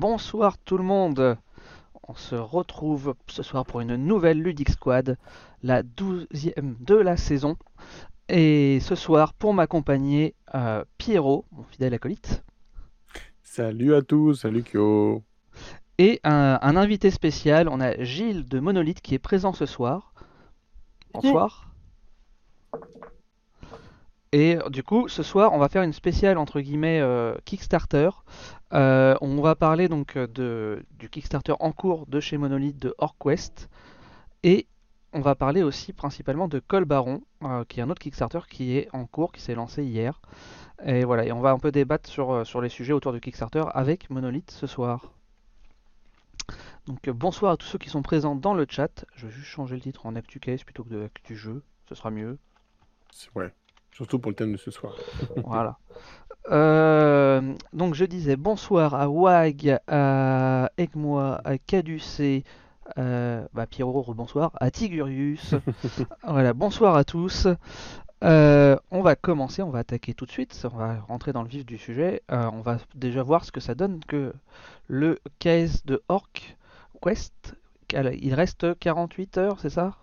bonsoir tout le monde. On se retrouve ce soir pour une nouvelle Ludic Squad, la douzième de la saison. Et ce soir, pour m'accompagner, euh, Pierrot, mon fidèle acolyte, Salut à tous, salut Kyo. et un, un invité spécial. On a Gilles de Monolith qui est présent ce soir. Bonsoir. Et du coup, ce soir, on va faire une spéciale entre guillemets euh, Kickstarter. Euh, on va parler donc euh, de, du Kickstarter en cours de chez Monolith de OrQuest. Et on va parler aussi principalement de Col Baron, euh, qui est un autre Kickstarter qui est en cours, qui s'est lancé hier. Et voilà, et on va un peu débattre sur, sur les sujets autour du Kickstarter avec Monolith ce soir. Donc bonsoir à tous ceux qui sont présents dans le chat. Je vais juste changer le titre en Actu Case plutôt que de Actu Jeu, ce sera mieux. C'est vrai, surtout pour le thème de ce soir. Voilà. Euh, donc je disais bonsoir à Wag, à Egmois, à Caducé, euh, bah Pierrot, bonsoir, à Tigurius. voilà, bonsoir à tous. Euh, on va commencer, on va attaquer tout de suite, on va rentrer dans le vif du sujet. Euh, on va déjà voir ce que ça donne que le case de Orc Quest, il reste 48 heures, c'est ça?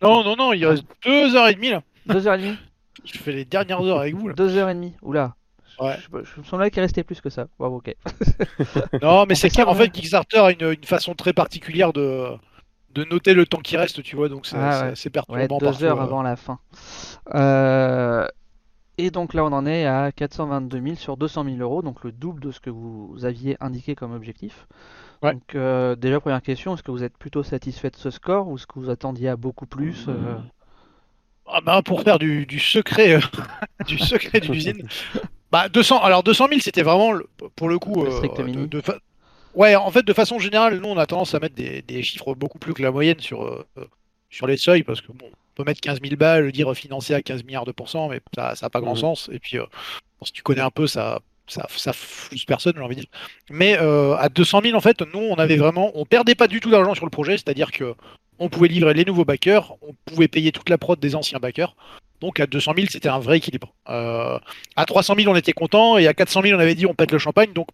Non, non, non, il reste deux heures et demie là. Deux heures et demie? Je fais les dernières heures avec vous là. Deux heures et demie, oula. Ouais. Je, je me semblait qu'il restait plus que ça. Wow, ok. Non, mais c'est clair, en fait, Kickstarter a une, une façon très particulière de, de noter le temps qui reste, tu vois, donc c'est Ah c'est ouais. perturbant deux heures avant la fin. Euh, et donc là, on en est à 422 000 sur 200 000 euros, donc le double de ce que vous aviez indiqué comme objectif. Ouais. Donc euh, déjà, première question, est-ce que vous êtes plutôt satisfait de ce score ou est-ce que vous attendiez à beaucoup plus euh, Ah bah, pour faire du, du secret, euh, du secret de l'usine. Bah 200, alors 200 000 c'était vraiment le- pour le coup. Le euh, strict de- minimum. de fa- Ouais, en fait de façon générale, nous on a tendance à mettre des, des chiffres beaucoup plus que la moyenne sur, euh, sur les seuils parce que bon, on peut mettre 15 000 balles, dire financé à 15 milliards de pourcents, mais ça n'a pas grand Mhm. sens. Et puis euh, bon, si tu connais un peu, ça ça, ça personne, j'ai envie de dire. Mais euh, à 200 000 en fait, nous on avait vraiment, on perdait pas du tout d'argent sur le projet, c'est-à-dire que on pouvait livrer les nouveaux backers, on pouvait payer toute la prod des anciens backers. Donc à 200 000, c'était un vrai équilibre. Euh, à 300 000, on était content, et à 400 000, on avait dit on pète le champagne. Donc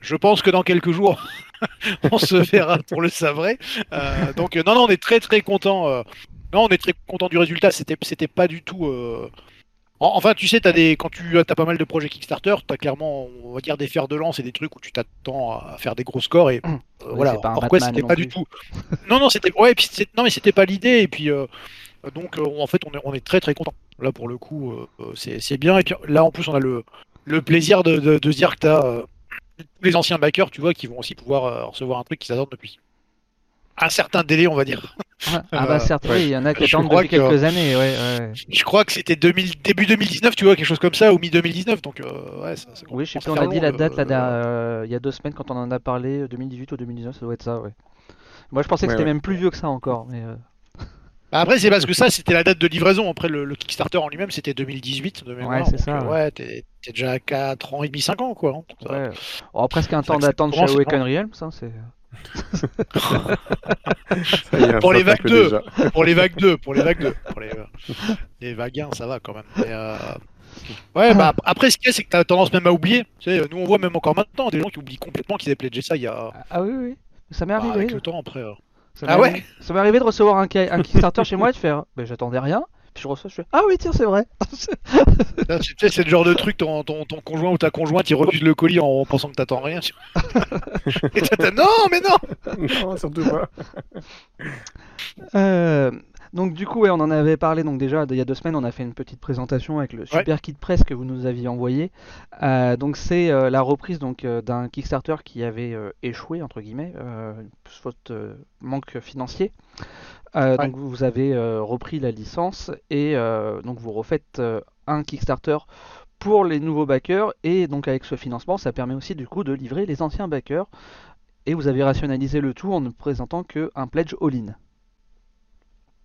je pense que dans quelques jours, on se verra pour le savrer. Euh, donc non, non, on est très très content. euh, non, on est très content du résultat. C'était c'était pas du tout. Enfin, tu sais, as des... quand tu as pas mal de projets Kickstarter, tu as clairement, on va dire, des fers de lance et des trucs où tu t'attends à faire des gros scores. Et euh, Oui, voilà, Batman c'était pas du tout. Non, non, c'était ouais, puis non, mais c'était pas l'idée. Et puis euh, donc, euh, en fait, on est, on est très très content. Là, pour le coup, euh, euh, c'est c'est bien. Et puis là, en plus, on a le, le plaisir de, de, de se dire que tu as tous les anciens backers, tu vois, qui vont aussi pouvoir euh, recevoir un truc qu'ils attendent depuis un certain délai, on va dire. Ah ah bah Euh, certes, il y en a qui attendent depuis que- quelques années. Ouais, ouais. Je crois que c'était 2000 début 2019, tu vois, quelque chose comme ça, ou mi-2019. Donc, euh, ouais, ça, ça Oui, je sais plus, on a dit la euh, date là, derrière, euh, il y a deux semaines quand on en a parlé, euh, 2018 ou 2019, ça doit être ça, ouais. Moi je pensais que c'était ouais. même plus vieux que ça encore, mais euh, Bah après, c'est parce que ça, c'était la date de livraison. Après, le, le Kickstarter en lui-même, c'était 2018. De mémoire. Ouais, c'est ça, euh, ouais. ouais, t'es t'es déjà à 4 ans et demi, 5 ans, quoi. hein. Ça- ouais. Oh, presque un c'est temps d'attente chez Awaken. Realms, ça c'est. Est, Pour les vagues attaque deux. déjà. pour les vagues 2, pour les vagues 2. Pour les, les vagues 1, ça va quand même. Mais, euh, Ouais, bah après, ce qu'il y a, c'est que t'as tendance même à oublier. Tu sais, nous, on voit même encore maintenant des gens qui oublient complètement qu'ils avaient pledgé ça il y a. Ah, ah oui, oui, ça m'est bah, arrivé. avec le temps après. euh. Ça m'est Ah ouais arrivé- Ça m'est arrivé de recevoir un, ki- un Kickstarter chez moi et de faire. J'attendais rien. Puis je reçois, je fais Ah oui, tiens, c'est vrai. Là, tu sais, c'est le genre de truc, ton, ton, ton conjoint ou ta conjointe, il refuse le colis en pensant que t'attends rien. Et non, mais non Non, surtout pas. Euh, donc du coup, ouais, on en avait parlé donc déjà il y a deux semaines, on a fait une petite présentation avec le super kit presse que vous nous aviez envoyé. Euh, donc c'est euh, la reprise donc euh, d'un Kickstarter qui avait euh, échoué entre guillemets, euh, faute euh, manque financier. Euh, Ouais. Donc vous avez euh, repris la licence et euh, donc vous refaites un Kickstarter pour les nouveaux backers et donc avec ce financement, ça permet aussi du coup de livrer les anciens backers. Et vous avez rationalisé le tout en ne présentant qu'un pledge all-in.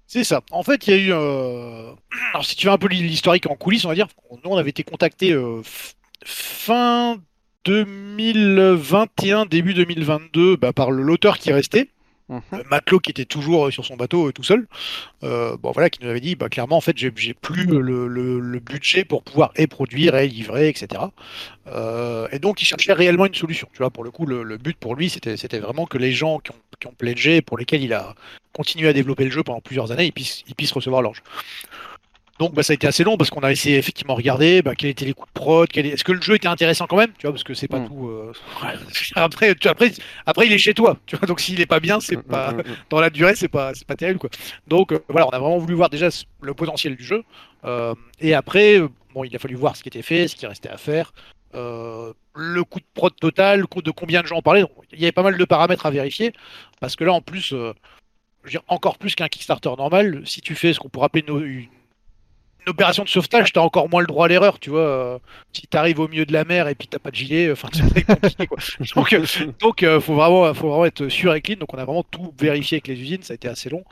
C'est ça. En fait, il y a eu. Alors, si tu veux un peu l'historique en coulisses, on va dire, nous, on avait été contacté f- fin 2021, début 2022, bah, par l'auteur qui restait. Mhm. euh, Matelot qui était toujours euh, sur son bateau euh, tout seul, euh, bon voilà, qui nous avait dit bah, clairement en fait j'ai j'ai plus le, le- le budget pour pouvoir et produire et livrer, etc. Euh, et donc il cherchait réellement une solution. Tu vois, pour le coup, le, le but pour lui c'était c'était vraiment que les gens qui ont, qui ont pledgé, pour lesquels il a continué à développer le jeu pendant plusieurs années, ils puissent, ils puissent recevoir leur jeu. Donc bah, ça a été assez long parce qu'on a essayé effectivement regarder bah, quels étaient les coups de prod, quel est-ce que le jeu était intéressant quand même, tu vois, parce que c'est pas Mm. tout. euh, après, tu- après, après il est chez toi, tu vois, donc s'il est pas bien, c'est Mm, pas mm, mm. dans la durée, c'est pas, c'est pas terrible quoi. Donc euh, voilà, on a vraiment voulu voir déjà le potentiel du jeu. Euh, et après, bon, il a fallu voir ce qui était fait, ce qui restait à faire. Euh, le coût de prod total, de combien de gens en parlaient. Donc, il y avait pas mal de paramètres à vérifier. Parce que là, en plus, euh, je veux dire, encore plus qu'un Kickstarter normal, si tu fais ce qu'on pourrait appeler une, une- opération de sauvetage, tu as encore moins le droit à l'erreur. Tu vois, Euh, si tu arrives au milieu de la mer et puis t'as pas de gilet, euh, enfin, c'est compliqué. Quoi. Donc, euh, donc euh, faut, vraiment, faut vraiment être sûr et clean. Donc, on a vraiment tout vérifié avec les usines. Ça a été assez long.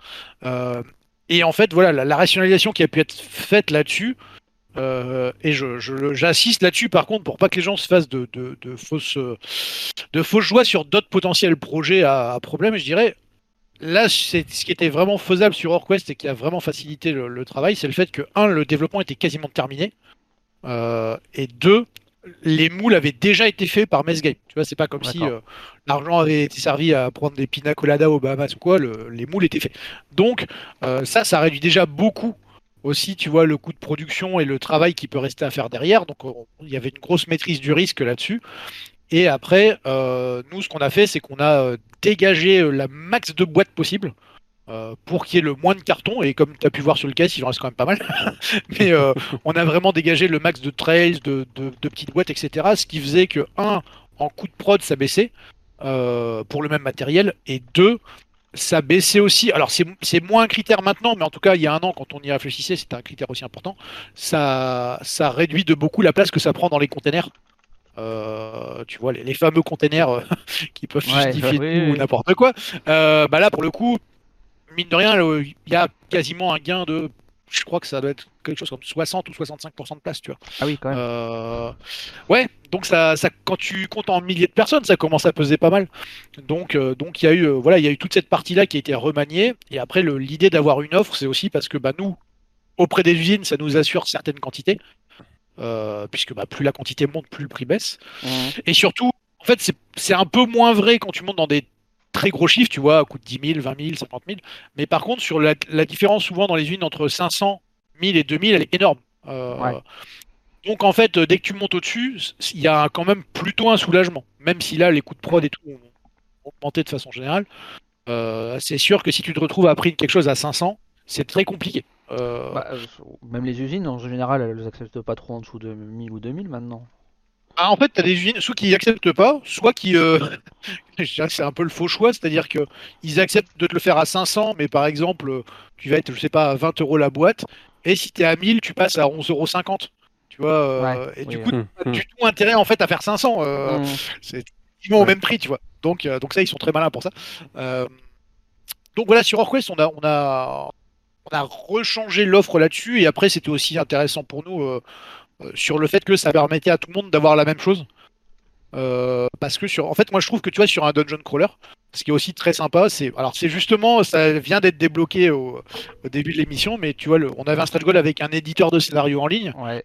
Euh, et en fait, voilà, la, la rationalisation qui a pu être faite là-dessus, euh, et je, j'insiste là-dessus par contre pour pas que les gens se fassent de, de, de fausses, de fausses joies sur d'autres potentiels projets à, à problème, je dirais. Là, c'est ce qui était vraiment faisable sur OrQuest et qui a vraiment facilité le, le travail, c'est le fait que, un, le développement était quasiment terminé, euh, et deux, les moules avaient déjà été faits par Mesgame. Tu vois, c'est pas comme si euh, l'argent avait été servi à prendre des pina coladas aux Bahamas ou quoi, le- les moules étaient faits. Donc, euh, ça, ça réduit déjà beaucoup aussi, tu vois, le coût de production et le travail qui peut rester à faire derrière. Donc, on- il y avait une grosse maîtrise du risque là-dessus. Et après, euh, nous, ce qu'on a fait, c'est qu'on a euh, dégagé euh, la max de boîtes possible pour qu'il y ait le moins de cartons. Et comme tu as pu voir sur le caisse, il en reste quand même pas mal. Mais euh, on a vraiment dégagé le max de trails, de, de- de petites boîtes, etc. Ce qui faisait que, un, en coût de prod, ça baissait euh, pour le même matériel. Et deux, ça baissait aussi. Alors, c'est c'est moins un critère maintenant, mais en tout cas, il y a un an, quand on y réfléchissait, c'était un critère aussi important. Ça, ça réduit de beaucoup la place que ça prend dans les containers. Euh, tu vois, les, les fameux containers euh, qui peuvent Ouais, justifier tout oui. ou n'importe quoi. Euh, bah là, pour le coup, mine de rien, il y a quasiment un gain de. Je crois que ça doit être quelque chose comme 60 ou 65% de place, tu vois. Ah oui, quand même. Euh, Ouais, donc ça, ça, quand tu comptes en milliers de personnes, ça commence à peser pas mal. Donc, euh, donc il y a eu, euh, voilà, il y a eu toute cette partie-là qui a été remaniée. Et après, l'idée d'avoir une offre, c'est aussi parce que bah, nous, auprès des usines, ça nous assure certaines quantités, euh, puisque bah, plus la quantité monte, plus le prix baisse. Et surtout, en fait, c'est- un peu moins vrai quand tu montes dans des très gros chiffres, tu vois, à coût de 10 000, 20 000, 50 000. Mais par contre, sur la, la différence souvent dans les usines entre 500, 1000 et 2000, elle est énorme. Euh, Ouais. Donc en fait, dès que tu montes au-dessus, il y a quand même plutôt un soulagement. Même si là, les coûts de prod et tout ont ont augmenté de façon générale, euh, c'est sûr que si tu te retrouves à prix de quelque chose à 500, c'est très compliqué. Euh, Bah, euh, même les usines, en général, elles acceptent pas trop en dessous de 1000 ou 2000 maintenant. Ah, en fait, tu as des usines, soit qui acceptent pas, soit qui. euh, je dirais que c'est un peu le faux choix, c'est-à-dire que ils acceptent de te le faire à 500, mais par exemple, tu vas être, je sais pas, à 20 euros la boîte, et si tu es à 1000, tu passes à 11,50 euros. Tu vois, euh, Ouais, et du coup, Hum, t'as hum. du tout intérêt en fait à faire 500. euh, Mhm. C'est quasiment au Ouais. même prix, tu vois. Donc, euh, donc ça, ils sont très malins pour ça. Euh, donc voilà, sur OrQuest, on a, on a, on a rechangé l'offre là-dessus, et après, c'était aussi intéressant pour nous euh, euh, sur le fait que ça permettait à tout le monde d'avoir la même chose. Euh, parce que sur, en fait, moi, je trouve que tu vois, sur un dungeon crawler, ce qui est aussi très sympa, c'est, alors c'est justement, ça vient d'être débloqué au, au début de l'émission, mais tu vois, le, on avait un stretch goal avec un éditeur de scénario en ligne. Ouais.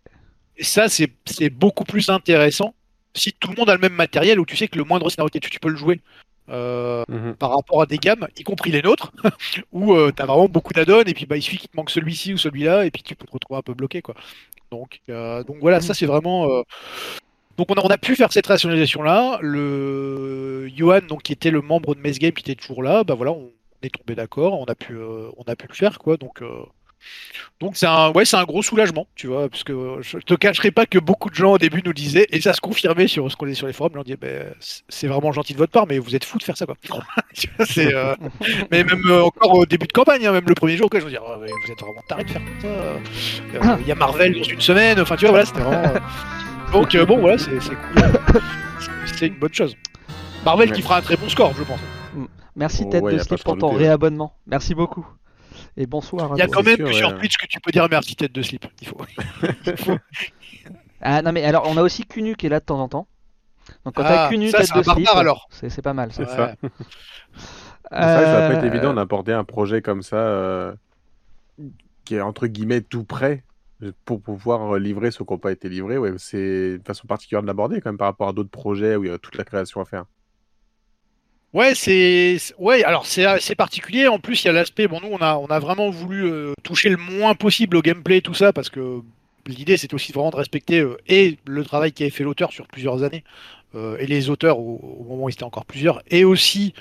Et ça, c'est c'est beaucoup plus intéressant si tout le monde a le même matériel où tu sais que le moindre scénario que tu, tu peux le jouer euh, Mhm. par rapport à des gammes, y compris les nôtres, où tu as vraiment beaucoup d'add-ons et puis bah, il suffit qu'il te manque celui-ci ou celui-là et puis tu peux te retrouver un peu bloqué. Quoi. Donc, euh, donc voilà, ça c'est vraiment. euh, Donc on a, on a pu faire cette rationalisation-là. Le Johan, donc, qui était le membre de Mesgame, qui était toujours là, bah voilà, on est tombé d'accord, on a pu, euh, on a pu le faire, quoi. Donc, euh, donc c'est un, ouais, c'est un gros soulagement, tu vois, parce que je te cacherai pas que beaucoup de gens au début nous disaient, et ça se confirmait sur ce qu'on est sur les forums, ils nous disaient, Ben, c'est vraiment gentil de votre part, mais vous êtes fou de faire ça, quoi. C'est, euh, mais même euh, encore au début de campagne, hein, même le premier jour, quoi, je me dis, oh, vous êtes vraiment taré de faire comme ça. Euh, Il y a Marvel dans une semaine, enfin, tu vois, voilà, c'était vraiment. euh, Donc euh, bon, voilà, c'est c'est cool. C'est une bonne chose. Marvel qui fera un très bon score, je pense. Merci Oh, Tête ouais, de pour ton réabonnement. Merci beaucoup. Et bonsoir Il y a quand c'est même que sur ouais. Twitch que tu peux dire merci tête de slip. Il faut. Il faut- Ah non mais alors on a aussi Kunu qui est là de temps en temps. Donc quand Ah, t'as Kunu ça, tête de slip, alors. c'est c'est pas mal ça. C'est ça. Que ça va pas être Euh, évident d'aborder un projet comme ça, euh, qui est entre guillemets tout prêt, pour pouvoir livrer ce qui n'a pas été livré. Ouais, c'est une façon particulière de l'aborder quand même par rapport à d'autres projets où il y a toute la création à faire. Ouais, c'est ouais. Alors c'est assez particulier. En plus, il y a l'aspect. Bon, nous, on a on a vraiment voulu euh, toucher le moins possible au gameplay, tout ça, parce que l'idée, c'était aussi vraiment de respecter euh, et le travail qui avait fait l'auteur sur plusieurs années euh, et les auteurs au, moment où ils étaient encore plusieurs, et aussi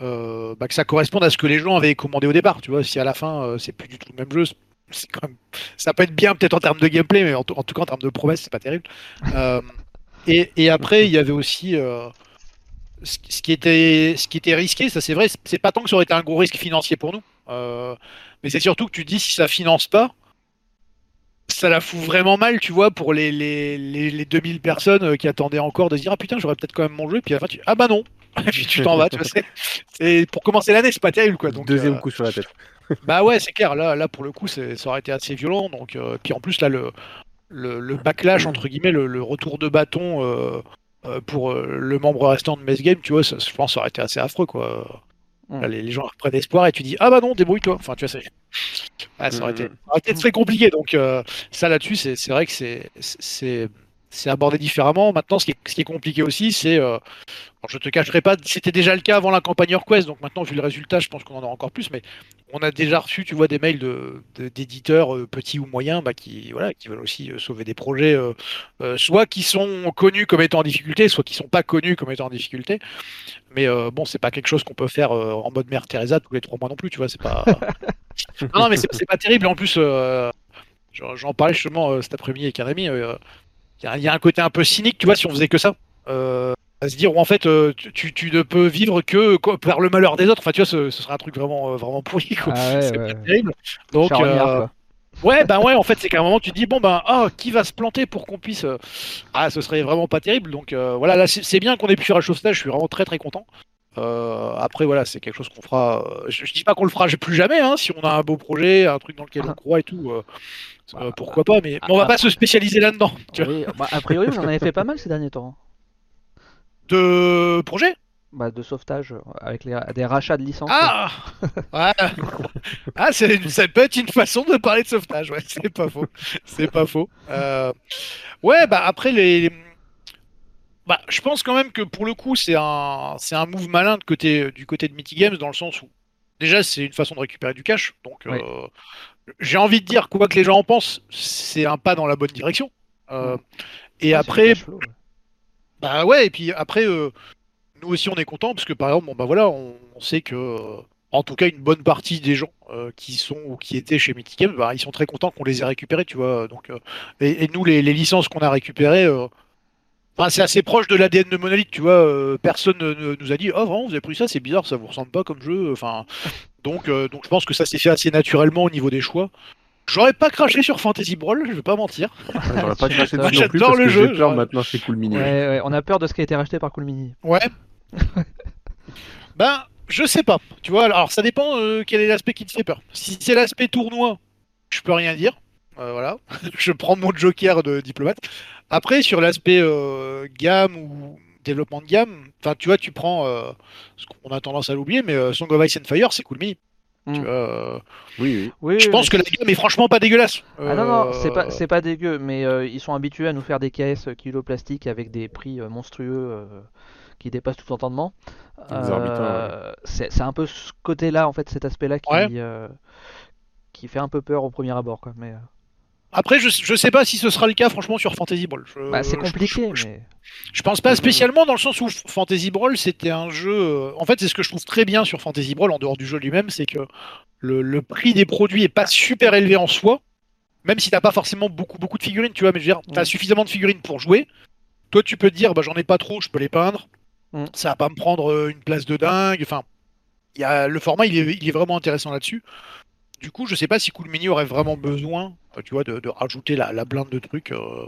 bah, que ça corresponde à ce que les gens avaient commandé au départ. Tu vois, si à la fin c'est plus du tout le même jeu, quand même ça peut être bien peut-être en termes de gameplay, mais en, en tout cas en termes de promesses, c'est pas terrible. Et, et après, il y avait aussi ce qui était, ce qui était risqué, ça c'est vrai, c'est- pas tant que ça aurait été un gros risque financier pour nous, euh, mais c'est surtout que tu te dis si ça finance pas, ça la fout vraiment mal, tu vois, pour les, les, les, les 2000 personnes euh, qui attendaient encore de se dire ah putain j'aurais peut-être quand même mon jeu, puis à la fin tu ah bah non, Puis tu t'en vas, tu vois, c'est- pour commencer l'année c'est pas terrible quoi. Donc, Deuxième euh, coup sur la tête. bah ouais, c'est clair. Là, là pour le coup, ça aurait été assez violent. Donc, euh, puis en plus là, le, le, le backlash entre guillemets, le, le retour de bâton pour euh, le membre restant de Mess Game, tu vois, ça, je pense, que ça aurait été assez affreux quoi. Mm. Là, les, les gens reprennent espoir et tu dis ah bah non, débrouille-toi. Enfin, tu vois, c'est Ah, ça, aurait été, Mm. ça aurait été très compliqué. Donc euh, ça là-dessus, c'est c'est vrai que c'est c'est c'est abordé différemment. Maintenant, ce qui est, ce qui est compliqué aussi, c'est euh, je te cacherai pas, c'était déjà le cas avant la campagne Request, donc maintenant, vu le résultat, je pense qu'on en aura encore plus, mais on a déjà reçu, tu vois, des mails de, de- d'éditeurs euh, petits ou moyens bah, qui, voilà, qui veulent aussi euh, sauver des projets, euh, soit qui sont connus comme étant en difficulté, soit qui sont pas connus comme étant en difficulté. Mais bon, c'est pas quelque chose qu'on peut faire en mode Mère Teresa tous les trois mois non plus, tu vois, c'est pas. non, non, mais c'est, c'est pas terrible. En plus, j'en, j'en parlais justement cet après-midi avec un ami. Il y, a- il y a un côté un peu cynique, tu vois, si on faisait que ça. À se dire, ou en fait, euh, tu, tu- ne peux vivre que par le malheur des autres. Enfin, tu vois, ce, ce serait un truc vraiment, euh, vraiment pourri. Quoi. Ah ouais, c'est ouais. pas terrible. Donc, euh, ouais, ben ouais, en fait, c'est qu'à un moment, tu te dis, bon, ben, ah, qui va se planter pour qu'on puisse. Ah, ce serait vraiment pas terrible. Donc, voilà, là, c'est bien qu'on ait pu faire le sauvetage. Je suis vraiment très, très content. Après, voilà, c'est quelque chose qu'on fera. je, je dis pas qu'on le fera plus jamais, hein, si on a un beau projet, un truc dans lequel on croit et tout. euh, pourquoi pas, mais, mais on va pas se spécialiser là-dedans. Oui, bah, a priori, vous en avez fait pas mal ces derniers temps. De projet Bah, de sauvetage euh, avec les, des rachats de licences. Ah Ouais. Ah, ça peut être une façon de parler de sauvetage, ouais, c'est pas faux. C'est pas faux. Euh, Ouais, bah après, les. Bah, je pense quand même que pour le coup, c'est un, c'est un move malin de côté, du côté de Mighty Games, dans le sens où, déjà, c'est une façon de récupérer du cash. Donc, Oui. euh, j'ai envie de dire, quoi que les gens en pensent, c'est un pas dans la bonne direction. Euh, et Ah, après, flow, ouais. Bah ouais, et puis après, euh, nous aussi on est content parce que par exemple, bon bah voilà, on, sait que, euh, en tout cas, une bonne partie des gens euh, qui sont ou qui étaient chez Mythic Games, bah, ils sont très contents qu'on les ait récupérés, tu vois. Donc, euh, et, nous, les, licences qu'on a récupérées, euh, enfin, c'est assez proche de l'ADN de Monolith, tu vois. euh, personne ne, nous a dit, oh vraiment, vous avez pris ça, c'est bizarre, ça vous ressemble pas comme jeu. Enfin, donc, euh, donc je pense que ça s'est fait assez naturellement au niveau des choix. J'aurais pas craché sur Fantasy Brawl, je vais pas mentir. J'aurais pas craché dessus non plus j'adore parce le que jeu, j'ai peur genre- maintenant chez Cool Mini. Ouais, ouais, on a peur de ce qui a été racheté par Cool Mini. Ouais. ben, je sais pas. Tu vois, alors ça dépend euh, quel est l'aspect qui te fait peur. Si c'est l'aspect tournoi, je peux rien dire. Euh, voilà. je prends mon joker de diplomate. Après, sur l'aspect euh, gamme ou développement de gamme, enfin, tu vois, tu prends euh, ce qu'on a tendance à l'oublier, mais euh, Song of Ice and Fire, c'est cool mini. Mm. Tu vois, euh, Oui, oui. Oui, je oui, pense mais que la gamme est franchement pas dégueulasse. Ah non, non, Euh, c'est pas, c'est pas dégueu, mais euh, ils sont habitués à nous faire des caisses kilo plastique avec des prix euh, monstrueux euh, qui dépassent tout entendement. Euh, c'est c'est un peu ce côté-là, en fait, cet aspect-là qui, Ouais. euh, qui fait un peu peur au premier abord. Quoi. Mais, euh, Après, je, je sais pas si ce sera le cas, franchement, sur Fantasy Brawl. Je- bah, c'est Euh, compliqué, je- je- mais Je pense pas spécialement dans le sens où Fantasy Brawl c'était un jeu. euh, En fait, c'est ce que je trouve très bien sur Fantasy Brawl en dehors du jeu lui-même, c'est que le, le prix des produits est pas super élevé en soi, même si t'as pas forcément beaucoup beaucoup de figurines, tu vois. Mais je veux dire, t'as Mm. suffisamment de figurines pour jouer. Toi, tu peux te dire, bah j'en ai pas trop, je peux les peindre. Mm. Ça va pas me prendre euh, une place de dingue. Enfin, il y a le format, il est, il est vraiment intéressant là-dessus. Du coup, je sais pas si Cool Mini aurait vraiment besoin, euh, tu vois, de, de rajouter la, la blinde de trucs. euh,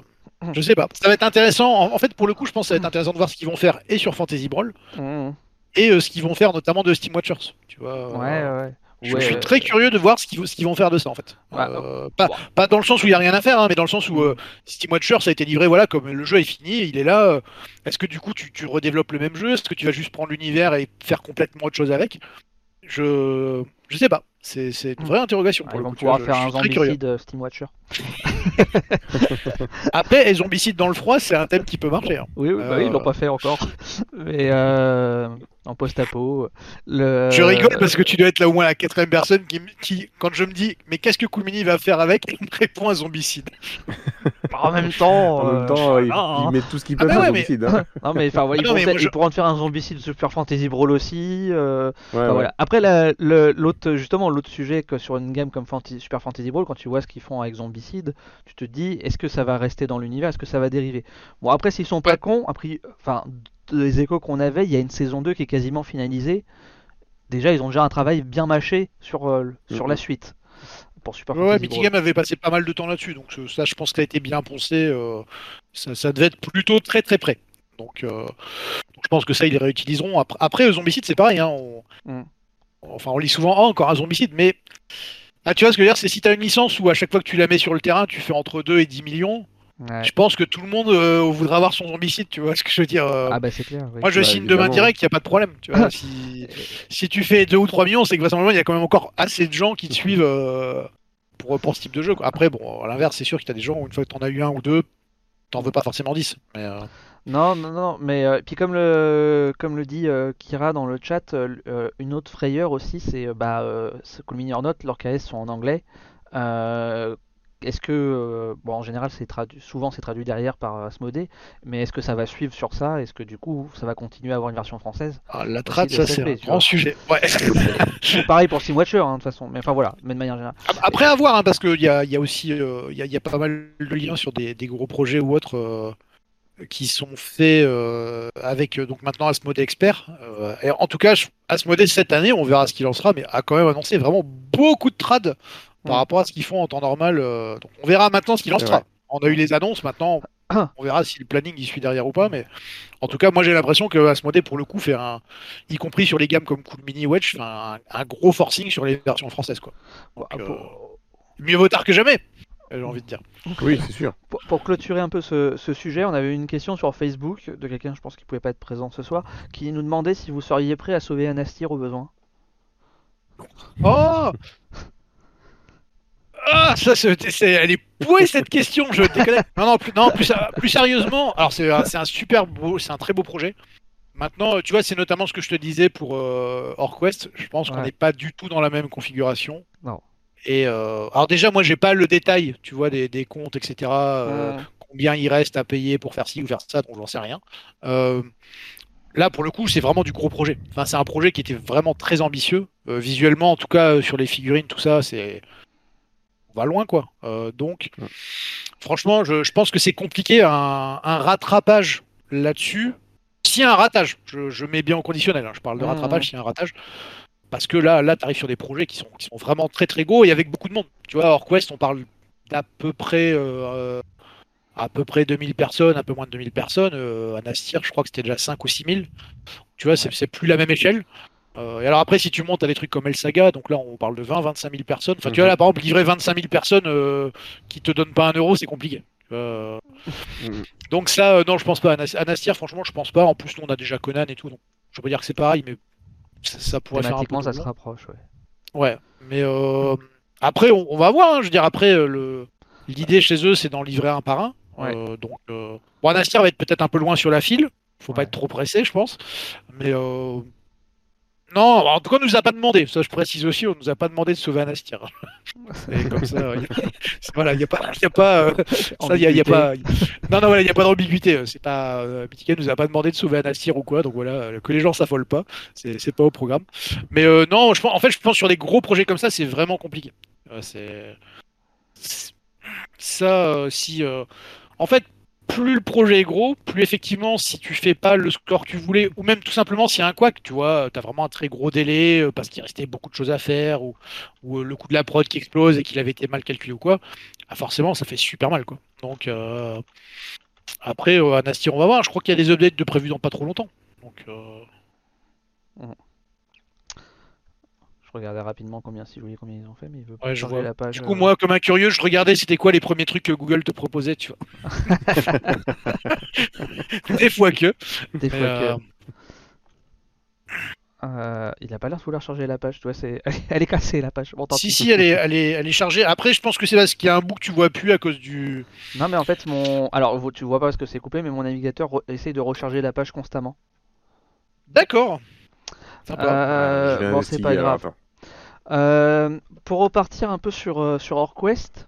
Je sais pas. Ça va être intéressant. En, en fait, pour le coup, je pense que ça va être intéressant de voir ce qu'ils vont faire et sur Fantasy Brawl Mhm. et euh, ce qu'ils vont faire notamment de Steam Watchers. Tu vois. ouais, ouais. Je, Ouais, je suis très curieux de voir ce qu'ils, ce qu'ils vont faire de ça en fait. Ouais. Euh, pas, pas dans le sens où il y a rien à faire, hein, mais dans le sens où euh, Steam Watchers a été livré, voilà, comme le jeu est fini, il est là. euh, est-ce que du coup tu, tu redéveloppes le même jeu? Est-ce que tu vas juste prendre l'univers et faire complètement autre chose avec? Je je sais pas. C'est c'est une vraie interrogation Ah, pour ils le vont coup, tu vois, pouvoir je- faire je un zombicide euh, Steam Watcher. Après, les zombicides dans le froid, c'est un thème qui peut marcher. hein. Oui, oui, bah oui, ils l'ont Euh. pas fait encore. Mais euh, en post-apo. Le... Je rigole parce que tu dois être là au moins la quatrième personne qui, quand je me dis, mais qu'est-ce que Koumini va faire avec, il me répond un zombicide. En même temps. En même euh, temps, il, hein. il met tout ce qu'il Ah peut bah sur ouais, mais- zombicide. Hein. Non mais enfin ouais, Ah ils, pourront, moi, ils je- pourront te faire un zombicide Super Fantasy Brawl aussi. euh, Ouais, enfin, ouais. voilà. Après la- le- l'autre justement l'autre sujet que sur une game comme Fantasy- Super Fantasy Brawl, quand tu vois ce qu'ils font avec Zombicide, tu te dis est-ce que ça va rester dans l'univers, est-ce que ça va dériver? Bon après s'ils sont pas cons, après enfin des échos qu'on avait, il y a une saison 2 qui est quasiment finalisée. Déjà ils ont déjà un travail bien mâché sur euh, sur la Mhm. suite pour Super Ouais, ouais, Fantasy Mythic Brawl. Game avait passé pas mal de temps là-dessus, donc euh, ça, je pense que ça a été bien poncé. euh, ça, ça devait être plutôt très très près. Donc, euh, donc je pense que ça, ils les réutiliseront. Après, zombicide, c'est pareil. Hein, on- Mm. Enfin, on lit souvent Ah, encore un zombicide, mais ah, tu vois ce que je veux dire, c'est si tu as une licence où à chaque fois que tu la mets sur le terrain, tu fais entre 2 et 10 millions. Ouais. Je pense que tout le monde euh, voudra avoir son zombicide, tu vois ce que je veux dire. euh, Ah bah c'est clair. oui. Moi, je Bah, signe évidemment. demain direct, il n'y a pas de problème. Tu vois, si, si tu fais 2 ou 3 millions, c'est que vraisemblablement, il y a quand même encore assez de gens qui te suivent euh, pour, pour ce type de jeu. quoi. Après, bon, à l'inverse, c'est sûr que tu as des gens où une fois que tu en as eu un ou deux, t'en veux pas forcément 10. Mais, euh, Non, non, non, mais euh, puis comme le, comme le dit euh, Kira dans le chat, euh, une autre frayeur aussi, c'est bah, que le Mini or Not, leurs KS sont en anglais. Est-ce que, bon, en général, c'est traduit, souvent c'est traduit derrière par Asmodée, mais est-ce que ça va suivre sur ça? Est-ce que du coup, ça va continuer à avoir une version française? Ah, la trad, ça, c'est un grand sujet. Ouais. Pareil pour Steam Watcher, hein, de toute façon. Mais enfin voilà, mais de manière générale. Après, à voir, hein, parce qu'il y a, il y a aussi il y a, y a pas mal de liens sur des, des gros projets ou autres qui sont faits euh, avec euh, donc maintenant Asmodee Expert. Euh, et en tout cas, Asmodee cette année, on verra ce qu'il en sera, mais a quand même annoncé vraiment beaucoup de trad par rapport à ce qu'ils font en temps normal. donc on verra maintenant ce qu'il en sera. On a eu les annonces, maintenant on verra si le planning y suit derrière ou pas, mais en tout cas, moi j'ai l'impression que Asmodee pour le coup fait un, y compris sur les gammes comme Cool Mini Wedge, un, un gros forcing sur les versions françaises quoi. Donc, pour- Mieux vaut tard que jamais, j'ai envie de dire. Oui, c'est sûr. Pour, pour clôturer un peu ce, ce sujet, on avait eu une question sur Facebook de quelqu'un, je pense, qui pouvait pas être présent ce soir, qui nous demandait si vous seriez prêt à sauver Anastir au besoin. Oh Ah, ça, c'est, c'est- elle est pouée cette question, je déconne. Non, non, plus, non, plus, plus sérieusement, alors c'est, un- c'est un super beau, c'est un très beau projet. Maintenant, tu vois, c'est notamment ce que je te disais pour euh, Orquest. Je pense qu'on n'est pas du tout dans la même configuration. Non. Et euh, alors déjà, moi, j'ai pas le détail, tu vois, des, des comptes, etc. euh, combien il reste à payer pour faire ci ou faire ça, donc j'en sais rien. Euh, là, pour le coup, c'est vraiment du gros projet. Enfin, c'est un projet qui était vraiment très ambitieux. Euh, visuellement, en tout cas, euh, sur les figurines, tout ça, c'est. On va loin, quoi. Euh, donc, Ouais. franchement, je, je pense que c'est compliqué un, un rattrapage là-dessus. S'il y a un ratage, je, je mets bien au conditionnel, hein, je parle de Mhm. rattrapage s'il y a un ratage. Parce que là, là tu arrives sur des projets qui sont, qui sont vraiment très très gros et avec beaucoup de monde. Tu vois, Orquest, on parle d'à peu près euh, à peu près 2000 personnes, un peu moins de 2000 personnes. Euh, à Nastir, je crois que c'était déjà 5 ou 6000. Tu vois, c'est plus la même échelle. Euh, et alors après, si tu montes à des trucs comme El Saga, donc là on parle de 20, 25 000 personnes. Enfin, tu vois, là par exemple, livrer 25 000 personnes euh, qui te donnent pas un euro, c'est compliqué. Euh, Mhm. donc ça, euh, non, je pense pas. À Nastir, franchement, je pense pas. En plus, nous, on a déjà Conan et tout. Donc, je veux pas dire que c'est pareil, mais ça, ça pourrait faire un peu ça se rapproche. Ouais. Ouais, mais euh, après, on, on va voir. hein. Je veux dire, après, euh, le... l'idée chez eux, c'est d'en livrer un par un. Ouais. Euh, donc, euh... bon, Nastir va être peut-être un peu loin sur la file. Faut pas être trop pressé, je pense. Mais euh... non, en tout cas, on nous a pas demandé. Ça, je précise aussi, on nous a pas demandé de sauver Anastir. Et comme ça, euh, y a- voilà, il y a pas, y a pas, euh, ça, y a, y a pas. Non, non, voilà, il y a pas d'ambiguïté. C'est pas, euh, Mythica nous a pas demandé de sauver Anastir ou quoi. Donc voilà, euh, que les gens s'affolent pas. C'est c'est pas au programme. Mais euh, non, je pense, en fait, je pense sur des gros projets comme ça, c'est vraiment compliqué. Euh, c'est c'est- ça, euh, si, euh, en fait, plus le projet est gros, plus effectivement, si tu fais pas le score que tu voulais, ou même tout simplement s'il y a un couac, tu vois, tu as vraiment un très gros délai euh, parce qu'il restait beaucoup de choses à faire, ou, euh, le coup de la prod qui explose et qu'il avait été mal calculé ou quoi, ah, forcément, ça fait super mal, quoi. Donc, euh, après, euh, on va voir. Je crois qu'il y a des updates de prévus dans pas trop longtemps. Donc, Je regardais rapidement combien, si vous voyez combien ils ont fait, mais il veut pas Ouais, je vois. la page. du coup, euh, moi, comme un curieux, je regardais c'était quoi les premiers trucs que Google te proposait, tu vois. des fois que. des fois euh, que- Euh, il a pas l'air de vouloir charger la page, tu vois, c'est... elle est cassée la page. Bon, Si, si, elle est, elle, est, elle est chargée. Après, je pense que c'est parce qu'il y a un bout que tu vois plus à cause du. Non, mais en fait, mon. Alors, tu vois pas parce que c'est coupé, mais mon navigateur essaye de recharger la page constamment. D'accord. Sympa. Euh, bon, c'est pas grave. Euh, pour repartir un peu sur, euh, sur OrQuest,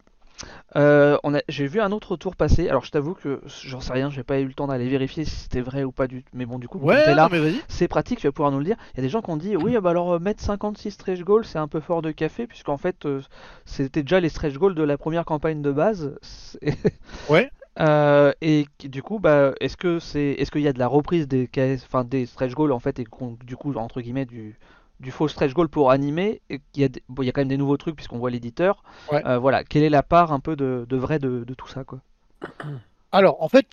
euh, on a, j'ai vu un autre tour passer. Alors, je t'avoue que j'en sais rien, j'ai pas eu le temps d'aller vérifier si c'était vrai ou pas du Mais bon, du coup, Ouais, là, c'est pratique, tu vas pouvoir nous le dire. Il y a des gens qui ont dit oui, bah alors mettre 56 stretch goals, c'est un peu fort de café, puisqu'en fait, euh, c'était déjà les stretch goals de la première campagne de base. Ouais. Euh, et du coup, bah, est-ce que c'est, est-ce qu'il y a de la reprise des, enfin, des stretch goals en fait, et du coup, entre guillemets, du, du faux stretch goal pour animer, et qu'il y a, des- bon, il y a quand même des nouveaux trucs puisqu'on voit l'éditeur. Ouais. Euh, voilà, quelle est la part un peu de, de vrai de, de tout ça, quoi? Alors, en fait,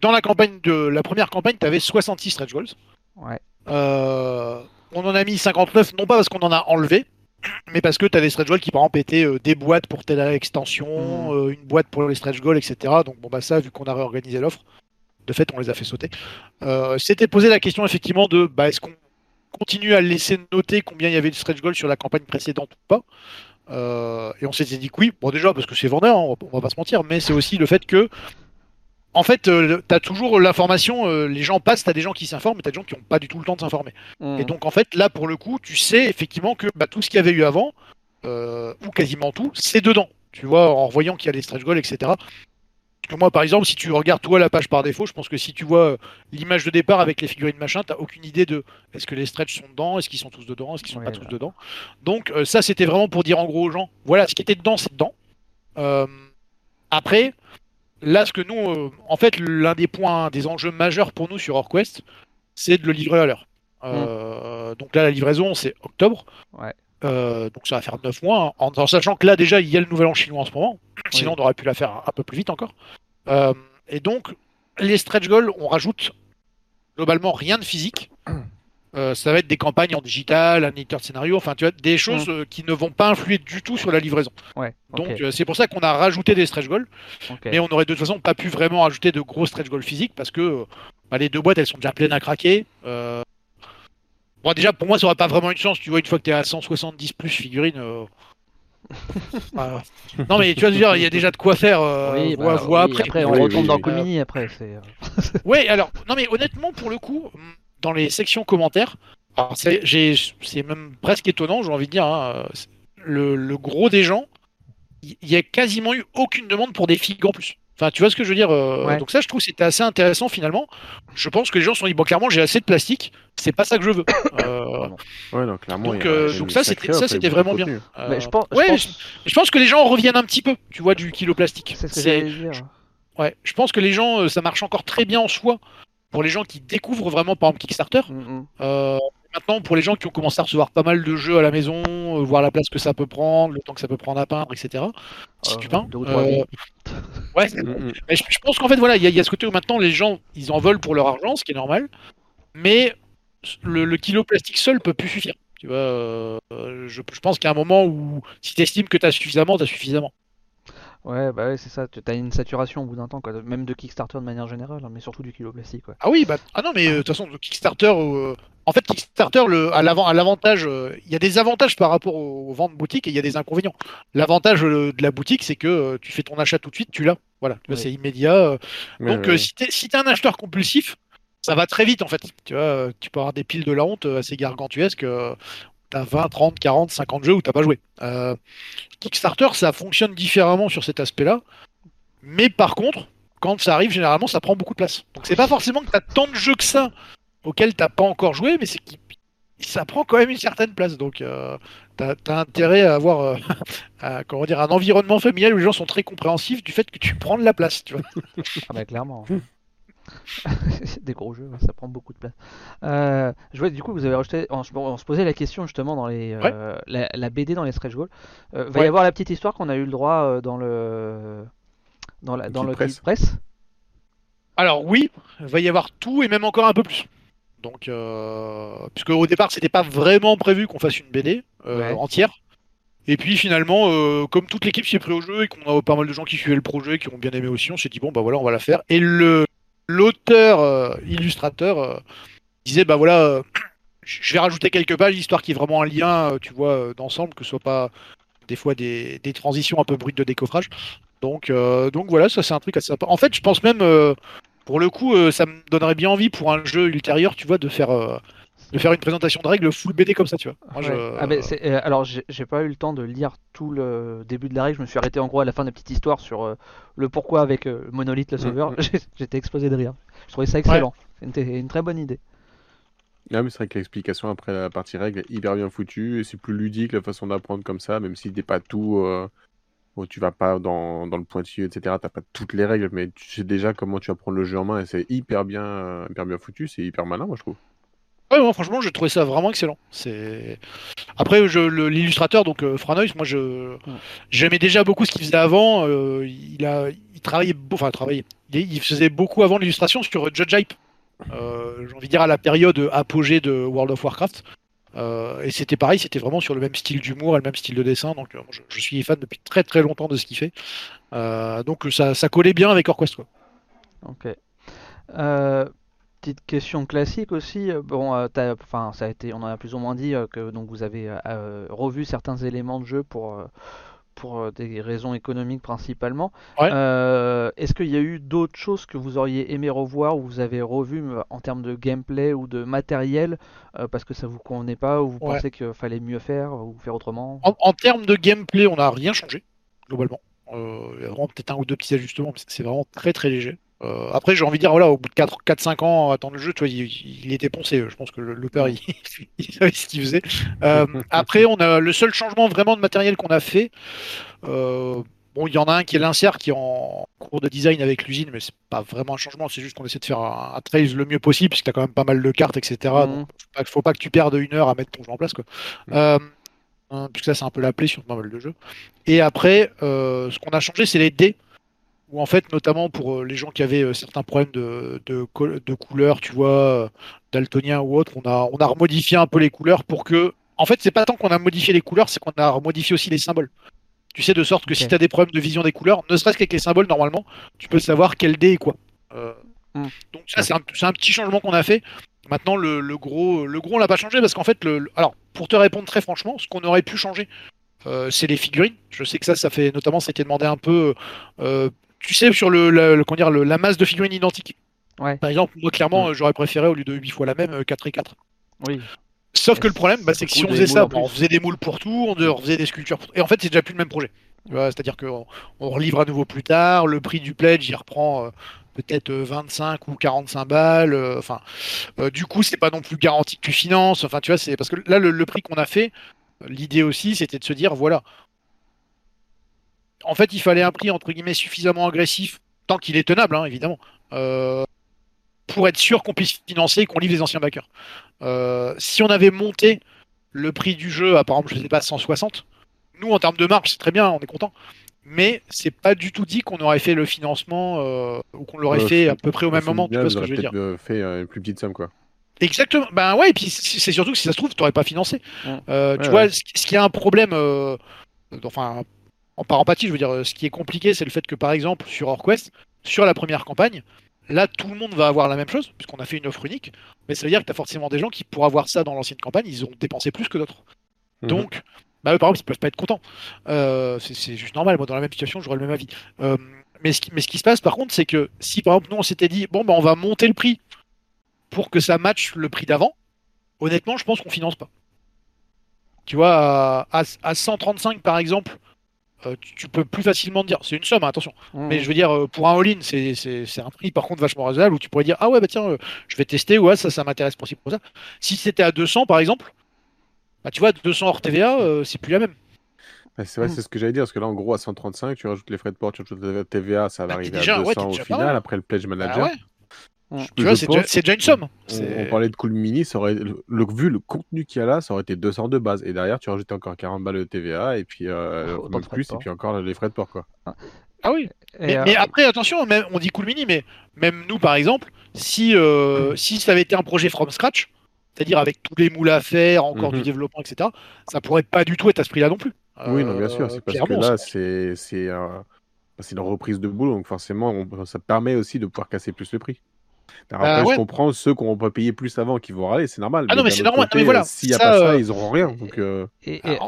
dans la campagne de la première campagne, tu avais 66 stretch goals. Ouais. Euh, on en a mis 59, non pas parce qu'on en a enlevé, mais parce que tu as des stretch goals qui, par exemple, étaient euh, des boîtes pour telle extension, Mhm. euh, une boîte pour les stretch goals, etc. Donc, bon, bah, ça, vu qu'on a réorganisé l'offre, de fait, on les a fait sauter. Euh, C'était posé la question, effectivement, de bah, est-ce qu'on continue à laisser noter combien il y avait de stretch goals sur la campagne précédente ou pas? Euh, Et on s'était dit que oui, bon, déjà, parce que c'est vendeur, hein, on, va, on va pas se mentir, mais c'est aussi le fait que en fait, tu as toujours l'information, euh, les gens passent, tu as des gens qui s'informent, mais tu as des gens qui n'ont pas du tout le temps de s'informer. Mhm. Et donc, en fait, là, pour le coup, tu sais effectivement que bah, tout ce qu'il y avait eu avant, euh, ou quasiment tout, c'est dedans. Tu vois, en voyant qu'il y a les stretch goals, etc. Parce que moi, par exemple, si tu regardes toi la page par défaut, je pense que si tu vois euh, l'image de départ avec les figurines machin, t'as aucune idée de est-ce que les stretch sont dedans, est-ce qu'ils sont tous dedans, est-ce qu'ils sont pas bah. tous dedans. Donc euh, ça, c'était vraiment pour dire en gros aux gens, voilà, ce qui était dedans, c'est dedans. Euh, après, là, ce que nous, euh, en fait, l'un des points, des enjeux majeurs pour nous sur OrQuest, c'est de le livrer à l'heure. Euh, Donc là, la livraison, c'est octobre. Ouais. Euh, donc ça va faire 9 mois, hein, en, en sachant que là déjà il y a le nouvel an chinois en ce moment, sinon Oui. on aurait pu la faire un, un peu plus vite encore. Et donc les stretch goals, on rajoute globalement rien de physique. Euh, ça va être des campagnes en digital, un éditeur de scénario, enfin tu vois, des choses euh, qui ne vont pas influer du tout sur la livraison. Ouais, Donc euh, c'est pour ça qu'on a rajouté des stretch goals, mais on aurait de toute façon pas pu vraiment ajouter de gros stretch goals physiques parce que bah, les deux boîtes elles sont déjà pleines à craquer. Euh, Bon, déjà pour moi ça aurait pas vraiment une chance, tu vois, une fois que tu es à 170 plus figurines. euh, voilà. Non mais tu veux dire, il y a déjà de quoi faire. euh, Oui, bah, oui, après. après, on Oui, retombe oui, dans oui. Comini après. C'est... Ouais, alors, non mais honnêtement, pour le coup, dans les sections commentaires, alors, c'est, j'ai, c'est même presque étonnant, j'ai envie de dire, hein, euh, le, le gros des gens, il y, y a quasiment eu aucune demande pour des figues en plus. Enfin, tu vois ce que je veux dire euh, Ouais. Donc ça, je trouve que c'était assez intéressant finalement. Je pense que les gens se sont dit, bon, clairement, j'ai assez de plastique, c'est pas ça que je veux. Euh, Ouais, non, clairement. Donc, il y a- euh, donc ça, c'était- ça, c'était vraiment bien. euh, Mais je pense, je ouais, pense- je, je pense que les gens reviennent un petit peu, tu vois, du kilo plastique. c'est ce que. Ouais, je pense que les gens, euh, ça marche encore très bien en soi pour les gens qui découvrent vraiment, par exemple, Kickstarter. Mhm. Euh, maintenant, pour les gens qui ont commencé à recevoir pas mal de jeux à la maison, euh, voir la place que ça peut prendre, le temps que ça peut prendre à peindre, etc. Si Euh, tu peins. euh, ouais. Mm, mm. Mais je, je pense qu'en fait, voilà, il y, a- il y a ce côté où maintenant les gens, ils en veulent pour leur argent, ce qui est normal. Mais le, le kilo plastique seul peut plus suffire. Tu vois, euh, je, je pense qu'il y a un moment où, si tu estimes que tu as suffisamment, tu as suffisamment. Ouais, bah ouais, c'est ça. Tu as une saturation au bout d'un temps, quoi. Même de Kickstarter de manière générale, hein, mais surtout du kilo plastique, quoi. Ah oui, bah, ah non, mais euh, de toute façon, le Kickstarter, euh, en fait, Kickstarter, le, à l'avant, à l'avantage, euh, il y a des avantages par rapport aux, aux ventes boutique et il y a des inconvénients. L'avantage euh, de la boutique, c'est que euh, tu fais ton achat tout de suite, tu l'as. Voilà, c'est immédiat. euh. Donc, ouais. euh, si t'es si t'es un acheteur compulsif, ça va très vite en fait. Tu vois, tu peux avoir des piles de la honte assez gargantuesques. T'as 20, 30, 40, 50 jeux où t'as pas joué. Euh, Kickstarter, ça fonctionne différemment sur cet aspect-là. Mais par contre, quand ça arrive, généralement, ça prend beaucoup de place. Donc c'est pas forcément que t'as tant de jeux que ça auxquels t'as pas encore joué, mais c'est que ça prend quand même une certaine place. Donc euh, t'as as intérêt à avoir euh, à, comment dire, un environnement familial où les gens sont très compréhensifs du fait que tu prends de la place. Tu vois. Ah bah clairement. C'est des gros jeux, ouais, ça prend beaucoup de place. Euh, je vois, du coup, vous avez rajouté, on, se- on se posait la question justement dans les, euh, la, la BD dans les stretch goals. Euh, va y avoir la petite histoire qu'on a eu le droit dans le dans, la, Le dans le presse. presse? Alors oui, va y avoir tout et même encore un peu plus. Donc, puisque au départ, c'était pas vraiment prévu qu'on fasse une BD Ouais. entière. Et puis finalement, euh, comme toute l'équipe s'y est pris au jeu et qu'on a pas mal de gens qui suivaient le projet, qui ont bien aimé aussi, on s'est dit bon bah voilà, on va la faire. Et le l'auteur euh, illustrateur euh, disait bah voilà, euh, je vais rajouter quelques pages histoire qu'il y ait vraiment un lien, tu vois, d'ensemble, que ce soit pas des fois des, des transitions un peu brutes de décoffrage. Donc, euh, donc voilà, ça c'est un truc assez sympa. En fait, je pense même, euh, pour le coup, euh, ça me donnerait bien envie pour un jeu ultérieur, tu vois, de faire, de faire une présentation de règles full BD comme ça, tu vois. Moi, Ouais. je- Ah, euh, alors j'ai j'ai pas eu le temps de lire tout le début de la règle, je me suis arrêté en gros à la fin de la petite histoire sur euh, le pourquoi avec euh, Monolith le sauveur. Mm, J'ai- J'étais explosé de rire. Je trouvais ça excellent. C'était une très bonne idée. Ah, mais c'est vrai que l'explication après la partie règle est hyper bien foutue et c'est plus ludique la façon d'apprendre comme ça, même si t'es pas tout. Euh... bon, tu vas pas dans, dans le pointilleux, etc. T'as pas toutes les règles, mais tu sais déjà comment tu vas prendre le jeu en main et c'est hyper bien, hyper bien foutu, c'est hyper malin, moi je trouve. Ouais, franchement, j'ai trouvé ça vraiment excellent. C'est après je- l'illustrateur donc euh, Franois, moi je j'aimais déjà beaucoup ce qu'il faisait avant. euh, il a il travaillait enfin travaillait. Il, faisait beaucoup avant l'illustration sur Judge Hype. Euh, J'ai envie de dire à la période apogée de World of Warcraft. Euh, et c'était pareil, c'était vraiment sur le même style d'humour et le même style de dessin. Donc je, je suis fan depuis très très longtemps de ce qu'il fait. Donc ça, ça collait bien avec Orquest quoi. Ok. Petite question classique aussi. euh, Bon, euh, enfin, ça a été, on en a plus ou moins dit euh, que donc vous avez revu certains éléments de jeu pour pour des raisons économiques principalement. Ouais. Euh, Est-ce qu'il y a eu d'autres choses que vous auriez aimé revoir ou vous avez revu en termes de gameplay ou de matériel euh, parce que ça vous convenait pas ou vous Ouais. pensez qu'il fallait mieux faire ou faire autrement? En, en termes de gameplay, on n'a rien changé, globalement. Euh, il y a vraiment peut-être un ou deux petits ajustements, mais c'est vraiment très très léger. Euh, après, j'ai envie de dire, voilà, au bout de 4-5 ans attendre le jeu, tu vois, il, il était poncé. Je pense que le looper, il, il savait ce qu'il faisait. Euh, après, on a le seul changement vraiment de matériel qu'on a fait. euh, bon, il y en a un qui est l'insert qui est en cours de design avec l'usine, mais c'est pas vraiment un changement. C'est juste qu'on essaie de faire un, un trail le mieux possible, puisque tu as quand même pas mal de cartes, etc. Mhm. Donc, faut pas, faut pas que tu perdes une heure à mettre ton jeu en place, quoi. Hein, puisque ça, c'est un peu la plaie sur pas mal de jeux. Et après, ce qu'on a changé, c'est les dés. Où en fait, notamment pour euh, les gens qui avaient euh, certains problèmes de, de, co- de couleurs, tu vois, euh, daltonien ou autre, on a, on a remodifié un peu les couleurs pour que. En fait, c'est pas tant qu'on a modifié les couleurs, c'est qu'on a remodifié aussi les symboles. Tu sais, de sorte que si tu as des problèmes de vision des couleurs, ne serait-ce qu'avec les symboles, normalement, tu peux savoir quel dé est quoi. Euh, Mm. Donc, ça, c'est un, petit changement qu'on a fait. Maintenant, le, le gros, le gros, on l'a pas changé parce qu'en fait, le, le- alors, pour te répondre très franchement, ce qu'on aurait pu changer, euh, c'est les figurines. Je sais que ça, ça fait notamment, ça a été demandé un peu. euh, tu sais, sur le, la, le- comment dire, le- la masse de figurines identiques. Ouais. Par exemple, moi, clairement, Mm. euh, j'aurais préféré, au lieu de 8 fois la même, euh, 4 et 4. Oui. Sauf que le problème, bah, c'est que si on faisait ça, bah, on faisait des moules pour tout, on on faisait des sculptures pour tout. Et en fait, c'est déjà plus le même projet. C'est-à-dire qu'on on relivre à nouveau plus tard, le prix du pledge, il reprend euh, peut-être euh, 25 ou 45 balles. euh, Enfin, euh, du coup, c'est pas non plus garanti que tu finances. Enfin, tu vois, c'est parce que là, le, le prix qu'on a fait, euh, l'idée aussi, c'était de se dire, voilà. En fait, il fallait un prix entre guillemets suffisamment agressif, tant qu'il est tenable, hein, évidemment, euh, pour être sûr qu'on puisse financer et qu'on livre les anciens backers. Euh, si on avait monté le prix du jeu à par exemple, je sais pas, 160, nous en termes de marge, c'est très bien, on est content. Mais c'est pas du tout dit qu'on aurait fait le financement euh, ou qu'on l'aurait fait à peu près au même moment. Tu vois ce vous que je veux aurez dire peut-être, euh, fait euh, une plus petite somme, quoi. Exactement. Ben ouais, et puis c'est surtout que si ça se trouve, tu n'aurais pas financé. Ouais. Euh, tu Ouais, vois, ouais. ce qui est un problème, euh, enfin, en par empathie, je veux dire, euh, ce qui est compliqué, c'est le fait que par exemple, sur OrQuest, sur la première campagne, là, tout le monde va avoir la même chose, puisqu'on a fait une offre unique. Mais ça veut dire que tu as forcément des gens qui, pour avoir ça dans l'ancienne campagne, ils ont dépensé plus que d'autres. Mhm. Donc, bah, eux, par exemple, ils peuvent pas être contents. Euh, c'est juste normal. Moi, dans la même situation, j'aurais le même avis. Euh, mais, ce qui, mais ce qui se passe, par contre, c'est que si, par exemple, nous, on s'était dit, bon, bah, on va monter le prix pour que ça matche le prix d'avant, honnêtement, je pense qu'on finance pas. Tu vois, à 135, par exemple, euh, tu, tu peux plus facilement dire, c'est une somme, hein, attention. Mais je veux dire, euh, pour un all-in, c'est c'est- c'est un prix par contre vachement raisonnable où tu pourrais dire, ah ouais, bah tiens, euh, je vais tester, ouais, ça, ça m'intéresse pour ça. Si c'était à 200, par exemple, bah tu vois, 200 hors TVA, euh, c'est plus la même. Ouais, c'est vrai, Mm. c'est ce que j'allais dire, parce que là, en gros, à 135, tu rajoutes les frais de port, tu rajoutes la TVA, ça va Bah, arriver déjà- à ouais, 200 t'es au pas final, après le pledge Bah manager. ouais, Tu vois, c'est déjà, une somme. On, parlait de Cool Mini, ça aurait, le, le- vu le contenu qu'il y a là, ça aurait été 200 de base. Et derrière, tu rajoutes encore 40 balles de TVA, et puis euh, Oh, même plus, et port. puis encore les frais de port, quoi. Ah oui. Et, Mais, euh, mais après, attention, même, on dit cool mini, mais même nous, par exemple, si, euh, si ça avait été un projet from scratch, c'est-à-dire avec tous les moules à faire, encore du Mhm. développement, etc., ça pourrait pas du tout être à ce prix-là non plus. Oui, non, bien sûr, c'est parce que là, c'est- c'est c'est un- c'est une reprise de boulot, donc forcément, on- ça permet aussi de pouvoir casser plus le prix. Après, Bah, ouais. je comprends ceux qui n'ont pas payé plus avant qui vont râler, c'est normal. Ah non, mais c'est normal. côté, Mais voilà, euh, S'il n'y a ça, pas ça, euh, ils n'auront rien. Donc, euh, Et, et- Ah,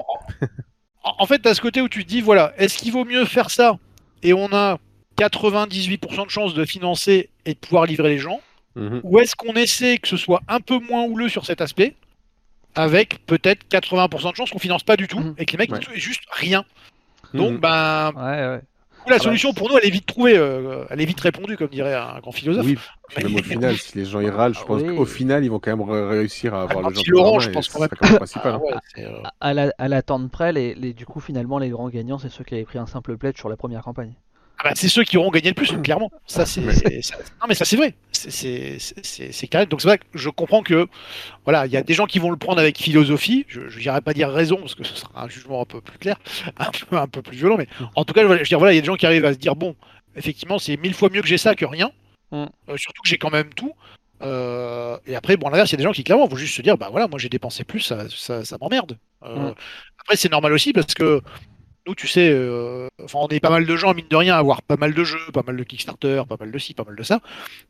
En, en- fait, à ce côté où tu te dis, voilà, est-ce qu'il vaut mieux faire ça et on a 98% de chances de financer et de pouvoir livrer les gens mhm. Ou est-ce qu'on essaie que ce soit un peu moins houleux sur cet aspect avec peut-être 80% de chances qu'on finance pas du tout Mhm. et que les mecs Ouais. ils juste rien. Donc, Mhm. ben, ouais, ouais. La solution pour nous, elle est vite trouvée, euh, elle est vite répondue, comme dirait un grand philosophe. Oui, même au final, si les gens ils râlent, je Ah pense oui. qu'au final, ils vont quand même ré- réussir à avoir Ah, le pour je pense quand même. principal. Ah hein. ouais, c'est, euh, À la, à l'attente près, les, les- du coup, finalement, les grands gagnants, c'est ceux qui avaient pris un simple pledge sur la première campagne. Ah bah, c'est ceux qui auront gagné le plus, clairement. Ça, c'est, Mais- c'est- ça- non, mais ça, c'est vrai. C'est, carré. Donc, c'est vrai que je comprends que, voilà, il y a des gens qui vont le prendre avec philosophie. Je n'irai pas dire raison, parce que ce sera un jugement un peu plus clair, un peu, un peu plus violent. Mais en tout cas, je veux dire, voilà, il y a des gens qui arrivent à se dire, bon, effectivement, c'est mille fois mieux que j'ai ça que rien. Mm. Euh, surtout que j'ai quand même tout. Euh, et après, bon, à l'inverse, il y a des gens qui clairement vont juste se dire, bah voilà, moi j'ai dépensé plus, ça, ça, ça m'emmerde. Euh, Mm. Après, c'est normal aussi parce que nous, tu sais, euh, enfin, on est pas mal de gens, mine de rien, à avoir pas mal de jeux, pas mal de Kickstarter, pas mal de ci, pas mal de ça.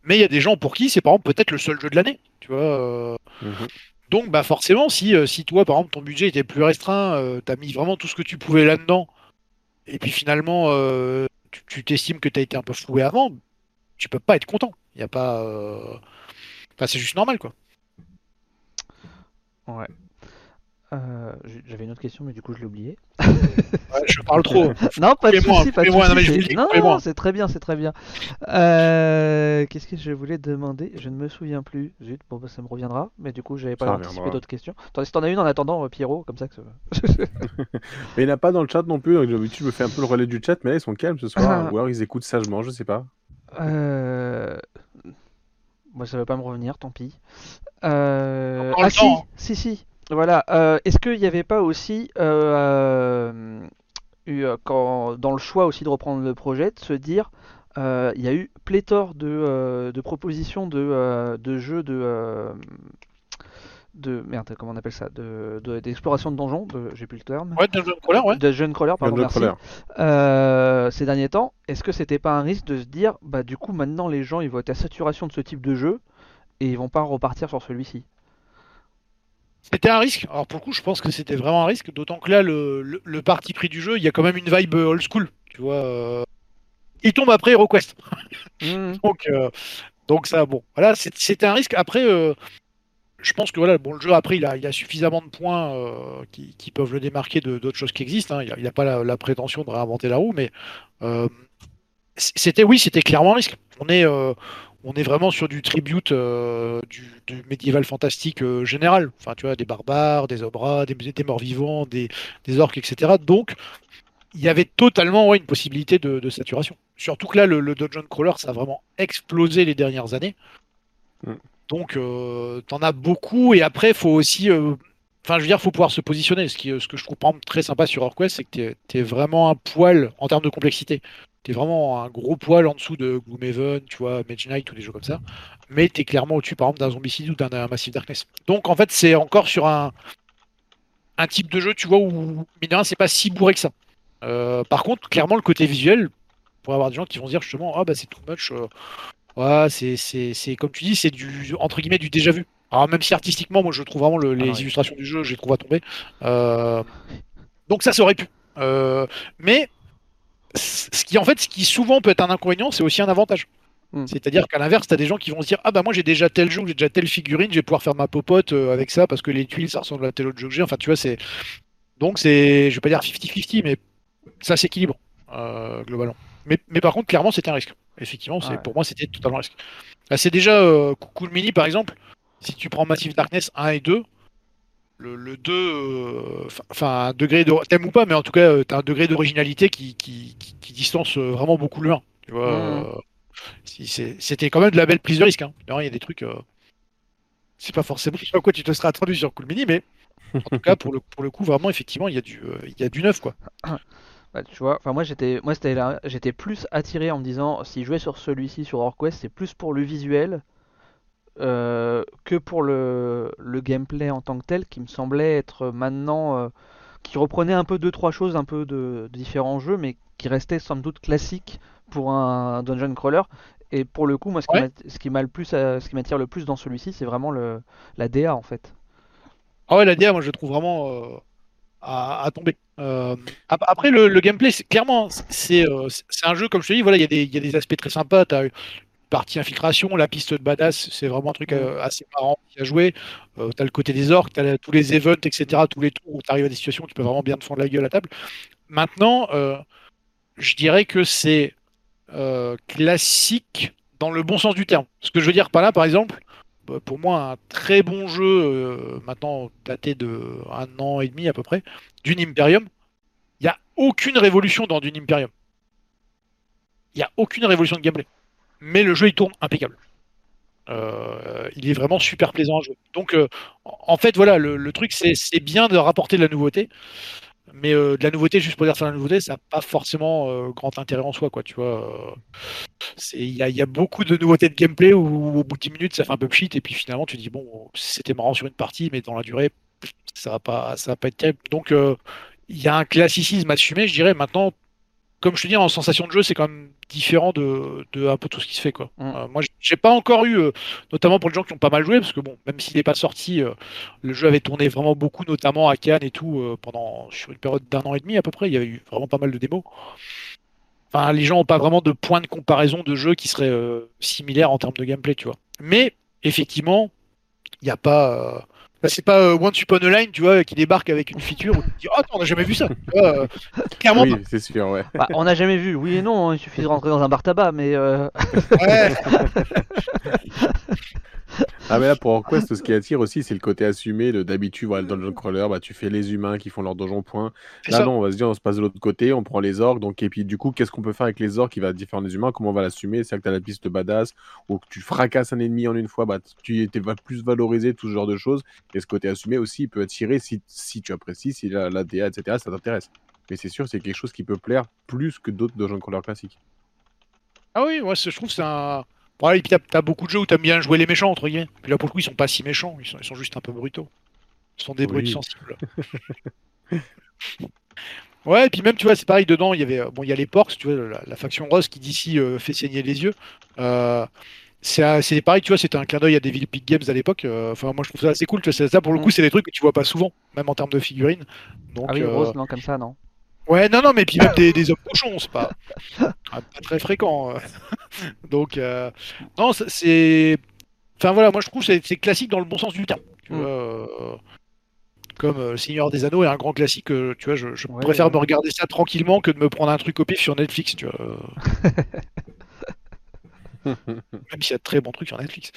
Mais il y a des gens pour qui c'est par exemple peut-être le seul jeu de l'année, tu vois. euh, Mhm. donc, bah forcément, si, euh, si toi, par exemple, ton budget était plus restreint, euh, t'as mis vraiment tout ce que tu pouvais là-dedans, et puis finalement, euh, tu- t'estimes que t'as été un peu floué avant, tu peux pas être content. Il y a pas. euh, Enfin, c'est juste normal, quoi. Ouais. Euh, J'avais une autre question, mais du coup, je l'ai oubliée. Ouais, je parle trop. Non, pas de Coupez-moi, souci, pas de coupez-moi, non, Non, non, c'est très bien, c'est très bien. Euh, Qu'est-ce que je voulais demander? Je ne me souviens plus. Zut, bon, bah, ça me reviendra. Mais du coup, j'avais pas anticipé d'autres questions. Attends, si t'en as une en attendant, euh, Pierrot, comme ça que ça... Mais il n'y en a pas dans le chat non plus. D'habitude, je me fais un peu le relais du chat, mais là, ils sont calmes ce soir. Ah. Ou alors ils écoutent sagement, je sais pas. Euh... Moi, ça va pas me revenir, tant pis. Euh... Ah si, si, si. Voilà. Euh, Est-ce qu'il n'y avait pas aussi, euh, euh, eu, quand, dans le choix aussi de reprendre le projet, de se dire, euh, il y a eu pléthore de, euh, de propositions de, euh, de jeux de, euh, de merde, comment on appelle ça, de de- d'exploration de, donjons. De, J'ai plus le terme. Ouais, Dungeon Crawler, ouais. De Jeune Crawler, pardon, merci. Crawler. Euh, ces derniers temps, est-ce que c'était pas un risque de se dire, bah du coup maintenant les gens ils vont être à saturation de ce type de jeu et ils vont pas repartir sur celui-ci? C'était un risque. Alors pour le coup, je pense que c'était vraiment un risque, d'autant que là, le, le, le parti pris du jeu, il y a quand même une vibe old school. Tu vois, euh, il tombe après HeroQuest. Donc, euh, donc ça, bon, voilà, c'était un risque. Après, euh, je pense que voilà, bon, le jeu après, il a, il a suffisamment de points qui, qui peuvent le démarquer de d'autres choses qui existent. hein. Il n'a pas la, la prétention de réinventer la roue, mais c'était oui, c'était clairement un risque. On est, on est vraiment sur du tribute euh, du, du médiéval fantastique euh, général. Enfin, tu vois, des barbares, des obras, des, des morts vivants, des, des orques, etc. Donc, il y avait totalement ouais, une possibilité de, de saturation. Surtout que là, le, le Dungeon Crawler, ça a vraiment explosé les dernières années. Mm. Donc, euh, t'en as beaucoup. Et après, faut aussi. Enfin, je veux dire, faut pouvoir se positionner. Ce, qui, ce que je trouve par exemple, très sympa sur EarthQuest, c'est que t'es es vraiment un poil en termes de complexité. T'es vraiment un gros poil en dessous de Gloomhaven, tu vois, Mage Knight ou des jeux comme ça. Mais t'es clairement au-dessus, par exemple, d'un Zombicide ou d'un Massive Darkness. Donc, en fait, c'est encore sur un, un type de jeu, tu vois, où, mine de rien, c'est pas si bourré que ça. Euh, par contre, clairement, le côté visuel, pour avoir des gens qui vont se dire justement, ah bah c'est too much. euh, ouais, c'est, comme tu dis, c'est du entre guillemets du déjà vu. Alors même si artistiquement, moi je trouve vraiment le- les Ah ouais. illustrations du jeu, je les trouve à tomber. Euh, donc ça, ça aurait pu. Euh, mais ce qui en fait, ce qui souvent peut être un inconvénient, c'est aussi un avantage. Hmm. C'est-à-dire qu'à l'inverse, tu as des gens qui vont se dire Ah bah moi j'ai déjà tel jeu, j'ai déjà telle figurine, je vais pouvoir faire ma popote euh, avec ça parce que les tuiles ça ressemble à tel autre jeu que j'ai. Enfin, tu vois, c'est. Donc c'est, je vais pas dire 50-50, mais ça s'équilibre euh, globalement. Mais, mais par contre, clairement, c'était un risque. Effectivement, c'est Ouais. pour moi, c'était totalement un risque. Là, c'est déjà euh, Cool Mini, par exemple. Si tu prends Massive Darkness 1 et 2, le, le 2, euh, enfin, un degré de. T'aimes ou pas, mais en tout cas, tu as un degré d'originalité qui, qui, qui, qui distance euh, vraiment beaucoup le 1. Tu vois, euh, si c'est- c'était quand même de la belle prise de risque. Hein. Il y a des trucs. euh, c'est pas forcément à quoi tu te serais attendu sur Cool Mini, mais en tout cas, pour le, pour le coup, vraiment, effectivement, il y, a du, euh, il y a du neuf, quoi. Bah, tu vois, enfin moi j'étais moi c'était là, j'étais plus attiré en me disant si je jouais sur celui-ci sur Orquest, c'est plus pour le visuel euh, que pour le, le gameplay en tant que tel qui me semblait être maintenant euh, qui reprenait un peu deux trois choses un peu de, de différents jeux mais qui restait somme doute classique pour un dungeon crawler. Et pour le coup, moi, ce qui Ouais. m'a- ce qui m'a le plus, euh, ce qui m'attire le plus dans celui-ci, c'est vraiment le, la DA en fait. Ah ouais, la DA, moi je trouve vraiment euh, à, à tomber. Euh, ap- après, le, le gameplay, clairement, c'est euh, un jeu, comme je te dis, voilà, il y, a des- il y a des aspects très sympas. Partie infiltration, la piste de badass, c'est vraiment un truc euh, assez marrant à jouer. Euh, tu as le côté des orques, tu as tous les events, etc., tous les tours où tu arrives à des situations où tu peux vraiment bien te fendre la gueule à table. Maintenant, euh, je dirais que c'est euh, classique dans le bon sens du terme. Ce que je veux dire par là, par exemple, bah, pour moi, un très bon jeu, maintenant daté de un an et demi à peu près, d'une Imperium, il n'y a aucune révolution dans d'une Imperium. Il n'y a aucune révolution de gameplay. Mais le jeu, il tourne impeccable. Euh, il est vraiment super plaisant à jouer. Donc, euh, en fait, voilà, le, truc, c'est c'est bien de rapporter de la nouveauté. Mais euh, de la nouveauté, juste pour dire ça, la nouveauté, ça n'a pas forcément grand intérêt en soi, quoi, tu vois. c'est- Il y, a- beaucoup de nouveautés de gameplay où au bout de 10 minutes, ça fait un peu pchit, et puis finalement, tu dis, bon, c'était marrant sur une partie, mais dans la durée, ça va pas, ça va pas être terrible. Donc, il y a un classicisme assumé, je dirais. Maintenant, comme je te dis, en sensation de jeu, c'est quand même différent de, de un peu tout ce qui se fait, quoi. Mm. Euh, moi, j'ai pas encore eu, euh, notamment pour les gens qui ont pas mal joué, parce que bon, même s'il n'est pas sorti, euh, le jeu avait tourné vraiment beaucoup, notamment à Cannes et tout, euh, pendant sur une période d'un an et demi à peu près. Il y avait eu vraiment pas mal de démos. Enfin, les gens n'ont pas vraiment de point de comparaison de jeu qui serait similaire en termes de gameplay, tu vois. Mais effectivement, il n'y a pas. Là, c'est pas euh, Once Upon a Line, tu vois, qui débarque avec une feature où tu te dis, oh, attends, on n'a jamais vu ça. Tu vois, euh, clairement Oui, c'est sûr, ouais. Bah, on n'a jamais vu, oui et non, hein, il suffit de rentrer dans un bar tabac, mais euh. Ouais. Ah mais là pour Orquest, ce qui attire aussi, c'est le côté assumé. D'habitude, voilà, le dungeon crawler, bah tu fais les humains qui font leur donjon point. Là ça. non, on va se dire, on se passe de l'autre côté, on prend les orques. Donc et puis du coup, qu'est-ce qu'on peut faire avec les orques qui va différent des humains? Comment on va l'assumer? C'est que t'as la piste badass ou que tu fracasses un ennemi en une fois, bah tu va plus valorisé tout ce genre de choses. Et ce côté assumé aussi, il peut attirer si si tu apprécies, si la, la DA etc. Ça t'intéresse. Mais c'est sûr, c'est quelque chose qui peut plaire plus que d'autres dungeon crawler classiques. Ah oui, moi je trouve que c'est un. Voilà, et puis t'as, beaucoup de jeux où t'aimes bien jouer les méchants, entre guillemets. Puis là, pour le coup, ils sont pas si méchants, ils sont, ils sont juste un peu brutaux. Ils sont des brutes Oui. sensibles. ouais, et puis même, tu vois, c'est pareil, dedans, il y avait. Bon, il y a les Porks, tu vois, la, la faction rose qui d'ici euh, fait saigner les yeux. Euh, c'est, c'est pareil, tu vois, c'était un clin d'œil à Devil Peak Games à l'époque. Euh, Enfin, moi je trouve ça assez cool, tu vois, ça pour le coup, Mm. c'est des trucs que tu vois pas souvent, même en termes de figurines. Donc, ah oui, Rose, non, comme ça, non. Ouais, non, non, mais puis même des, des hommes cochons, c'est pas, pas très fréquent. euh. Donc, euh, non, c'est. Enfin voilà, moi je trouve que c'est classique dans le bon sens du terme. Tu Mm. vois, euh, Comme euh, Le Seigneur des Anneaux est un grand classique, tu vois, je, je Ouais, préfère ouais. me regarder ça tranquillement que de me prendre un truc au pif sur Netflix, tu vois. Même s'il y a de très bons trucs sur Netflix.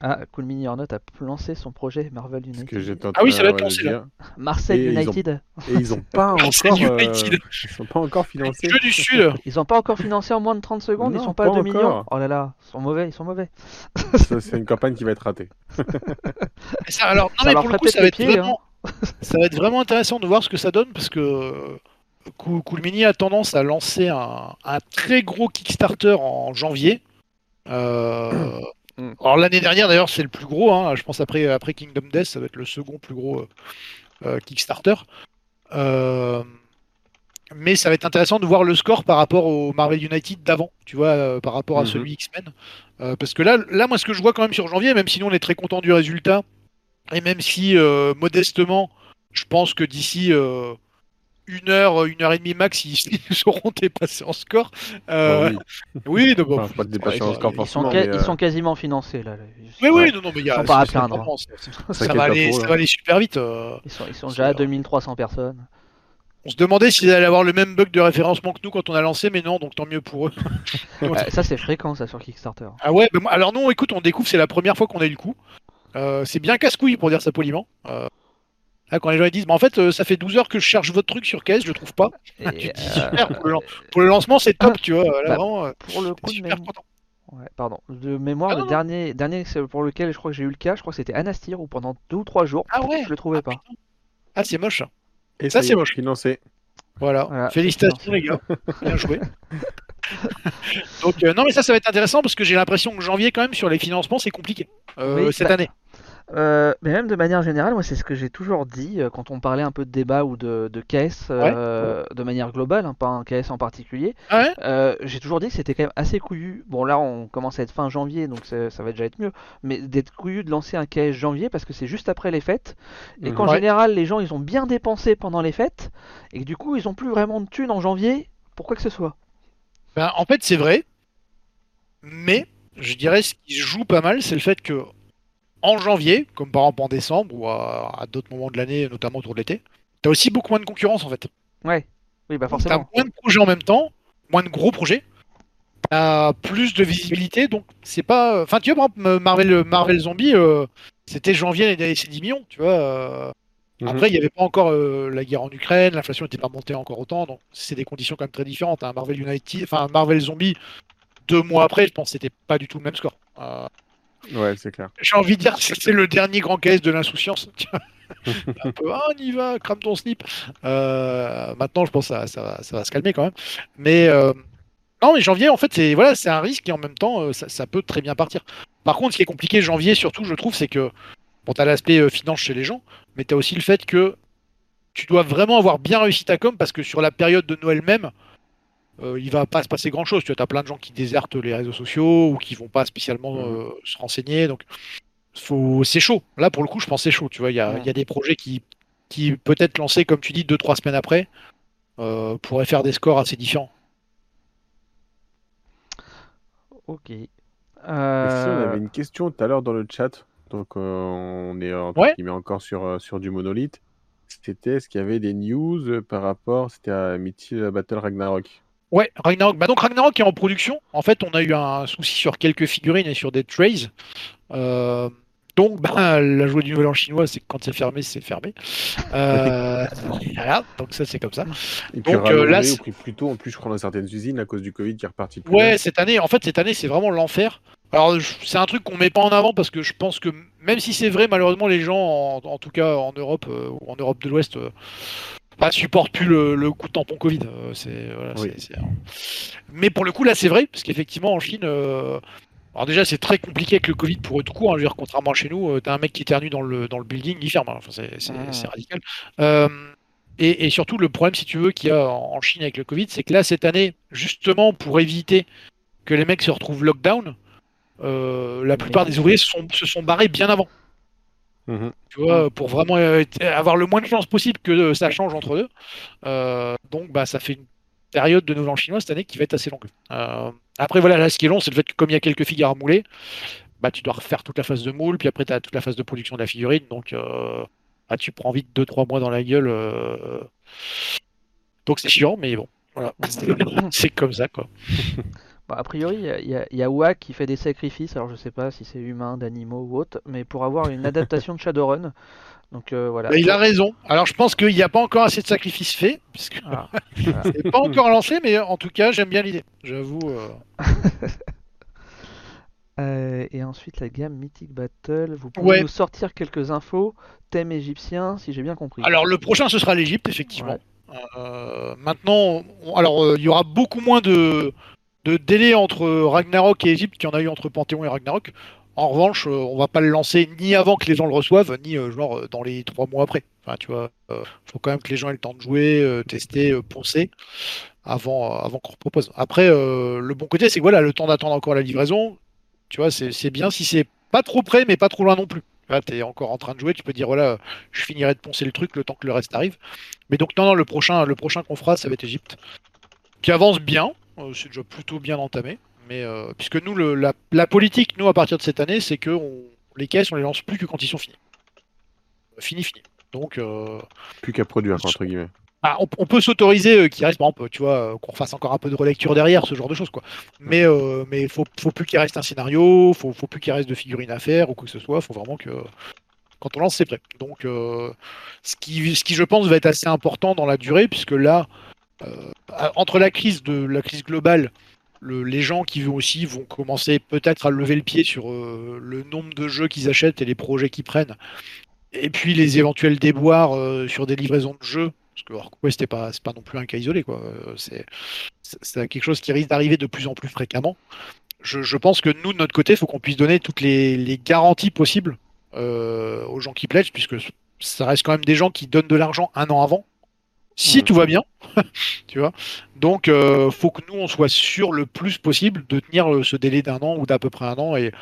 Ah, Cool Mini Or Not a lancé son projet Marvel que United. Ah oui, ça va être lancé, là. Marseille Et ils ont- United. Et ils ont pas encore, euh, United. ils sont pas encore financés. Jeu du Sud Ils ont pas encore financé en moins de 30 secondes, ils sont pas à pas 2 millions. encore. Oh là là, ils sont mauvais, ils sont mauvais. C'est une campagne qui va être ratée. Ça, alors, non, Ça mais pour le coup, ça va, être pieds, vraiment... ça va être vraiment intéressant de voir ce que ça donne parce que euh, Cool Cool Mini a tendance à lancer un, un très gros Kickstarter en janvier. Euh. Alors l'année dernière d'ailleurs c'est le plus gros, hein, je pense après, après Kingdom Death ça va être le second plus gros euh, euh, Kickstarter. Euh, mais ça va être intéressant de voir le score par rapport au Marvel United d'avant, tu vois, euh, par rapport à Mhm. celui X-Men. Parce que là, là, moi, ce que je vois quand même sur janvier, même si nous on est très content du résultat, et même si modestement, je pense que d'ici une heure, une heure et demie max, ils, ils seront dépassés en score. Euh, oui. bon, Enfin, pas de dépasser ouais, en ils- score Ils forcément. sont, ca- mais, ils euh, sont quasiment financés là. Oui, Ouais. oui, non, non, mais il y a. Ils sont pas à plaindre. Ça, va aller, ça là. va aller super vite. euh. Ils sont, ils sont C'est déjà à vrai. 2300 personnes. On se demandait s'ils allaient avoir le même bug de référencement que nous quand on a lancé, mais non, donc tant mieux pour eux. Euh, ça c'est fréquent ça sur Kickstarter. Ah ouais, bah alors non, écoute, on découvre, c'est la première fois qu'on a eu le coup. Euh, c'est bien casse-couille pour dire ça poliment. Euh, là, quand les gens ils disent, bah, en fait, euh, ça fait 12 heures que je cherche votre truc sur caisse, je le trouve pas. Et, Tu te dis, euh, super, pour le, lan- pour le lancement, c'est top, tu vois. Là, Bah, vraiment, euh, pour le coup, super content. ouais, pardon. de mémoire, Ah, le non, dernier, dernier pour lequel je crois que j'ai eu le cas, je crois que c'était Anastir où pendant deux ou trois jours, Ah ouais je le trouvais Ah, pas. putain. Ah, c'est moche. ça. Et ça, c'est est, moche. Financé. Voilà. Voilà, Félicitations, les gars. Bien joué. Donc, euh, non, mais ça, ça va être intéressant parce que j'ai l'impression que janvier, quand même, sur les financements, c'est compliqué euh, Oui, cette bah, année. Euh, mais même de manière générale, moi c'est ce que j'ai toujours dit euh, quand on parlait un peu de débat ou de, de KS euh, de manière globale, hein, pas un KS en particulier. Ah ouais? Euh, j'ai toujours dit que c'était quand même assez couillu. Bon là on commence à être fin janvier donc ça, ça va déjà être mieux. Mais d'être couillu de lancer un KS janvier parce que c'est juste après les fêtes. Et Mhm. qu'en Ouais. général les gens ils ont bien dépensé pendant les fêtes. Et que du coup ils ont plus vraiment de thunes en janvier pour quoi que ce soit. Ben, en fait, c'est vrai. Mais je dirais ce qui joue pas mal, c'est le fait que en janvier, comme par exemple en décembre ou à, à d'autres moments de l'année, notamment autour de l'été, t'as aussi beaucoup moins de concurrence en fait. Ouais. Oui bah T'as forcément. moins de projets en même temps, moins de gros projets. T'as plus de visibilité, donc c'est pas. Enfin, tu vois, par exemple, Marvel, Marvel Zombie, euh, c'était janvier dernière, c'est 10 millions, tu vois. euh, Mhm. Après, il n'y avait pas encore euh, la guerre en Ukraine, l'inflation n'était pas montée encore autant, donc c'est des conditions quand même très différentes. hein. Marvel United, enfin Marvel Zombie, deux mois après, je pense que c'était pas du tout le même score. Euh, Ouais, c'est clair. J'ai envie de dire que c'est le dernier grand caisse de l'insouciance. Un peu, ah, on y va, crame ton slip. Euh, maintenant, je pense que ça, ça, ça va se calmer quand même. Mais euh, non, mais janvier, en fait, c'est voilà, c'est un risque et en même temps, euh, ça, ça peut très bien partir. Par contre, ce qui est compliqué janvier, surtout, je trouve, c'est que bon, t'as l'aspect finance chez les gens, mais t'as aussi le fait que tu dois vraiment avoir bien réussi ta com parce que sur la période de Noël même, euh, il va pas se passer grand chose. Tu as plein de gens qui désertent les réseaux sociaux ou qui vont pas spécialement Mhm. euh, se renseigner. Donc, faut... c'est chaud. Là, pour le coup, je pense que c'est chaud. Tu vois, il y a, Ouais. il y a des projets qui, qui peut-être lancés, comme tu dis, deux, trois semaines après, euh, pourraient faire des scores assez différents. Ok. Si Euh, on avait une question tout à l'heure dans le chat, donc euh, on est entre Ouais. guillemets encore sur, euh, sur du monolithe. C'était est-ce qu'il y avait des news euh, par rapport, c'était à Mythil Battle Ragnarok? Ouais, Ragnarok. Bah donc Ragnarok est en production. En fait, on a eu un souci sur quelques figurines et sur des trays. Euh, donc, bah, la joie du Nouvel An chinois, c'est que quand c'est fermé, c'est fermé. Euh, voilà, donc ça, c'est comme ça. Et puis Donc, euh, là, prix plus tôt, en plus je crois dans certaines usines à cause du Covid qui est reparti plus Ouais, cette année, en fait, cette année, c'est vraiment l'enfer. Alors, c'est un truc qu'on met pas en avant parce que je pense que même si c'est vrai, malheureusement, les gens, en, en tout cas en Europe euh, ou en Europe de l'Ouest, bah, supportent plus le, le coup de tampon Covid. Euh, c'est, voilà, Oui. c'est- c'est- Mais pour le coup, là, c'est vrai parce qu'effectivement, en Chine, euh, alors déjà, c'est très compliqué avec le Covid pour eux tout court. hein. Je veux dire, contrairement à chez nous, euh, t'as un mec qui éternue dans le, dans le building, il ferme. hein. Enfin, c'est, c'est- Ah. c'est radical. Euh, et, et surtout, le problème, si tu veux, qu'il y a en en Chine avec le Covid, c'est que là, cette année, justement, pour éviter que les mecs se retrouvent lockdown, euh, la plupart des ouvriers se sont, se sont barrés bien avant. Mhm. Tu vois, pour vraiment euh, avoir le moins de chances possible que euh, ça change entre deux. Euh, donc, bah, ça fait une période de Nouvel An chinois cette année qui va être assez longue. Euh, après, voilà, là, ce qui est long, c'est le fait que comme il y a quelques figures à mouler, bah, tu dois refaire toute la phase de moule, puis après, tu as toute la phase de production de la figurine. Donc, euh, ah, tu prends vite 2-3 mois dans la gueule. euh. Donc, c'est chiant, mais bon, voilà. c'est comme ça, quoi. Bah, a priori, il y a- il y, a- il y a WAC qui fait des sacrifices, alors je sais pas si c'est humain, d'animaux ou autre, mais pour avoir une adaptation de Shadowrun. Donc euh, voilà. Bah, il a raison. Alors, je pense qu'il n'y a pas encore assez de sacrifices faits, puisque Ah, voilà. c'est pas encore lancé, mais en tout cas, j'aime bien l'idée. J'avoue. euh. Euh, et ensuite la gamme Mythic Battle. Vous pouvez Ouais. nous sortir quelques infos, thème égyptien, si j'ai bien compris. Alors le prochain ce sera l'Égypte effectivement. Maintenant, on- alors il y aura beaucoup moins de, de délai entre Ragnarok et Égypte qu'il y en a eu entre Panthéon et Ragnarok. En revanche, euh, on va pas le lancer ni avant que les gens le reçoivent, ni euh, genre euh, dans les trois mois après. Enfin, faut quand même que les gens aient le temps de jouer, tester, poncer avant, avant qu'on propose. Après, le bon côté, c'est que voilà, le temps d'attendre encore la livraison, tu vois, c'est bien si c'est pas trop près, mais pas trop loin non plus. Tu es encore en train de jouer, tu peux dire voilà, je finirai de poncer le truc le temps que le reste arrive. Mais donc non, non, le prochain, le prochain qu'on fera, ça va être Égypte, qui avance bien. Euh, c'est déjà plutôt bien entamé. Mais euh, puisque nous, le- la, la politique, nous, à partir de cette année, c'est que on- les caisses, on les lance plus que quand ils sont finis. Fini, fini. Donc, euh, Plus qu'à produire, entre guillemets. ah, on, on peut s'autoriser euh, qu'il reste, par exemple, tu vois, euh, qu'on fasse encore un peu de relecture derrière, ce genre de choses, quoi. Mais euh, mais faut, faut plus qu'il reste un scénario, faut, faut plus qu'il reste de figurines à faire ou quoi que ce soit. Faut vraiment que quand on lance, c'est prêt. Donc, euh, ce qui, ce qui, je pense, va être assez important dans la durée, puisque là, euh, entre la crise de la crise globale, le- les gens qui vont aussi vont commencer peut-être à lever le pied sur euh, le nombre de jeux qu'ils achètent et les projets qu'ils prennent, et puis les éventuels déboires euh, sur des livraisons de jeux. Parce que Orquest c'est pas, pas non plus un cas isolé, quoi. Euh, C'est, quelque chose qui risque d'arriver de plus en plus fréquemment. Je, pense que nous, de notre côté, il faut qu'on puisse donner toutes les, garanties possibles euh, aux gens qui pledgent, puisque ça reste quand même des gens qui donnent de l'argent un an avant, si tout va bien, tu vois. Donc, euh, faut que nous on soit sûr le plus possible de tenir euh, ce délai d'un an ou d'à peu près un an. Et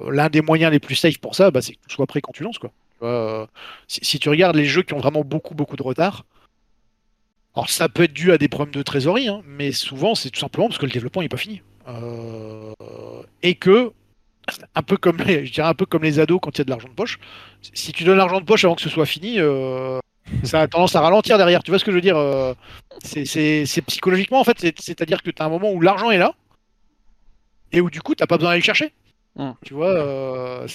euh, l'un des moyens les plus safe pour ça, bah, c'est que tu sois prêt quand tu lances, quoi. Tu vois, si, si tu regardes les jeux qui ont vraiment beaucoup beaucoup de retard. Alors ça peut être dû à des problèmes de trésorerie, hein, mais souvent c'est tout simplement parce que le développement n'est pas fini. Et que, un peu comme les, je dirais un peu comme les ados quand il y a de l'argent de poche, si tu donnes l'argent de poche avant que ce soit fini, ça a tendance à ralentir derrière. Tu vois ce que je veux dire euh, c'est, psychologiquement en fait, c'est- c'est-à-dire que tu as un moment où l'argent est là et où du coup tu pas besoin d'aller le chercher. Mm. Tu vois, euh,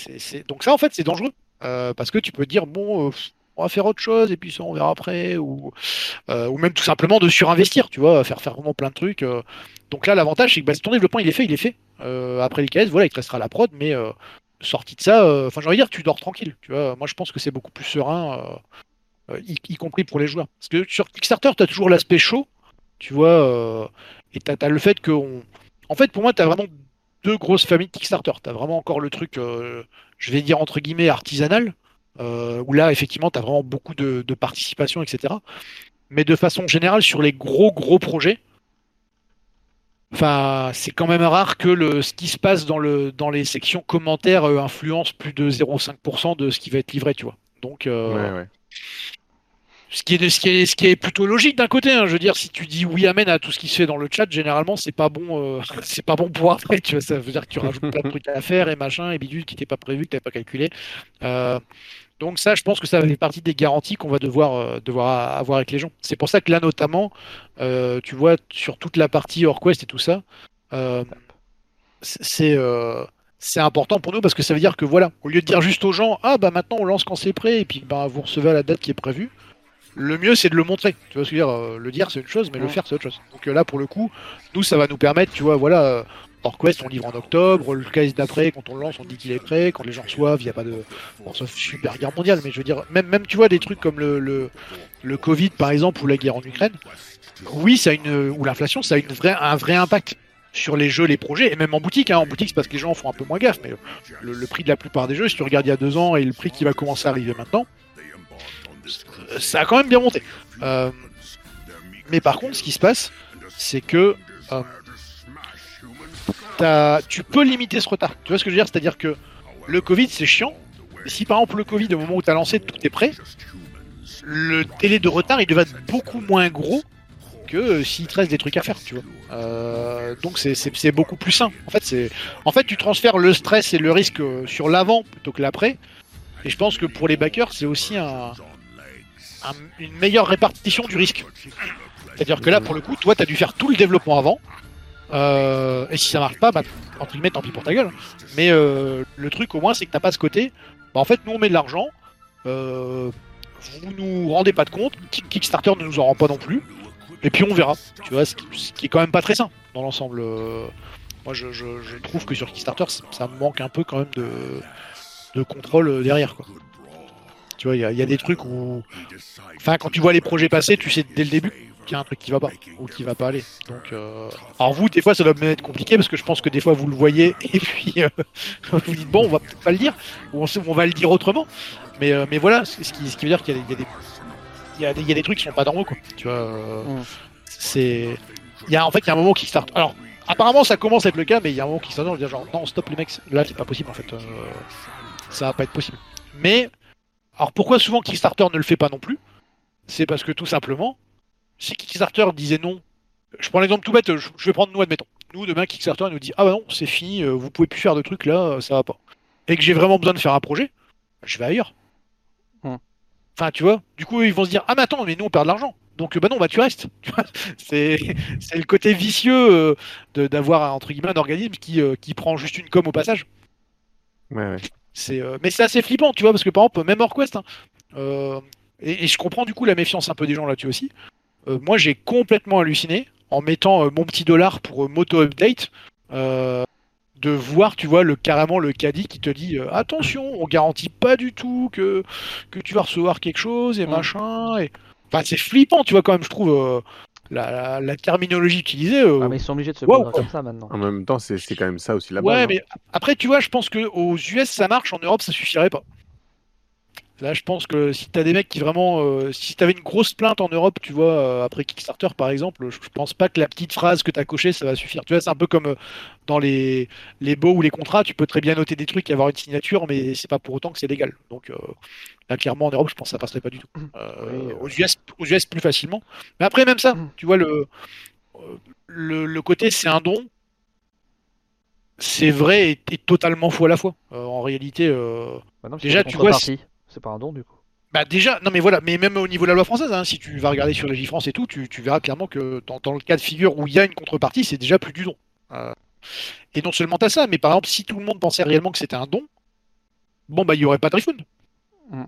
donc ça en fait c'est dangereux euh, parce que tu peux dire bon, euh, on va faire autre chose et puis ça on verra après ou ou même tout simplement de surinvestir, tu vois, faire faire vraiment plein de trucs. Donc là, l'avantage, c'est que bah, si ton développement il est fait, il est fait. Après les caisses, voilà, il te restera la prod, mais sorti de ça, enfin, j'ai envie de dire, tu dors tranquille. Tu vois, moi, je pense que c'est beaucoup plus serein, y, y compris pour les joueurs. Parce que sur Kickstarter, tu as toujours l'aspect chaud, tu vois, euh, et tu as, le fait que, on- en fait, pour moi, tu as vraiment deux grosses familles de Kickstarter. Tu as vraiment encore le truc, euh, je vais dire entre guillemets, artisanal, euh, où là, effectivement, tu as vraiment beaucoup de, de participation, etc. Mais de façon générale, sur les gros, gros projets, Enfin, c'est quand même rare que le, ce qui se passe dans, le, dans les sections commentaires euh, influence plus de 0,5% de ce qui va être livré, tu vois. Donc, euh. Ce, qui est, plutôt logique d'un côté. hein. Je veux dire, si tu dis oui amen à tout ce qui se fait dans le chat, généralement, c'est pas bon, euh, c'est pas bon pour après. Tu vois, ça veut dire que tu rajoutes plein de trucs à faire et machin et bidule qui n'était pas prévu, que tu n'avais pas calculé. Euh, donc ça, je pense que ça fait partie des garanties qu'on va devoir, euh, avoir avec les gens. C'est pour ça que là, notamment, tu vois, sur toute la partie Orquest et tout ça, c'est c'est important pour nous parce que ça veut dire que voilà, au lieu de dire juste aux gens, ah bah maintenant on lance quand c'est prêt et puis bah vous recevez à la date qui est prévue, le mieux c'est de le montrer. Tu vois ce que je veux dire euh, Le dire c'est une chose, mais le faire c'est autre chose. Donc euh, là pour le coup, nous ça va nous permettre, tu vois, voilà. euh, Orquest, on livre en octobre. Le case d'après, quand on le lance, on dit qu'il est prêt. Quand les gens reçoivent, il n'y a pas de. Bon, sauf super guerre mondiale, mais je veux dire, même, même tu vois, des trucs comme le, le, le Covid, par exemple, ou la guerre en Ukraine, oui, ça a une. ou l'inflation, ça a une vraie, un vrai impact sur les jeux, les projets, et même en boutique. Hein. En boutique, c'est parce que les gens font un peu moins gaffe, mais le, prix de la plupart des jeux, si tu regardes il y a deux ans et le prix qui va commencer à arriver maintenant, ça a quand même bien monté. Euh, mais par contre, ce qui se passe, c'est que euh, tu peux limiter ce retard. Tu vois ce que je veux dire? C'est-à-dire que le Covid, c'est chiant. Si par exemple le Covid, au moment où tu as lancé, tout est prêt, le délai de retard, il devrait être beaucoup moins gros que euh, s'il te reste des trucs à faire, tu vois. Euh, donc c'est- beaucoup plus sain. En fait, tu transfères le stress et le risque euh, sur l'avant plutôt que l'après. Et je pense que pour les backers, c'est aussi un, un- une meilleure répartition du risque. C'est-à-dire que là, pour le coup, toi, tu as dû faire tout le développement avant. Et si ça marche pas, bah, entre guillemets, tant pis pour ta gueule. Mais le truc, au moins, c'est que t'as pas ce côté. Bah, en fait, nous, on met de l'argent. Euh, vous nous rendez pas de compte. Kick- Kickstarter ne nous en rend pas non plus. Et puis, on verra. Tu vois, ce qui, est quand même pas très sain dans l'ensemble. Euh, Moi, je, trouve que sur Kickstarter, ça- manque un peu quand même de, de contrôle euh, derrière. Quoi. Tu vois, il y, a- des trucs où. Enfin, quand tu vois les projets passer, tu sais dès le début qu'il y a un truc qui va pas ou qui va pas aller. Donc, euh, alors vous, des fois, ça doit même être compliqué parce que je pense que des fois vous le voyez et puis vous dites bon, on va peut-être pas le dire ou on, va le dire autrement. Mais, mais voilà, ce qui, ce qui veut dire qu'il y a des il y a des, il y a des trucs qui sont pas normaux quoi. Tu vois, euh, Mm. c'est il y a en fait il y a un moment qui start. Alors apparemment ça commence à être le cas, mais il y a un moment qui start. On dit genre non stop les mecs, là c'est pas possible en fait. Euh, ça va pas être possible. Mais alors pourquoi souvent Kickstarter ne le fait pas non plus? C'est parce que tout simplement, si Kickstarter disait non, je prends l'exemple tout bête, je, je vais prendre nous admettons. Nous demain Kickstarter nous dit ah bah non c'est fini, euh, vous pouvez plus faire de trucs là, ça va pas. Et que j'ai vraiment besoin de faire un projet, je vais ailleurs. Enfin tu vois, du coup ils vont se dire ah mais attends mais nous on perd de l'argent. Donc euh, bah non bah tu restes. C'est le côté vicieux euh, de- d'avoir entre guillemets un organisme qui, euh, qui prend juste une com au passage. Ouais, ouais. C'est, euh, mais c'est assez flippant, tu vois, parce que par exemple, même Orquest, hein, euh, et, et je comprends du coup la méfiance un peu des gens là-dessus aussi. Moi, j'ai complètement halluciné en mettant mon petit dollar pour Moto Update, euh, de voir, tu vois, le carrément le caddie qui te dit euh, attention, on garantit pas du tout que que tu vas recevoir quelque chose et Mm. machin. Et... Enfin, c'est flippant, tu vois, quand même, je trouve euh, la, la- la terminologie utilisée. euh, Ah, mais ils sont obligés de se Wow. comme ça maintenant. En même temps, c'est c'est quand même ça aussi la Ouais, hein. mais après, tu vois, je pense que aux US ça marche, en Europe ça suffirait pas. Là, je pense que si t'as des mecs qui vraiment, euh, si t'avais une grosse plainte en Europe, tu vois, euh, après Kickstarter par exemple, je, je pense pas que la petite phrase que t'as cochée, ça va suffire. Tu vois, c'est un peu comme euh, dans les les baux ou les contrats, tu peux très bien noter des trucs et avoir une signature, mais c'est pas pour autant que c'est légal. Donc là, clairement en Europe, je pense que ça passerait pas du tout. Oui, aux US, aux US plus facilement. Mais après même ça, Mm. tu vois le le, le côté c'est un don. C'est vrai et, et totalement faux à la fois. Euh, en réalité, euh, Bah non, Déjà, tu vois. C'est pas un don du coup. Bah déjà, non mais voilà, mais même au niveau de la loi française, hein, si tu vas regarder sur les France et tout, tu, tu verras clairement que dans, dans le cas de figure où il y a une contrepartie, c'est déjà plus du don. Euh, et non seulement t'as ça, mais par exemple, si tout le monde pensait réellement que c'était un don, bon bah il y aurait pas de refund. Mm.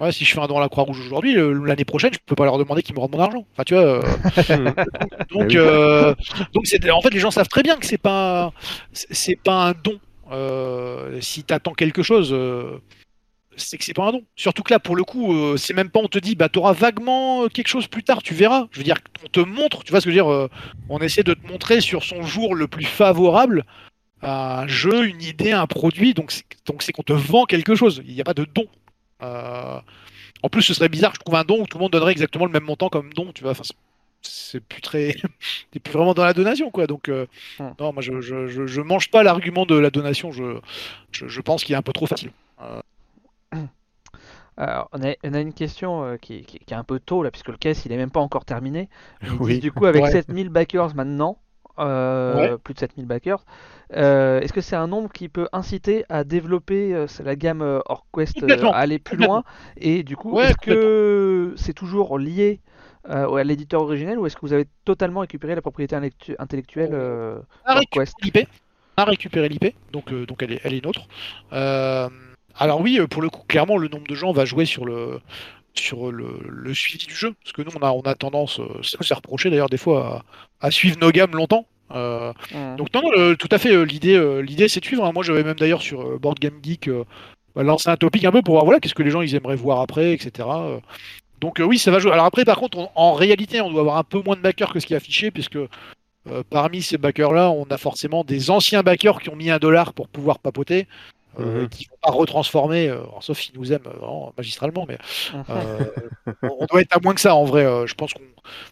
Ouais, si je fais un don à la Croix-Rouge aujourd'hui, l'année prochaine, je peux pas leur demander qu'ils me rendent mon argent. Enfin, tu vois. euh, donc, oui. euh, donc c'est en fait les gens savent très bien que c'est pas c'est c'est pas un don. Euh, si t'attends quelque chose, euh, c'est que c'est pas un don. Surtout que là, pour le coup, euh, c'est même pas on te dit bah t'auras vaguement euh, quelque chose plus tard, tu verras. Je veux dire, on te montre, tu vois ce que je veux dire. euh, on essaie de te montrer sur son jour le plus favorable un jeu, une idée, un produit. Donc c'est- donc c'est qu'on te vend quelque chose. Il n'y a pas de don. Euh, en plus, ce serait bizarre que je trouve un don où tout le monde donnerait exactement le même montant comme don, tu vois. Enfin, c'est- c'est plus très. T'es plus vraiment dans la donation, quoi. Donc, Hmm. non, moi, je, je, je, je mange pas l'argument de la donation. Je, je, je pense qu'il est un peu trop facile. Alors, on a, on a une question euh, qui, qui- qui est un peu tôt là, puisque le case il est même pas encore terminé. Du coup, avec Ouais. 7000 backers maintenant, euh, plus de 7000 backers, euh, est-ce que c'est un nombre qui peut inciter à développer la gamme OrquEst, à aller plus loin Et du coup, Ouais, est-ce que c'est toujours lié à l'éditeur originel ou est-ce que vous avez totalement récupéré la propriété intellectu- intellectuelle OrquEst. On a récupéré l'IP, donc, donc elle, est, elle est nôtre. Euh, alors oui, euh, pour le coup, clairement, le nombre de gens va jouer sur le sur le, le suivi du jeu, parce que nous, on a, on a tendance, euh, ça nous est reproché d'ailleurs des fois, à, à suivre nos gammes longtemps. Euh, donc non, tout à fait, euh, l'idée, euh, l'idée c'est de suivre. hein. Moi, j'avais même d'ailleurs sur euh, Board Game Geek euh, bah, lancé un topic un peu pour voir voilà qu'est-ce que les gens ils aimeraient voir après, etc. Euh, Donc euh, oui, ça va jouer. Alors après, par contre, on- en réalité, on doit avoir un peu moins de backers que ce qui est affiché, puisque euh, parmi ces backers-là, on a forcément des anciens backers qui ont mis un dollar pour pouvoir papoter. Euh, Mhm. qui ne vont pas retransformer, euh, sauf s'ils nous aiment euh, vraiment magistralement, mais euh, on doit être à moins que ça en vrai. euh, je pense qu'on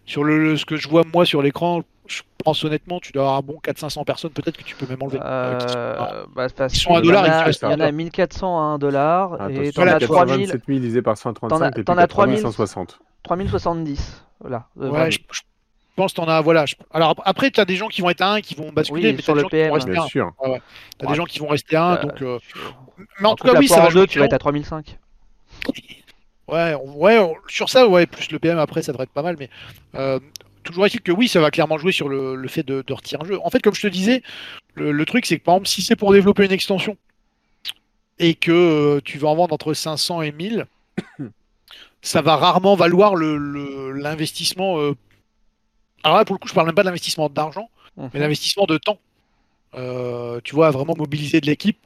sur le, le- ce que je vois moi sur l'écran, je pense honnêtement, tu dois avoir un bon 400-500 personnes, peut-être que tu peux même enlever. euh, qui sont- Euh, bah, parce Ils sont à dollar, restent il y en à a 1400 à 1 dollar et t'en as 3000, 427 000 divisé par T'en as- 135 et puis t'en as 3000. 3160. 3070. Voilà. euh, Ouais, voilà. je, je pense que t'en as. Voilà. je- alors ap- après, tu as des gens qui vont être à 1 qui vont basculer, Oui, mais sur t'as des le gens qui vont PM, Bien 1. sûr. T'as des gens qui vont rester à 1, Bah, donc. euh, Mais en tout cas, oui, ça va tu vas être à 3005. Ouais, on- ouais, on- sur ça, ouais, plus le PM après, ça devrait être pas mal, mais euh, toujours est-il que oui, ça va clairement jouer sur le, le fait de, de retirer un jeu. En fait, comme je te disais, le, le truc, c'est que par exemple, si c'est pour développer une extension et que euh, tu vas en vendre entre 500 et 1000, ça va rarement valoir le- le- l'investissement. euh, Alors là, pour le coup, je parle même pas d'investissement d'argent, Mhm. mais l'investissement de temps. Euh, tu vois, vraiment mobiliser de l'équipe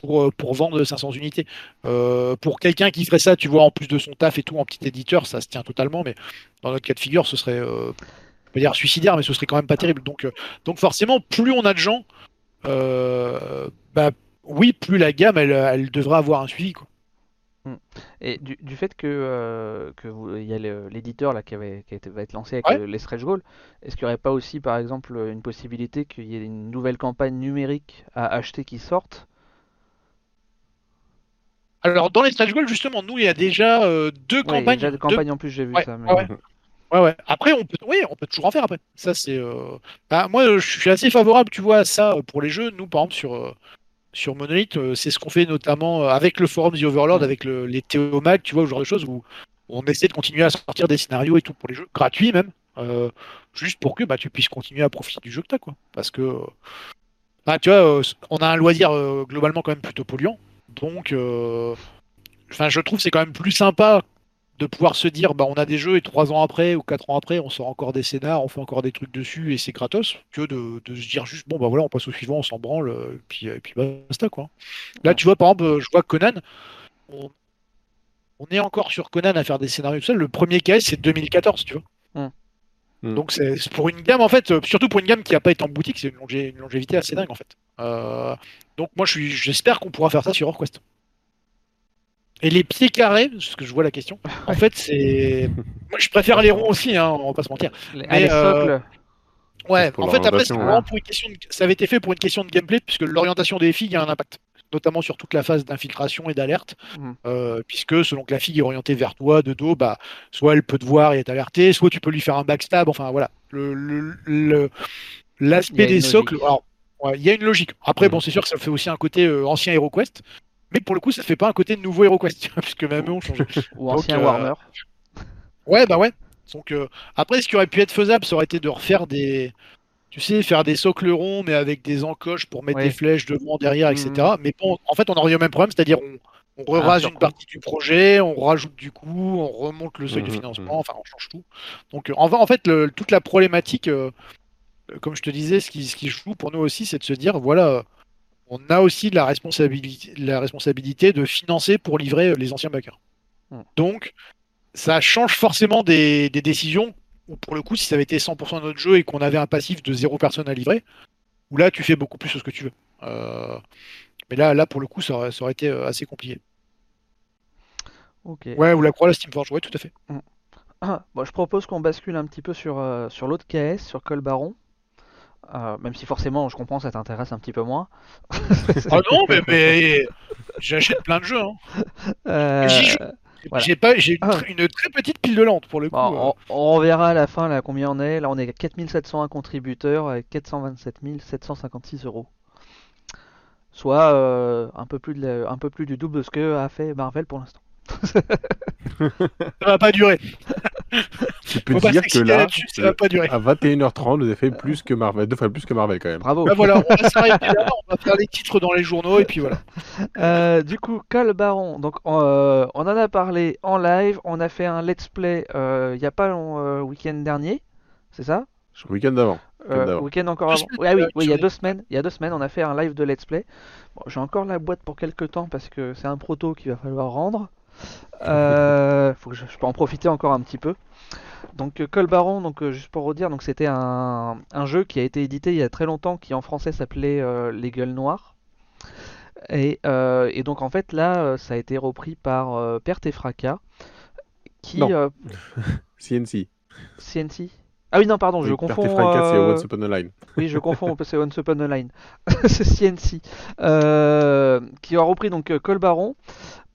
pour, euh, pour vendre 500 unités. Euh, pour quelqu'un qui ferait ça, tu vois, en plus de son taf et tout, en petit éditeur, ça se tient totalement, mais dans notre cas de figure, ce serait, euh, vais dire suicidaire, mais ce serait quand même pas terrible. Donc, donc forcément, plus on a de gens, bah, oui, plus la gamme, elle, elle devrait avoir un suivi. Quoi. Et du, du fait que, euh, que vous- il y a l'éditeur là qui, avait, qui a été- va être lancé avec Ouais. les stretch goals, est-ce qu'il n'y aurait pas aussi par exemple une possibilité qu'il y ait une nouvelle campagne numérique à acheter qui sorte? Alors, dans les stretch goals, justement, nous, il y a déjà euh, deux Ouais, il y a campagnes. déjà deux- campagnes en plus, j'ai vu Ouais, ça. mais- ouais, ouais. Après, on peut, oui, on peut toujours en faire après. Ça, c'est. euh, bah, moi, euh, je suis assez favorable, tu vois, à ça euh, pour les jeux. Nous, par exemple, sur, euh, sur Monolith, euh, c'est ce qu'on fait notamment euh, avec le forum The Overlord, Mm. avec le- les Théomag, tu vois, ce genre de choses où on essaie de continuer à sortir des scénarios et tout pour les jeux, gratuits même, euh, juste pour que bah, tu puisses continuer à profiter du jeu que t'as, quoi. Parce que, bah, tu vois, on a un loisir euh, globalement quand même plutôt polluant. Donc, euh, je trouve que c'est quand même plus sympa de pouvoir se dire bah on a des jeux et trois ans après ou quatre ans après on sort encore des scénars, on fait encore des trucs dessus et c'est gratos que de, de se dire juste bon bah voilà on passe au suivant, on s'en branle euh, et puis, et puis basta quoi. Là tu vois par exemple euh, je vois Conan, on, on est encore sur Conan à faire des scénarios tout seul. Le premier cas c'est 2014 tu vois. Hmm. Donc c'est pour une gamme en fait, euh, surtout pour une gamme qui n'a pas été en boutique, c'est une, longé- une longévité assez dingue en fait. Euh, donc moi je suis j'espère qu'on pourra faire ça sur Orquest. Et les pieds carrés, parce que je vois la question, en fait, c'est. Moi, je préfère les ronds aussi, hein, on va pas se mentir. Les, Mais, les euh, socles. Ouais, en fait, après, c'est l'orientation, vraiment ouais. pour une question de... ça avait été fait pour une question de gameplay, puisque l'orientation des figues a un impact, notamment sur toute la phase d'infiltration et d'alerte, Mhm. euh, puisque selon que la figue est orientée vers toi de dos, bah, soit elle peut te voir et être alertée, soit tu peux lui faire un backstab, enfin voilà. Le, le- le- l'aspect des socles, ouais, il y a une logique. Après, Mhm. bon, c'est sûr que ça fait aussi un côté euh, ancien HeroQuest, mais pour le coup, ça fait pas un côté nouveau HeroQuest, puisque même eux ont changé. Ou ancien euh, Warner. Ouais, bah ouais. Donc euh, après, ce qui aurait pu être faisable, ça aurait été de refaire des, tu sais, faire des socles ronds, mais avec des encoches pour mettre Ouais. des flèches devant, derrière, Mhm. etc. Mais bon, en fait, on en revient au même problème, c'est-à-dire on, on Ah, une partie du projet, on rajoute du coût, on remonte le seuil de Mhm, financement, mhm. enfin, on change tout. Donc euh, en, en fait, le- toute la problématique, euh, comme je te disais, ce qui, ce qui joue pour nous aussi, c'est de se dire, voilà. On a aussi la responsabilité, la responsabilité de financer pour livrer euh, les anciens backers. Mhm. Donc, ça change forcément des, des décisions où pour le coup, si ça avait été 100% de notre jeu et qu'on avait un passif de zéro personne à livrer, où là, tu fais beaucoup plus ce que tu veux. Euh, mais là, là, pour le coup, ça aurait, ça aurait été euh, assez compliqué. Ok. Ouais, ou la croix, la Steamforge, ouais, tout à fait. Ah, bon, je propose qu'on bascule un petit peu sur, euh, sur l'autre KS, sur Col Baron. Euh, même si forcément, je comprends, ça t'intéresse un petit peu moins. Ah non, mais, mais j'achète plein de jeux. hein. Euh. Voilà. J'ai pas, j'ai une, Ah. une très petite pile de lente pour le coup. bon, euh. on, on verra à la fin là combien on est. Là, on est à 4701 contributeurs avec 427 756 euros. Soit euh, un, peu plus de la- un peu plus du double de ce que a fait Marvel pour l'instant. Ça va pas durer. Tu peux dire que là, là-dessus, ça va pas durer. à 21h30, vous avez fait plus que Marvel, deux fois plus que Marvel quand même. Bravo. Bah voilà, on va s'arrêter là, on va faire les titres dans les journaux et puis voilà. Euh, du coup, Col Baron, donc euh, on en a parlé en live, on a fait un let's play euh, il n'y a pas long euh, week-end dernier, c'est ça? Week-end d'avant. Euh, d'avant. Week-end encore avant. Ouais, ah oui, oui, il y a deux semaines, il y a deux semaines, on a fait un live de let's play. Bon, j'ai encore la boîte pour quelques temps parce que c'est un proto qu'il va falloir rendre. Euh, faut que je, je peux en profiter encore un petit peu. Donc euh, Col Baron, donc euh, juste pour redire, donc c'était un, un jeu qui a été édité il y a très longtemps, qui en français s'appelait euh, Les Gueules Noires. Et, et donc en fait là, ça a été repris par Perte et Fracas, qui Non. CNC. CNC. Ah oui non pardon, je confonds. Perte et Fracas, c'est euh, Once Upon a Line. oui, je confonds, c'est Once Upon a Line. c'est CNC. Euh, qui a repris donc euh, Col Baron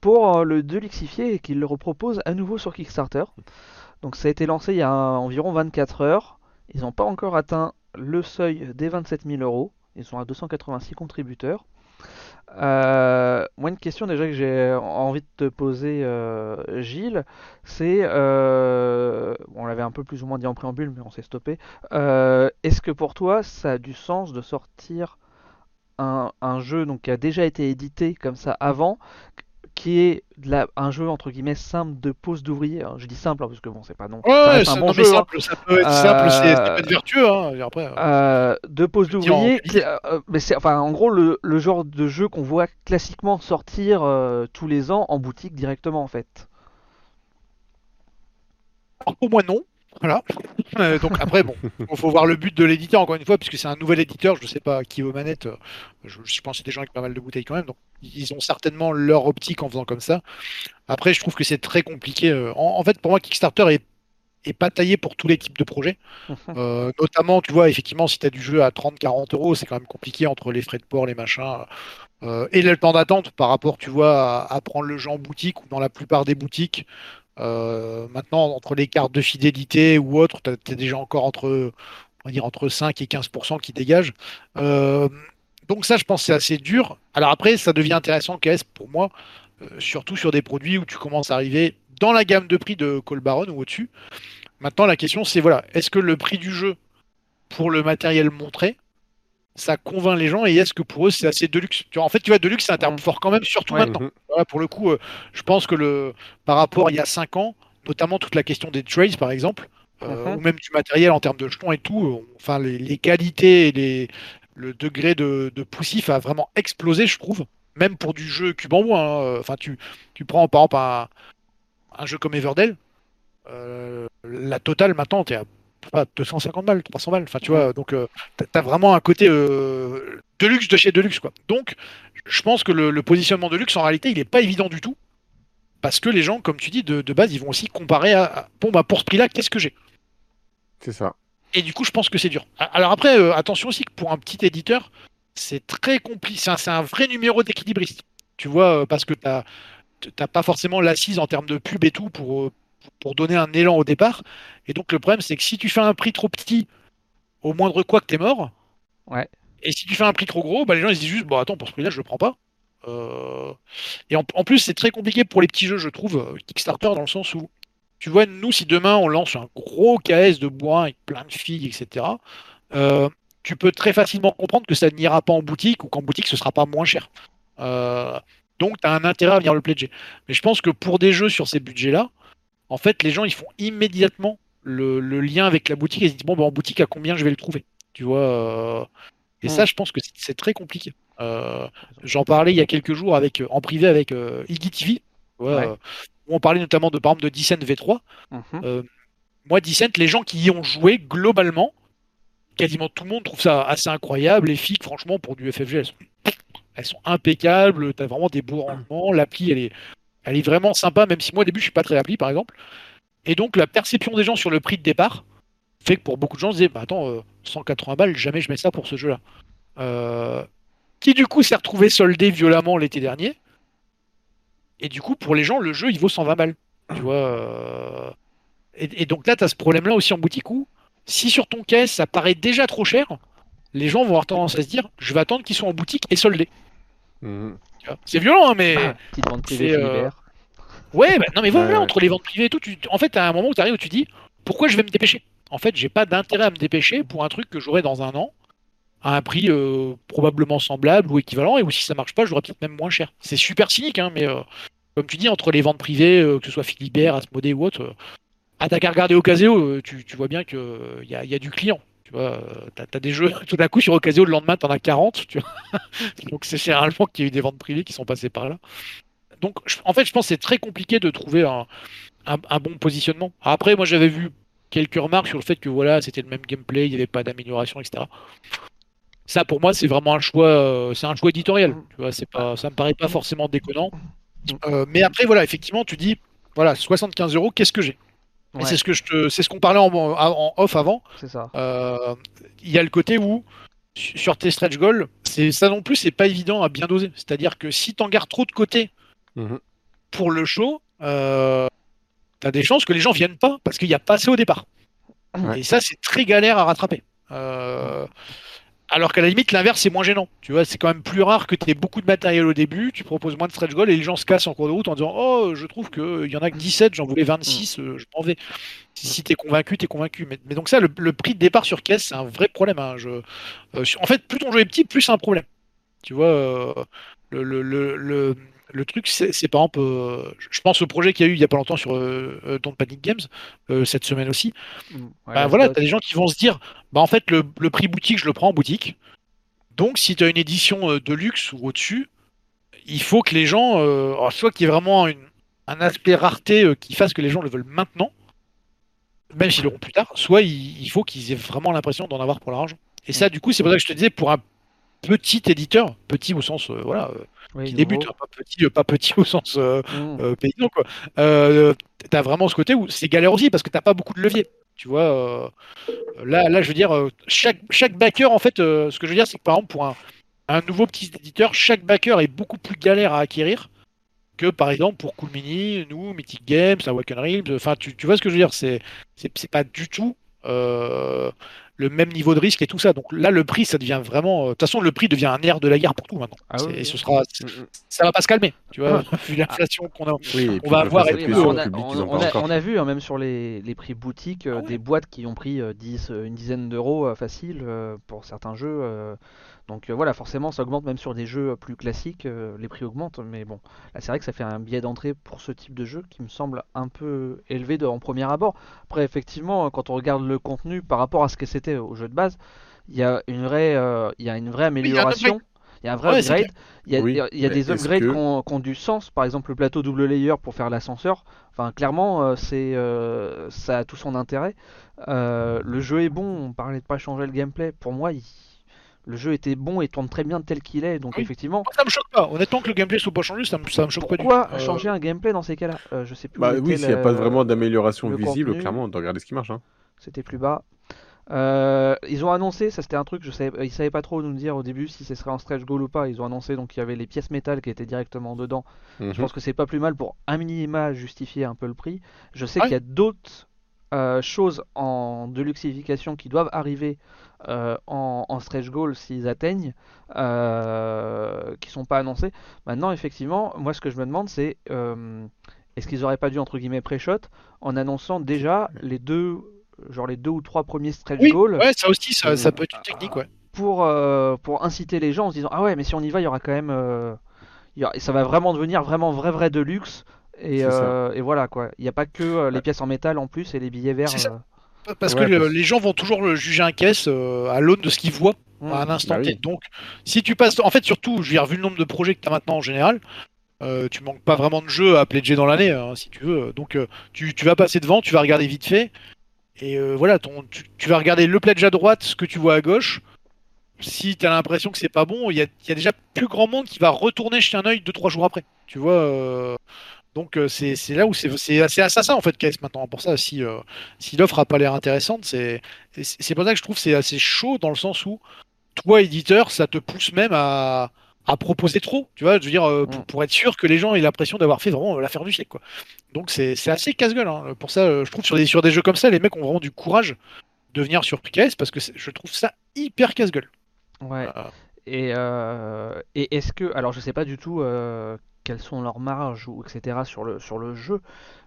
pour euh, le deluxifier et qui le repropose à nouveau sur Kickstarter. Donc ça a été lancé il y a environ 24 heures. Ils n'ont pas encore atteint le seuil des 27 000 euros. Ils sont à 286 contributeurs. Euh, moi, une question déjà que j'ai envie de te poser, euh, Gilles, c'est, on l'avait un peu plus ou moins dit en préambule, mais on s'est stoppé. Est-ce que pour toi, ça a du sens de sortir un, un jeu donc, qui a déjà été édité comme ça avant, qui est de la- un jeu entre guillemets simple de pose d'ouvrier Alors, Je dis simple hein, parce que bon, c'est pas non. Ouais, ça, un bon non, jeu, hein. simple, ça peut être simple, c'est- être Euh, vertueux. Hein, après, euh, Euh, de pose d'ouvrier, euh, mais c'est enfin en gros le, le genre de jeu qu'on voit classiquement sortir tous les ans en boutique directement en fait. Alors, pour moi, non. Voilà. Euh, donc après, bon, il faut voir le but de l'éditeur, encore une fois, puisque c'est un nouvel éditeur, je ne sais pas qui est aux manettes, euh, je, je pense que c'est des gens avec pas mal de bouteilles quand même, donc ils ont certainement leur optique en faisant comme ça. Après, je trouve que c'est très compliqué. euh, En, en fait, pour moi, Kickstarter est, est pas taillé pour tous les types de projets. Euh, notamment, tu vois, effectivement, si tu as du jeu à 30-40 euros, c'est quand même compliqué entre les frais de port, les machins, euh, et le temps d'attente par rapport, tu vois, à, à prendre le jeu en boutique ou dans la plupart des boutiques. Euh, maintenant, entre les cartes de fidélité ou autres, tu as, déjà encore entre, on va dire, entre 5 et 15% qui dégagent. Euh, donc ça, je pense c'est assez dur. Alors après, ça devient intéressant KS pour moi, euh, surtout sur des produits où tu commences à arriver dans la gamme de prix de Call Baron ou au-dessus. Maintenant, la question, c'est voilà, est-ce que le prix du jeu pour le matériel montré, ça convainc les gens et est-ce que pour eux c'est assez de luxe tu vois, En fait, tu vois, de luxe c'est un terme Mm. fort quand même, surtout Ouais. maintenant. Voilà, pour le coup, euh, je pense que le par rapport à il y a 5 ans, notamment toute la question des trades par exemple, euh, Mhm. ou même du matériel en termes de jetons et tout, euh, enfin les, les qualités et les, le degré de, de poussif a vraiment explosé, je trouve. Même pour du jeu cube en bois. hein. Enfin, tu, tu prends par exemple un, un jeu comme Everdell, la totale maintenant, t'es à pas 250 balles, 300 balles. Enfin, tu vois, donc euh, t'as- vraiment un côté euh, deluxe de chez deluxe, quoi. Donc, je pense que le, le positionnement de luxe, en réalité, il est pas évident du tout. parce que les gens, comme tu dis, de, de base, ils vont aussi comparer à, à, bon bah pour ce prix-là, qu'est-ce que j'ai? C'est ça. Et du coup, je pense que c'est dur. Alors après, euh, attention aussi que pour un petit éditeur, c'est très compliqué. C'est un, vrai numéro d'équilibriste. Tu vois, parce que t'as t'as pas forcément l'assise en termes de pub et tout pour, pour donner un élan au départ. Et donc le problème, c'est que si tu fais un prix trop petit, au moindre quoi que t'es mort. Ouais. Et si tu fais un prix trop gros, bah, les gens ils se disent juste, bon attends, pour ce prix-là, je le prends pas. Euh, Et en, en plus, c'est très compliqué pour les petits jeux, je trouve, euh, Kickstarter, dans le sens où, tu vois, nous, si demain on lance un gros KS de bois avec plein de filles, etc., euh, tu peux très facilement comprendre que ça n'ira pas en boutique ou qu'en boutique ce sera pas moins cher. Euh, donc, tu as un intérêt à venir le pledger. Mais je pense que pour des jeux sur ces budgets-là, en fait, les gens ils font immédiatement le, le lien avec la boutique et ils se disent bon, bah, en boutique, à combien je vais le trouver Tu vois euh, Et ça, Mm. je pense que c'est- très compliqué. Euh, J'en parlais il y a quelques jours avec, euh, en privé avec Iggy TV, tu Ouais. où on parlait notamment de, par exemple, de Descent V3 Mhm. moi, Descent, les gens qui y ont joué, globalement, quasiment tout le monde trouve ça assez incroyable. Les filles, franchement, pour du FFG, elles sont, elles sont impeccables. T'as vraiment des beaux rendements. L'appli, elle est, elle est vraiment sympa, même si moi, au début, je suis pas très appli, par exemple. Et donc, la perception des gens sur le prix de départ fait que pour beaucoup de gens, se disaient, bah, attends, euh, 180 balles, jamais je mets ça pour ce jeu-là. Euh, qui, du coup, s'est retrouvé soldé violemment l'été dernier. Et du coup, pour les gens, le jeu, il vaut 120 balles. Tu euh, et, et donc là, tu as ce problème-là aussi en boutique où, si sur ton caisse, ça paraît déjà trop cher, les gens vont avoir tendance à se dire je vais attendre qu'ils soient en boutique et soldés. Mhm. C'est violent, hein, mais. Petite vente privée c'est, euh. Ouais, bah, non, mais voilà, entre les ventes privées et tout, tu... en fait, à un moment où tu arrives où tu dis pourquoi je vais me dépêcher? En fait, j'ai pas d'intérêt à me dépêcher pour un truc que j'aurai dans un an à un prix euh, probablement semblable ou équivalent, et où si ça marche pas, j'aurai peut-être même moins cher. C'est super cynique, hein, mais euh, comme tu dis, entre les ventes privées, euh, que ce soit Philibert, Asmodée ou autre, euh, ah, t'as qu'à regarder Ocasio, euh, tu, tu vois bien qu'il y a, y a du client. Tu vois, euh, t'as, t'as des jeux, tout d'un coup sur Ocasio, le lendemain, t'en as 40. Tu vois Donc c'est généralement qu'il y a eu des ventes privées qui sont passées par là. Donc en fait, je pense que c'est très compliqué de trouver un, bon positionnement. Après, moi j'avais vu quelques remarques sur le fait que voilà, c'était le même gameplay, il n'y avait pas d'amélioration, etc. Ça, pour moi, c'est vraiment un choix, euh, c'est un choix éditorial. Tu vois, ça me paraît pas forcément déconnant. Euh, mais après, voilà, effectivement, tu dis, voilà, 75 euros, qu'est-ce que j'ai? Ouais, C'est ce que je te, c'est ce qu'on parlait en, en off avant. c'est ça. Euh, Il y a le côté où su- sur tes stretch goals, c'est ça non plus, c'est pas évident à bien doser. C'est-à-dire que si t'en gardes trop de côté Mhm. pour le show, euh, t'as des chances que les gens viennent pas parce qu'il n'y a pas assez au départ. Ouais. Et ça, c'est très galère à rattraper. Euh, alors qu'à la limite, l'inverse, c'est moins gênant. Tu vois, c'est quand même plus rare que tu aies beaucoup de matériel au début, tu proposes moins de stretch goals et les gens se cassent en cours de route en disant Oh, je trouve qu'il y en a que 17, j'en voulais 26, euh, je m'en vais. Si, t'es convaincu, t'es convaincu. Mais, donc, ça, le, prix de départ sur caisse, c'est un vrai problème. hein. Euh, en fait, plus ton jeu est petit, plus c'est un problème. Tu vois, euh, le, le, le, le, truc, c'est par exemple, euh, je pense au projet qu'il y a eu il y a pas longtemps sur euh, euh, Don't Panic Games, euh, cette semaine aussi. Mm. Ouais, Bah la voilà, t'as des gens qui vont se dire, bah en fait le, le prix boutique, je le prends en boutique. Donc si tu as une édition de luxe ou au-dessus, il faut que les gens, soit qu'il y ait vraiment une- un aspect rareté qui fasse que les gens le veulent maintenant, même s'ils l'auront plus tard, soit il, il faut qu'ils aient vraiment l'impression d'en avoir pour leur argent. Et ça, du coup, c'est pour ça que je te disais, pour un petit éditeur, petit au sens, voilà, Oui, qui débute, hein, pas petit, pas petit au sens euh, Mm. euh, paysan quoi. Euh, t'as vraiment ce côté où c'est galère aussi parce que t'as pas beaucoup de levier. Tu vois, là, là, je veux dire, chaque, chaque backer, en fait, ce que je veux dire, c'est que par exemple, pour un, un nouveau petit éditeur, chaque backer est beaucoup plus galère à acquérir que par exemple pour Cool Mini, nous, Mythic Games, Awaken Realms. Enfin, tu, tu vois ce que je veux dire, c'est c'est c'est pas du tout euh, le même niveau de risque et tout ça. Donc là, le prix, ça devient vraiment. euh, De toute façon, le prix devient un air de la guerre pour tout maintenant. Ah oui, et ce sera, Mhm. ça va pas se calmer, tu vois, vu l'inflation qu'on a. Oui, On va avoir on, a, public, on- on vu, hein, même sur les, les prix boutiques, euh, Ah des boîtes qui ont pris euh, 10, euh, une dizaine d'euros euh, facile euh, pour certains jeux. Euh. donc euh, voilà, forcément, ça augmente même sur des jeux plus classiques, euh, les prix augmentent. Mais bon, là, c'est vrai que ça fait un biais d'entrée pour ce type de jeu qui me semble un peu élevé de, en premier abord. Après, effectivement, quand on regarde le contenu par rapport à ce que c'était au jeu de base, il y a une vraie, euh, il y a une vraie amélioration. Il y a un vrai Ouais, upgrade. Il y a, Oui, il y des upgrades que- qui ont, qui ont du sens. Par exemple, le plateau double layer pour faire l'ascenseur. Enfin, clairement, euh, c'est, euh, ça a tout son intérêt. Euh, le jeu est bon. On parlait de pas changer le gameplay. Pour moi, il- le jeu était bon et tourne très bien tel qu'il est. Donc Oui. effectivement, Ça me choque pas. Honnêtement, que le gameplay soit pas changé, ça me, ça me choque pas du tout. pourquoi Euh, changer un gameplay dans ces cas-là? Euh, Je sais plus. Bah où oui, s'il n'y a pas vraiment d'amélioration le visible, contenu. clairement, on doit regarder ce qui marche. Hein. C'était plus bas. Euh, ils ont annoncé, ça c'était un truc, je savais, ils savaient pas trop nous dire au début si ce serait en stretch goal ou pas. Ils ont annoncé donc il y avait les pièces métal qui étaient directement dedans. Mhm. Je pense que c'est pas plus mal pour un minima justifier un peu le prix. Je sais Ouais. qu'il y a d'autres euh, choses en deluxification qui doivent arriver euh, en, en stretch goal s'ils atteignent, euh, qui sont pas annoncées. Maintenant, effectivement, moi ce que je me demande c'est euh, est-ce qu'ils auraient pas dû entre guillemets pré-shot en annonçant déjà les deux, genre les deux ou trois premiers stretch Oui, goals ouais, ça aussi, ça, ça peut être une technique, ouais. pour, euh, pour inciter les gens en se disant ah ouais mais si on y va il y aura quand même il y aura- ça va vraiment devenir vraiment vrai vrai de luxe et, euh, et voilà quoi il n'y a pas que euh, les pièces en métal en plus et les billets verts euh. Parce Ouais, que parce- les gens vont toujours le juger un caisse euh, à l'aune de ce qu'ils voient Mm. à un instant Bah T. oui. Donc, si tu passes. En fait, surtout, je veux dire, vu le nombre de projets que tu as maintenant en général, euh, tu manques pas vraiment de jeux à pledger dans l'année, hein, si tu veux. Donc, euh, tu, tu vas passer devant, tu vas regarder vite fait. Et euh, voilà, ton, tu, tu vas regarder le pledge à droite, ce que tu vois à gauche. Si tu as l'impression que c'est pas bon, il y y a déjà plus grand monde qui va retourner jeter un œil 2-3 jours après. Tu vois euh, donc euh, c'est là où c'est assez assassin en fait KS maintenant. Pour ça, si, euh, si l'offre a pas l'air intéressante, c'est pour ça que je trouve c'est assez chaud dans le sens où toi, éditeur, ça te pousse même à, à proposer trop. Tu vois, je veux dire, euh, pour, Mm. pour être sûr que les gens aient l'impression d'avoir fait vraiment l'affaire du siècle. Quoi. Donc c'est assez casse-gueule. hein. Pour ça, je trouve sur des, sur des jeux comme ça, les mecs ont vraiment du courage de venir sur KS parce que je trouve ça hyper casse-gueule. ouais et, euh, et est-ce que alors je sais pas du tout euh, quelles sont leurs marges ou etc sur le sur le jeu.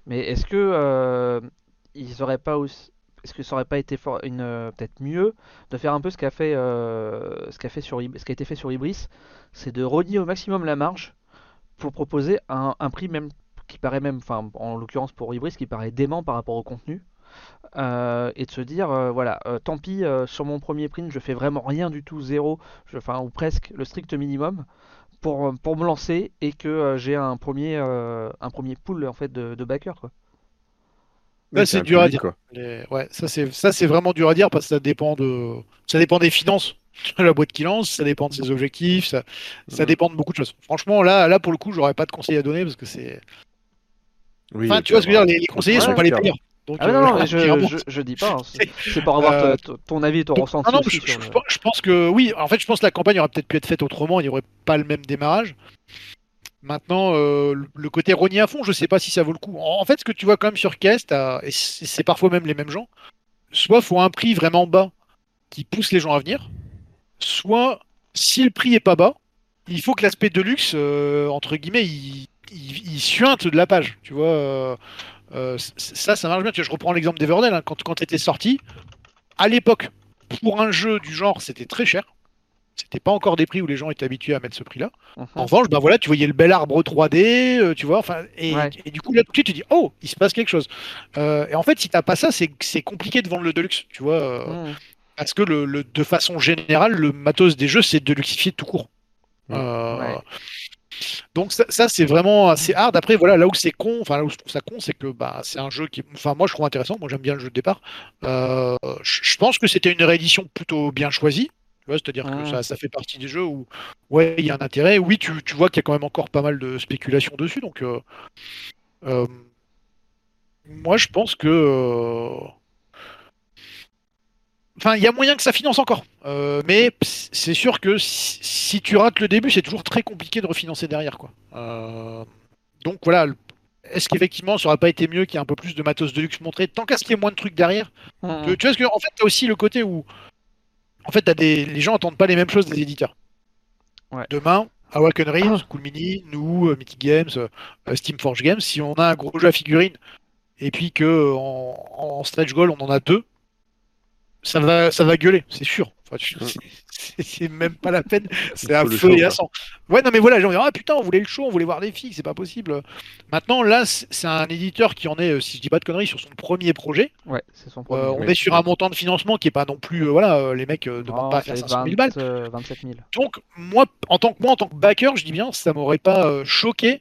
Mais est-ce que euh, auraient pas est-ce que ça aurait pas été une euh, peut-être mieux de faire un peu ce qu'a fait euh, ce qu'a fait sur ce qui a été fait sur Ibris, c'est de renier au maximum la marge pour proposer un, prix même qui paraît même, enfin en l'occurrence pour Ibris, qui paraît dément par rapport au contenu, et de se dire voilà, tant pis sur mon premier print, je fais vraiment rien du tout, zéro, enfin ou presque le strict minimum pour, euh, pour me lancer et que euh, j'ai un premier euh, un premier pool en fait de, de backers quoi. Là, c'est dur à dire. quoi. les- Ouais, ça c'est ça c'est vraiment dur à dire parce que ça dépend de ça dépend des finances de la boîte qui lance, ça dépend de ses objectifs, ça, ça Mhm. dépend de beaucoup de choses. Franchement, là là pour le coup, j'aurais pas de conseils à donner parce que c'est. Oui, Enfin, tu vois ce que je veux dire, les, conseillers avoir- sont Ouais, pas les clairement. Donc, Ah euh, non, non, je, je, je dis pas, hein, c'est pour avoir Euh, ton avis et ton Donc, ressenti non, aussi je, le- pense que oui. En fait, je pense que la campagne aurait peut-être pu être faite autrement. Il n'y aurait pas le même démarrage. Maintenant, euh, le- côté rogner à fond, je sais pas si ça vaut le coup. En, fait, ce que tu vois quand même sur t'as- et c'est parfois même les mêmes gens, soit faut un prix vraiment bas qui pousse les gens à venir, soit si le prix est pas bas, il faut que l'aspect de luxe, euh, entre guillemets, il, il, il suinte de la page. Tu vois, euh, ça, ça marche bien. Tu vois, je reprends l'exemple d'Everdell. hein, quand quand était sorti, à l'époque, pour un jeu du genre, c'était très cher. C'était pas encore des prix où les gens étaient habitués à mettre ce prix-là. Mhm. En revanche, bah voilà, tu voyais le bel arbre 3D, euh, tu vois, enfin, et, Ouais. et du coup là, tout de suite, tu dis, oh, il se passe quelque chose. Euh, et en fait, si t'as pas ça, c'est compliqué de vendre le deluxe, tu vois, Mhm. parce que le, le- de façon générale, le matos des jeux, c'est de luxifier tout court. Ouais. Donc ça, ça, c'est vraiment assez hard. Après, voilà, là où c'est con, enfin là où je trouve ça con, c'est que bah c'est un jeu qui, enfin moi je trouve intéressant. Moi j'aime bien le jeu de départ. Euh, je pense que c'était une réédition plutôt bien choisie. C'est-à-dire que ça, ça fait partie des jeux où ouais il y a un intérêt. Oui, tu, tu vois qu'il y a quand même encore pas mal de spéculation dessus. Donc euh, euh, moi je pense que Enfin, il y a moyen que ça finance encore. Euh, mais c'est sûr que si, si tu rates le début, c'est toujours très compliqué de refinancer derrière. Quoi. Euh, donc voilà. Est-ce qu'effectivement, ça aurait pas été mieux qu'il y ait un peu plus de matos de luxe montré Tant qu'à ce qu'il y ait moins de trucs derrière. Mhm. Tu, tu vois, ce que, en fait, tu as aussi le côté où. En fait, des, les gens attendent pas les mêmes choses des éditeurs. Ouais. Demain, Awaken Realms, Ah. Cool Mini, nous, euh, Mythic Games, euh, Steam Forge Games, si on a un gros jeu à figurines et puis que en, en stretch goal on en a deux, ça va, ça va gueuler, c'est sûr. Enfin, c'est- même pas la peine, c'est un feu show, et à sang. Ouais, non, mais voilà, les gens dire, ah putain, on voulait le show, on voulait voir des filles, c'est pas possible. Maintenant, là, c'est un éditeur qui en est, euh, si je dis pas de conneries, sur son premier projet. Ouais, c'est son Euh, premier. on oui. est sur un montant de financement qui est pas non plus, euh, voilà, euh, les mecs euh, demandent Non, pas à faire c'est 500 000 20, balles. euh, 27 000. Donc, moi, en tant que moi, en tant que backer, je dis bien, ça m'aurait pas euh, choqué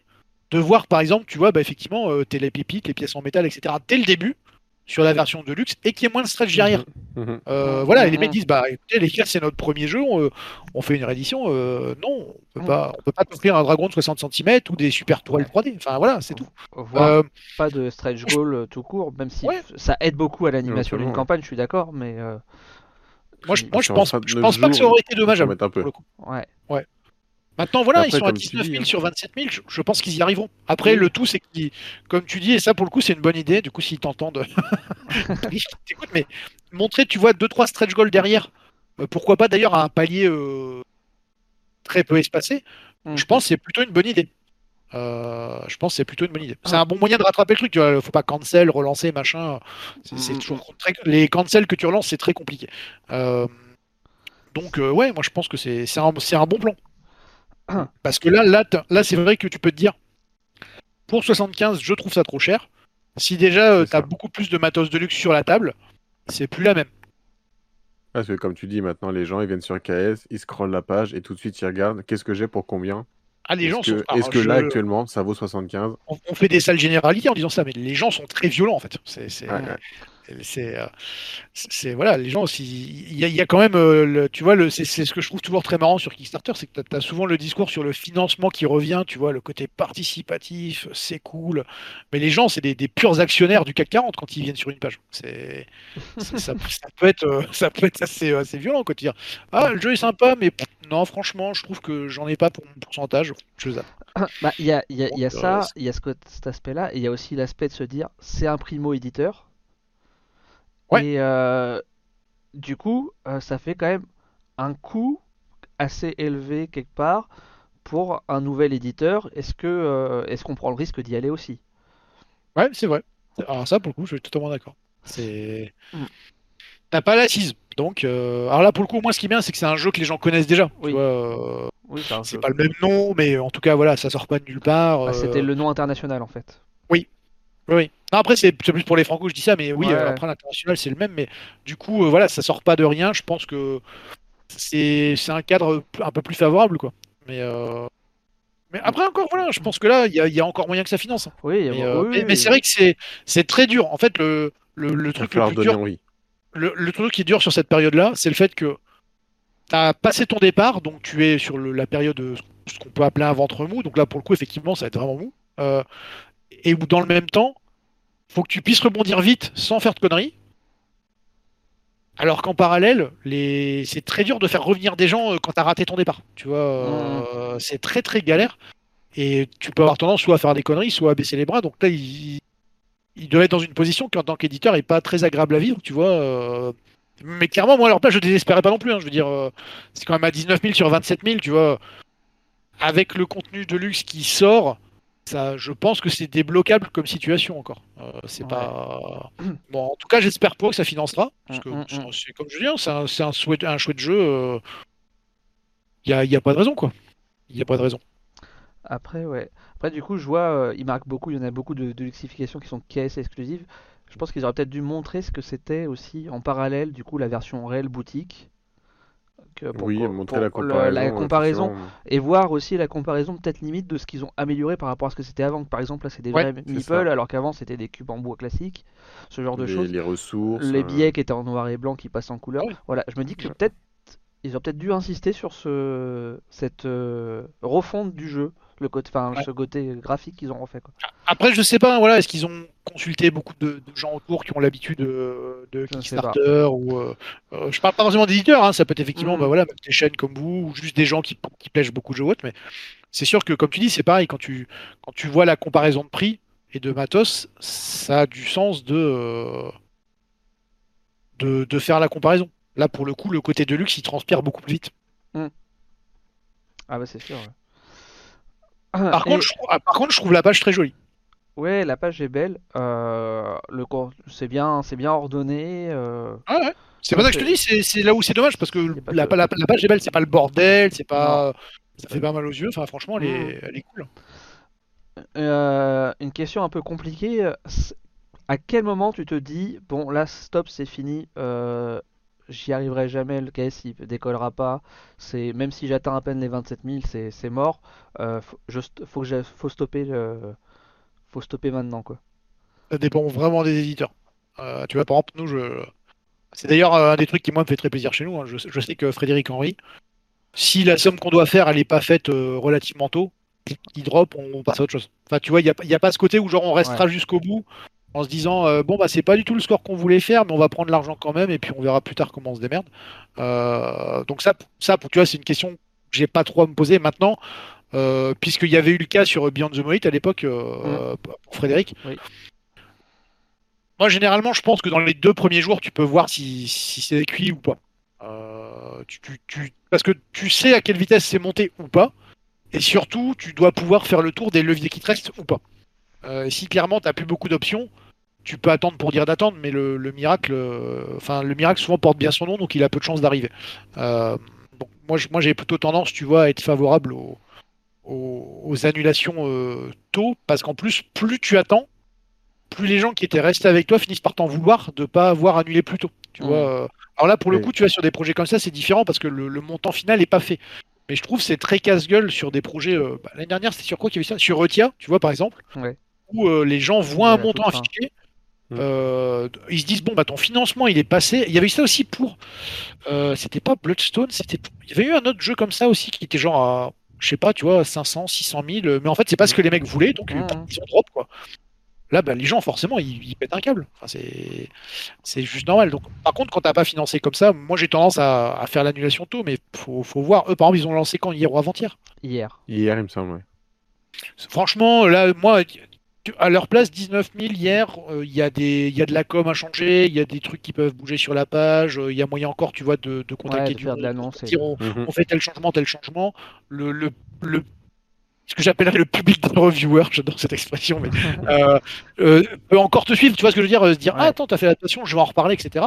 de voir, par exemple, tu vois, bah, effectivement, euh, t'es les pépites, les pièces en métal, etc. Dès le début, sur la version de luxe et qu'il y ait moins de stretch derrière. Mhm. Euh, voilà, et les Mhm. mecs disent bah écoutez les gars, c'est notre premier jeu, on, euh, on fait une réédition. euh, non, on peut Mhm. pas, on peut pas t'offrir un dragon de 60 cm ou des super tourelles 3D. Enfin voilà, c'est tout. Euh, pas de stretch goal tout court, même si Ouais. ça aide beaucoup à l'animation d'une ouais. campagne, je suis d'accord, mais euh, moi je, moi, pense, je 39 pense pas que ça aurait été dommageable. mettre un peu. pour le coup. ouais. Maintenant, voilà, Après, ils sont à comme tu 19 000 dis, hein. sur 27 000. Je, je pense qu'ils y arriveront. Après, Oui. le tout, c'est qu'ils, comme tu dis, et ça pour le coup, c'est une bonne idée. Du coup, s'ils t'entendent, t'écoutes, mais montrer, tu vois, 2-3 stretch goals derrière. euh, pourquoi pas d'ailleurs à un palier euh, très peu espacé. Mhm. Je pense que c'est plutôt une bonne idée. Euh, je pense que c'est plutôt une bonne idée. C'est un bon moyen de rattraper le truc. Tu vois, faut pas cancel, relancer, machin. C'est c'est toujours très... les cancels que tu relances, c'est très compliqué. Euh, donc euh, ouais, moi je pense que c'est c'est un, c'est un bon plan. Parce que là, là, c'est vrai que tu peux te dire, pour 75, je trouve ça trop cher. Si déjà C'est tu as beaucoup plus de matos de luxe sur la table, c'est plus la même. Parce que comme tu dis, maintenant les gens ils viennent sur KS, ils scrollent la page et tout de suite ils regardent qu'est-ce que j'ai pour combien? Ah, les Est-ce gens que, sont. est-ce que alors, là je- actuellement ça vaut 75 on, on fait des sales généralités en disant ça, mais les gens sont très violents en fait. C'est, c'est, Ouais, ouais. C'est, euh, c'est- voilà, les gens aussi. Il y, a- il y a quand même, euh, le- tu vois, le, c'est, ce que je trouve toujours très marrant sur Kickstarter, c'est que tu as souvent le discours sur le financement qui revient, tu vois, le côté participatif, c'est cool. Mais les gens, c'est des, des purs actionnaires du CAC 40 quand ils viennent sur une page. C'est, ça, ça peut être, euh, ça peut être assez, assez violent quand tu dis ah le jeu est sympa, mais non franchement, je trouve que j'en ai pas pour mon pourcentage. Je. Bah, il y a, il y a- il y a Donc, ça, il y a ce cet aspect-là, et il y a aussi l'aspect de se dire c'est un primo-éditeur. Ouais. Et euh, du coup, euh, ça fait quand même un coût assez élevé quelque part pour un nouvel éditeur. Est-ce que euh, est-ce qu'on prend le risque d'y aller aussi? Ouais, c'est vrai. Alors ça, pour le coup, je suis totalement d'accord. C'est... Mm. T'as pas l'assise. Donc, alors là, pour le coup, moi, ce qui est bien, c'est que c'est un jeu que les gens connaissent déjà. Tu Oui. vois, Oui, c'est pas le même nom, mais en tout cas, voilà, ça sort pas de nulle part. Bah, c'était le nom international en fait. Oui, oui. Non, après, c'est plus pour les franco, je dis ça, mais oui, Ouais. euh, après, l'international, c'est le même. Mais du coup, euh, voilà, ça sort pas de rien. Je pense que c'est un cadre un peu plus favorable, quoi. Mais, euh, mais après, encore, voilà, je pense que là, il y, a- il y a encore moyen que ça finance. hein. Oui, Mais, euh, oui, mais- oui, mais c'est vrai que c'est c'est très dur. En fait, le, le, truc le plus dur, le, le truc qui est dur sur cette période-là, c'est le fait que tu as passé ton départ, donc tu es sur le- la période, de ce qu'on peut appeler un ventre mou. Donc là, pour le coup, effectivement, ça va être vraiment mou. Euh, et où dans le même temps, faut que tu puisses rebondir vite sans faire de conneries. Alors qu'en parallèle, les... c'est très dur de faire revenir des gens euh, quand tu as raté ton départ. Tu vois, euh, c'est très très galère. Et tu peux avoir tendance soit à faire des conneries, soit à baisser les bras. Donc là, il, il doit être dans une position qui, en tant qu'éditeur, est pas très agréable à vivre, tu vois. euh. Mais clairement, moi, à leur place, je désespérais pas non plus. hein. Je veux dire, euh, c'est quand même à 19 000 sur 27 000, tu vois. Avec le contenu de luxe qui sort, ça, je pense que c'est débloquable comme situation encore. Euh, c'est Ouais. pas. Bon, en tout cas, j'espère pas que ça financera. Parce que Mm, mm, c'est- mm. comme je dis, hein, c'est un, c'est un, souhait, un chouette jeu. Il n'y a, y a pas de raison, quoi. Il n'y a pas de raison. Après, ouais. Après, du coup, je vois, euh, ils marquent beaucoup, il y en a beaucoup de, de luxifications qui sont KS exclusives. Je pense qu'ils auraient peut-être dû montrer ce que c'était aussi en parallèle, du coup, la version réelle boutique. Que pour- Oui, pour- montrer la le- comparaison. la comparaison effectivement. et voir aussi la comparaison peut-être limite de ce qu'ils ont amélioré par rapport à ce que c'était avant. Par exemple, là, c'est des Ouais, vrais meeples, alors qu'avant, c'était des cubes en bois classiques. Ce genre de les, choses. les ressources. Les euh, billets qui étaient en noir et blanc qui passent en couleur. Ah. Voilà, je me dis que Ouais. peut-être ils ont peut-être dû insister sur ce cette euh, refonte du jeu, le côté, enfin Ouais. ce côté graphique qu'ils ont refait quoi. Après, je sais pas, voilà, est-ce qu'ils ont consulté beaucoup de, de gens autour qui ont l'habitude de, de Je ne sais pas. Kickstarter ou euh, euh, je parle pas forcément d'éditeurs, hein, ça peut être effectivement, Mhm. bah voilà, des chaînes comme vous ou juste des gens qui, qui plègent beaucoup de jeux autres, mais c'est sûr que comme tu dis, c'est pareil quand tu quand tu vois la comparaison de prix et de matos, ça a du sens de euh, de, de faire la comparaison. Là, pour le coup, le côté de luxe, il transpire beaucoup plus vite. Ah bah c'est sûr. ouais. Par, Et- contre, je, trouve- ah, par contre, je trouve la page très jolie. ouais, la page est belle. euh, le c'est bien, c'est bien ordonné. euh, Ah ouais. C'est pas ça que je te dis, c'est là où c'est dommage parce que la, de- la- la page est belle, c'est pas le bordel, c'est pas. Ça fait pas mal aux yeux, enfin franchement elle est, elle est cool. Euh, une question un peu compliquée. À quel moment tu te dis, bon là stop, c'est fini, j'y arriverai jamais, le KS il décollera pas, c'est même si j'atteins à peine les 27 000, c'est mort. euh, faut, je faut que faut stopper, le- faut stopper maintenant quoi. Ça dépend vraiment des éditeurs. Euh, tu vois, par exemple, nous, je... c'est d'ailleurs euh, un des trucs qui, moi, me fait très plaisir chez nous. hein. Je, je sais que Frédéric Henry, si la somme qu'on doit faire, elle n'est pas faite euh, relativement tôt, il drop, on, on passe à autre chose. Enfin, tu vois, il n'y a, a pas ce côté où genre on restera jusqu'au bout en se disant euh, bon bah c'est pas du tout le score qu'on voulait faire, mais on va prendre l'argent quand même et puis on verra plus tard comment on se démerde. Euh, donc ça, ça, pour tu vois, c'est une question que j'ai pas trop à me poser maintenant, euh, puisqu'il y avait eu le cas sur Beyond the Monolith à l'époque euh, pour Frédéric. Oui. Moi, généralement, je pense que dans les deux premiers jours, tu peux voir si, si c'est cuit ou pas. Tu, tu- tu- parce que tu sais à quelle vitesse c'est monté ou pas. Et surtout, tu dois pouvoir faire le tour des leviers qui te restent ou pas. Si clairement, tu n'as plus beaucoup d'options, tu peux attendre pour dire d'attendre, mais le, le miracle, euh, enfin, le miracle souvent porte bien son nom, donc il a peu de chances d'arriver. Euh, moi, moi, j'ai plutôt tendance, tu vois, à être favorable aux, aux- aux annulations euh, tôt, parce qu'en plus, plus tu attends, plus les gens qui étaient restés avec toi finissent par t'en vouloir de pas avoir annulé plus tôt. Tu Mhm. vois. Alors là, pour le coup, tu vois, sur des projets comme ça, c'est différent parce que le, le montant final n'est pas fait. Mais je trouve que c'est très casse-gueule sur des projets. euh, bah, L'année dernière, c'était sur quoi qu'il y avait ça? Sur Retia, tu vois, par exemple, Ouais. où euh, les gens voient un Ouais, montant affiché. Mm. euh, ils se disent bon bah ton financement il est passé. Il y avait eu ça aussi pour euh, c'était pas Bloodstone, c'était il y avait eu un autre jeu comme ça aussi qui était genre à je sais pas tu vois 500 600 000 euh, mais en fait c'est pas ce que les mecs voulaient donc Mhm. ils ont drop quoi. Là bah, les gens forcément ils, ils pètent un câble. Enfin, c'est c'est juste normal. Donc par contre quand t'as pas financé comme ça, moi j'ai tendance à, à faire l'annulation tôt mais faut, faut voir eux par exemple ils ont lancé quand hier ou avant-hier. Hier. Hier, il me semble, ouais. Franchement, là, moi, à leur place, 19 000 hier, euh, il y, a des- il y a de la com à changer, il y a des trucs qui peuvent bouger sur la page, euh, il y a moyen encore, tu vois, de, de contacter Ouais, de du faire de l'annonce et on, Mhm. on fait tel changement, tel changement. Le, le, le- ce que j'appellerais le public des reviewers, j'adore cette expression, mais euh, euh, peut encore te suivre, tu vois ce que je veux dire, euh, se dire, Ouais. ah, attends, t'as fait l'adaptation, je vais en reparler, etc.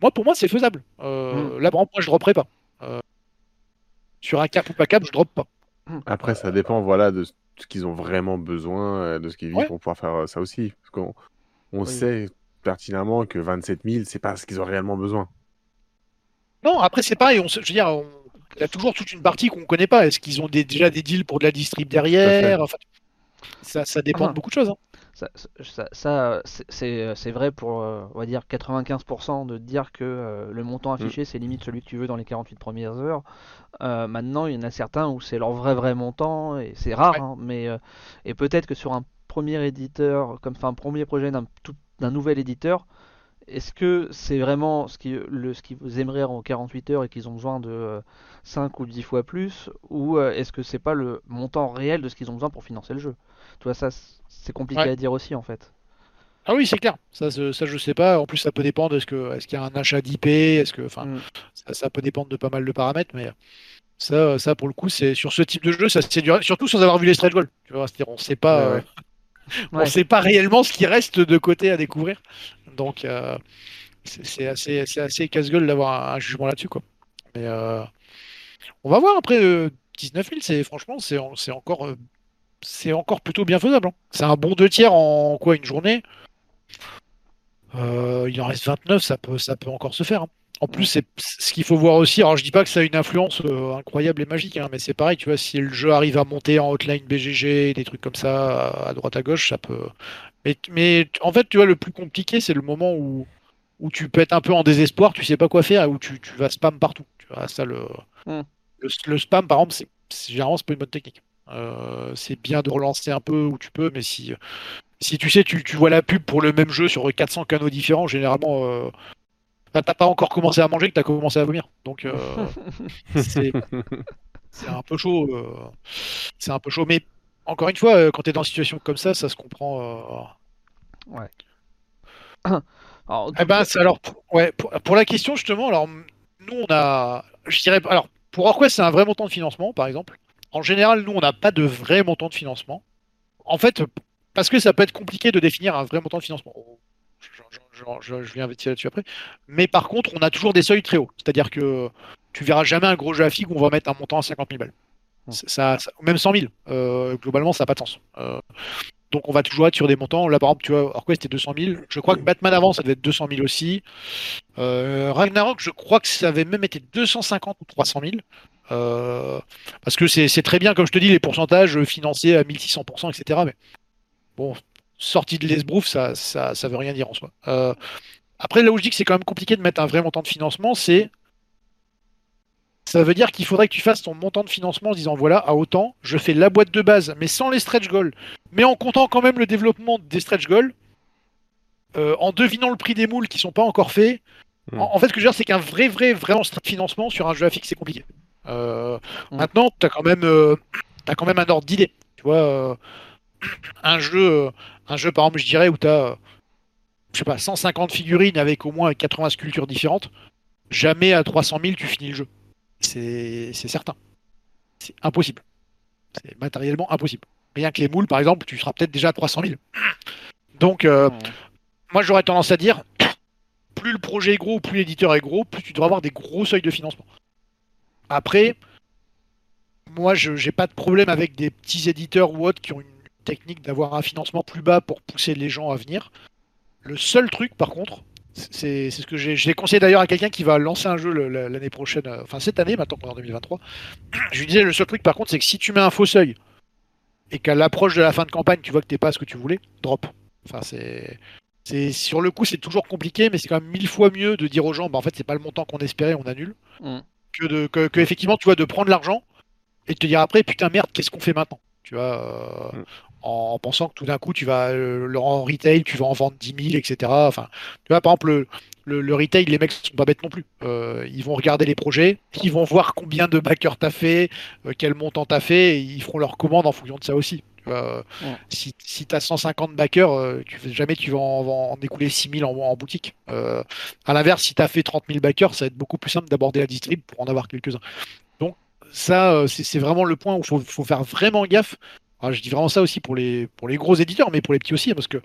Moi, pour moi, c'est faisable. Euh, Là, par exemple, moi, je dropperai pas. Euh, sur un cap ou pas cap, je droppe pas. Après, ça dépend voilà, de ce qu'ils ont vraiment besoin, euh, de ce qu'ils vivent Ouais. pour pouvoir faire euh, ça aussi. Parce qu'on on Oui. sait pertinemment que 27 000, c'est pas ce qu'ils ont réellement besoin. Non, après c'est pareil. On, se- je veux dire, on- il y a toujours toute une partie qu'on connaît pas. Est-ce qu'ils ont des- déjà des deals pour de la distrib derrière? Enfin, ça, ça dépend Ah. de beaucoup de choses. hein. Ça, ça, ça, c'est- vrai pour, euh, on va dire, 95% de dire que euh, le montant affiché, c'est limite celui que tu veux dans les 48 premières heures. Euh, maintenant, il y en a certains où c'est leur vrai vrai montant, et c'est rare, Ouais. hein, mais euh, et peut-être que sur un premier éditeur, comme enfin, un premier projet d'un tout- d'un nouvel éditeur, est-ce que c'est vraiment ce qui, le, ce qu'ils aimeraient en 48 heures et qu'ils ont besoin de euh, 5 ou 10 fois plus, ou euh, est-ce que c'est pas le montant réel de ce qu'ils ont besoin pour financer le jeu? Tu vois, ça, c'est compliqué Ouais. à dire aussi en fait. Ah oui, c'est clair. Ça, ça, je sais pas. En plus, ça peut dépendre. Est-ce que, est-ce qu'il y a un achat d'IP Est-ce que, enfin, Mm. ça, ça peut dépendre de pas mal de paramètres. Mais ça, ça pour le coup, c'est sur ce type de jeu, ça c'est. Surtout sans avoir vu les stretch goals. Tu vois, on sait pas, Ouais, ouais. on Ouais. sait pas réellement ce qui reste de côté à découvrir. Donc, euh, c'est assez, assez casse-gueule d'avoir un, jugement là-dessus, quoi. Mais euh, on va voir après. euh, 19 000, c'est franchement, c'est en- c'est encore, euh, c'est encore plutôt bien faisable. hein. C'est un bon deux tiers en quoi une journée? Euh, il en reste 29, ça peut, ça peut encore se faire. hein. En plus, c'est ce qu'il faut voir aussi. Alors, je dis pas que ça a une influence euh, incroyable et magique, hein, mais c'est pareil, tu vois, si le jeu arrive à monter en hotline BGG, des trucs comme ça, à, droite à gauche, ça peut. Mais, mais en fait, tu vois, le plus compliqué, c'est le moment où, où tu peux être un peu en désespoir, tu sais pas quoi faire et où tu, tu vas spam partout. Tu vois, ça, le, Hmm. le, le spam, par exemple, c'est c'est- généralement, c'est pas une bonne technique. Euh, c'est bien de relancer un peu où tu peux, mais si, si tu sais, tu, tu vois la pub pour le même jeu sur 400 canaux différents, généralement, euh, bah, t'as pas encore commencé à manger que t'as commencé à vomir. Donc, euh, c'est c'est un peu chaud. euh, c'est un peu chaud. Mais encore une fois, euh, quand t'es dans une situation comme ça, ça se comprend. euh, Alors, en Eh ben, alors, pour, ouais, pour, pour la question, justement, alors, nous, on a. Je dirais. Alors, pour Orquest, c'est un vrai montant de financement, par exemple. En général, nous, on n'a pas de vrai montant de financement. En fait, parce que ça peut être compliqué de définir un vrai montant de financement. Je, je- viens investir là-dessus après. Mais par contre, on a toujours des seuils très hauts. C'est-à-dire que tu verras jamais un gros jeu à figue où on va mettre un montant à 50 000 balles. Ça, ça- même 100 000. euh, globalement, ça n'a pas de sens. Euh, donc on va toujours être sur des montants. Là, par exemple, tu vois, Orquest c'était 200 000. Je crois que Batman avant, ça devait être 200 000 aussi. Euh, Ragnarok, je crois que ça avait même été 250 ou 300 000. Euh, parce que c'est c'est très bien, comme je te dis, les pourcentages financiers à 1600%, etc. Mais bon, sorti de l'esbrouf, ça, ça, ça veut rien dire en soi. Euh, après, là où je dis que c'est quand même compliqué de mettre un vrai montant de financement, c'est. Ça veut dire qu'il faudrait que tu fasses ton montant de financement en disant voilà, à autant, je fais la boîte de base, mais sans les stretch goals, mais en comptant quand même le développement des stretch goals, euh, en devinant le prix des moules qui sont pas encore faits. Hmm. En, en fait, ce que je veux dire, c'est qu'un vrai, vrai, vraiment financement sur un jeu à fixe, c'est compliqué. Euh, Hmm. Maintenant, tu as quand même, t'as quand même un ordre d'idée. Tu vois, un jeu, un jeu par exemple, je dirais où tu as, je sais pas, 150 figurines avec au moins 80 sculptures différentes. Jamais à 300 000 tu finis le jeu. C'est certain. C'est impossible. C'est matériellement impossible. Rien que les moules, par exemple, tu seras peut-être déjà à 300 000. Donc, euh, moi, j'aurais tendance à dire, plus le projet est gros, plus l'éditeur est gros, plus tu devras avoir des gros seuils de financement. Après, moi, je n'ai pas de problème avec des petits éditeurs ou autres qui ont une technique d'avoir un financement plus bas pour pousser les gens à venir. Le seul truc, par contre, c'est ce que j'ai. Conseillé d'ailleurs à quelqu'un qui va lancer un jeu l'année prochaine, euh, enfin cette année, maintenant qu'on est en 2023. Je lui disais, le seul truc, par contre, c'est que si tu mets un faux seuil et qu'à l'approche de la fin de campagne, tu vois que t'es pas ce que tu voulais, drop. Enfin, c'est. C'est sur le coup, c'est toujours compliqué, mais c'est quand même mille fois mieux de dire aux gens, bah en fait, c'est pas le montant qu'on espérait, on annule, Mm. que de que, que effectivement, tu vois, de prendre l'argent et de te dire après, putain merde, qu'est-ce qu'on fait maintenant, tu vois, euh, Mm. En, en pensant que tout d'un coup, tu vas euh, le en retail, tu vas en vendre 10 000, etc. Enfin, tu vois, par exemple, le, le, le retail, les mecs sont pas bêtes non plus. Euh, ils vont regarder les projets, ils vont voir combien de backers t'as fait, euh, quel montant t'as fait, et ils feront leurs commandes en fonction de ça aussi. Tu vois, Ouais. Si, si tu as 150 backers, euh, tu jamais tu vas en, en écouler 6000 en, en boutique. Euh, à l'inverse, si tu as fait 30 000 backers, ça va être beaucoup plus simple d'aborder la distrib pour en avoir quelques-uns. Donc, ça, euh, c'est c'est vraiment le point où il faut, faut faire vraiment gaffe. Alors, je dis vraiment ça aussi pour les, pour les gros éditeurs, mais pour les petits aussi, hein, parce que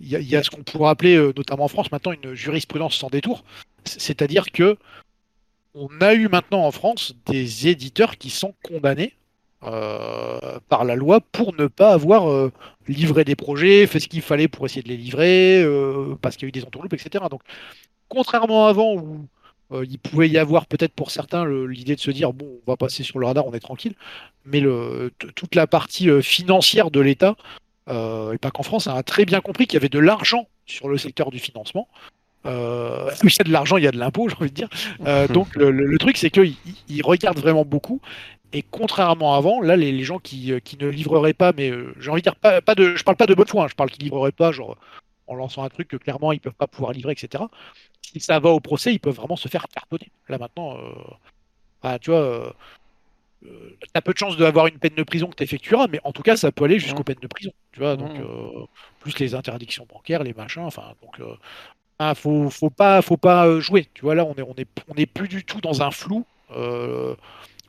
il y, a- ce qu'on pourrait appeler, euh, notamment en France, maintenant une jurisprudence sans détour. C'est-à-dire que on a eu maintenant en France des éditeurs qui sont condamnés euh, par la loi pour ne pas avoir euh, livré des projets, fait ce qu'il fallait pour essayer de les livrer, parce qu'il y a eu des entourloupes, etc. Donc, contrairement à avant où euh, il pouvait y avoir peut-être pour certains l'idée de se dire bon, on va passer sur le radar, on est tranquille, mais toute la partie euh, financière de l'État, euh, et pas qu'en France, a très bien compris qu'il y avait de l'argent sur le secteur du financement. Euh, il y a de l'argent, il y a de l'impôt, j'ai envie de dire. Donc le, truc, c'est qu'ils ils regardent vraiment beaucoup. Et contrairement à avant, là, les, gens qui, ne livreraient pas, mais j'ai envie de dire, pas, pas de, je parle pas de bonne foi, hein, je parle qu'ils livreraient pas, genre en lançant un truc que clairement ils peuvent pas pouvoir livrer, etc. Si ça va au procès, ils peuvent vraiment se faire cartonner. Là maintenant, euh, tu vois, euh, euh, t'as peu de chances d'avoir une peine de prison que tu effectueras, mais en tout cas, ça peut aller jusqu'aux Mm. peines de prison. Tu vois, donc Mm. euh, plus les interdictions bancaires, les machins, enfin, donc. ah, faut, faut pas, faut pas jouer. Tu vois là, on est, on est, on est plus du tout dans un flou.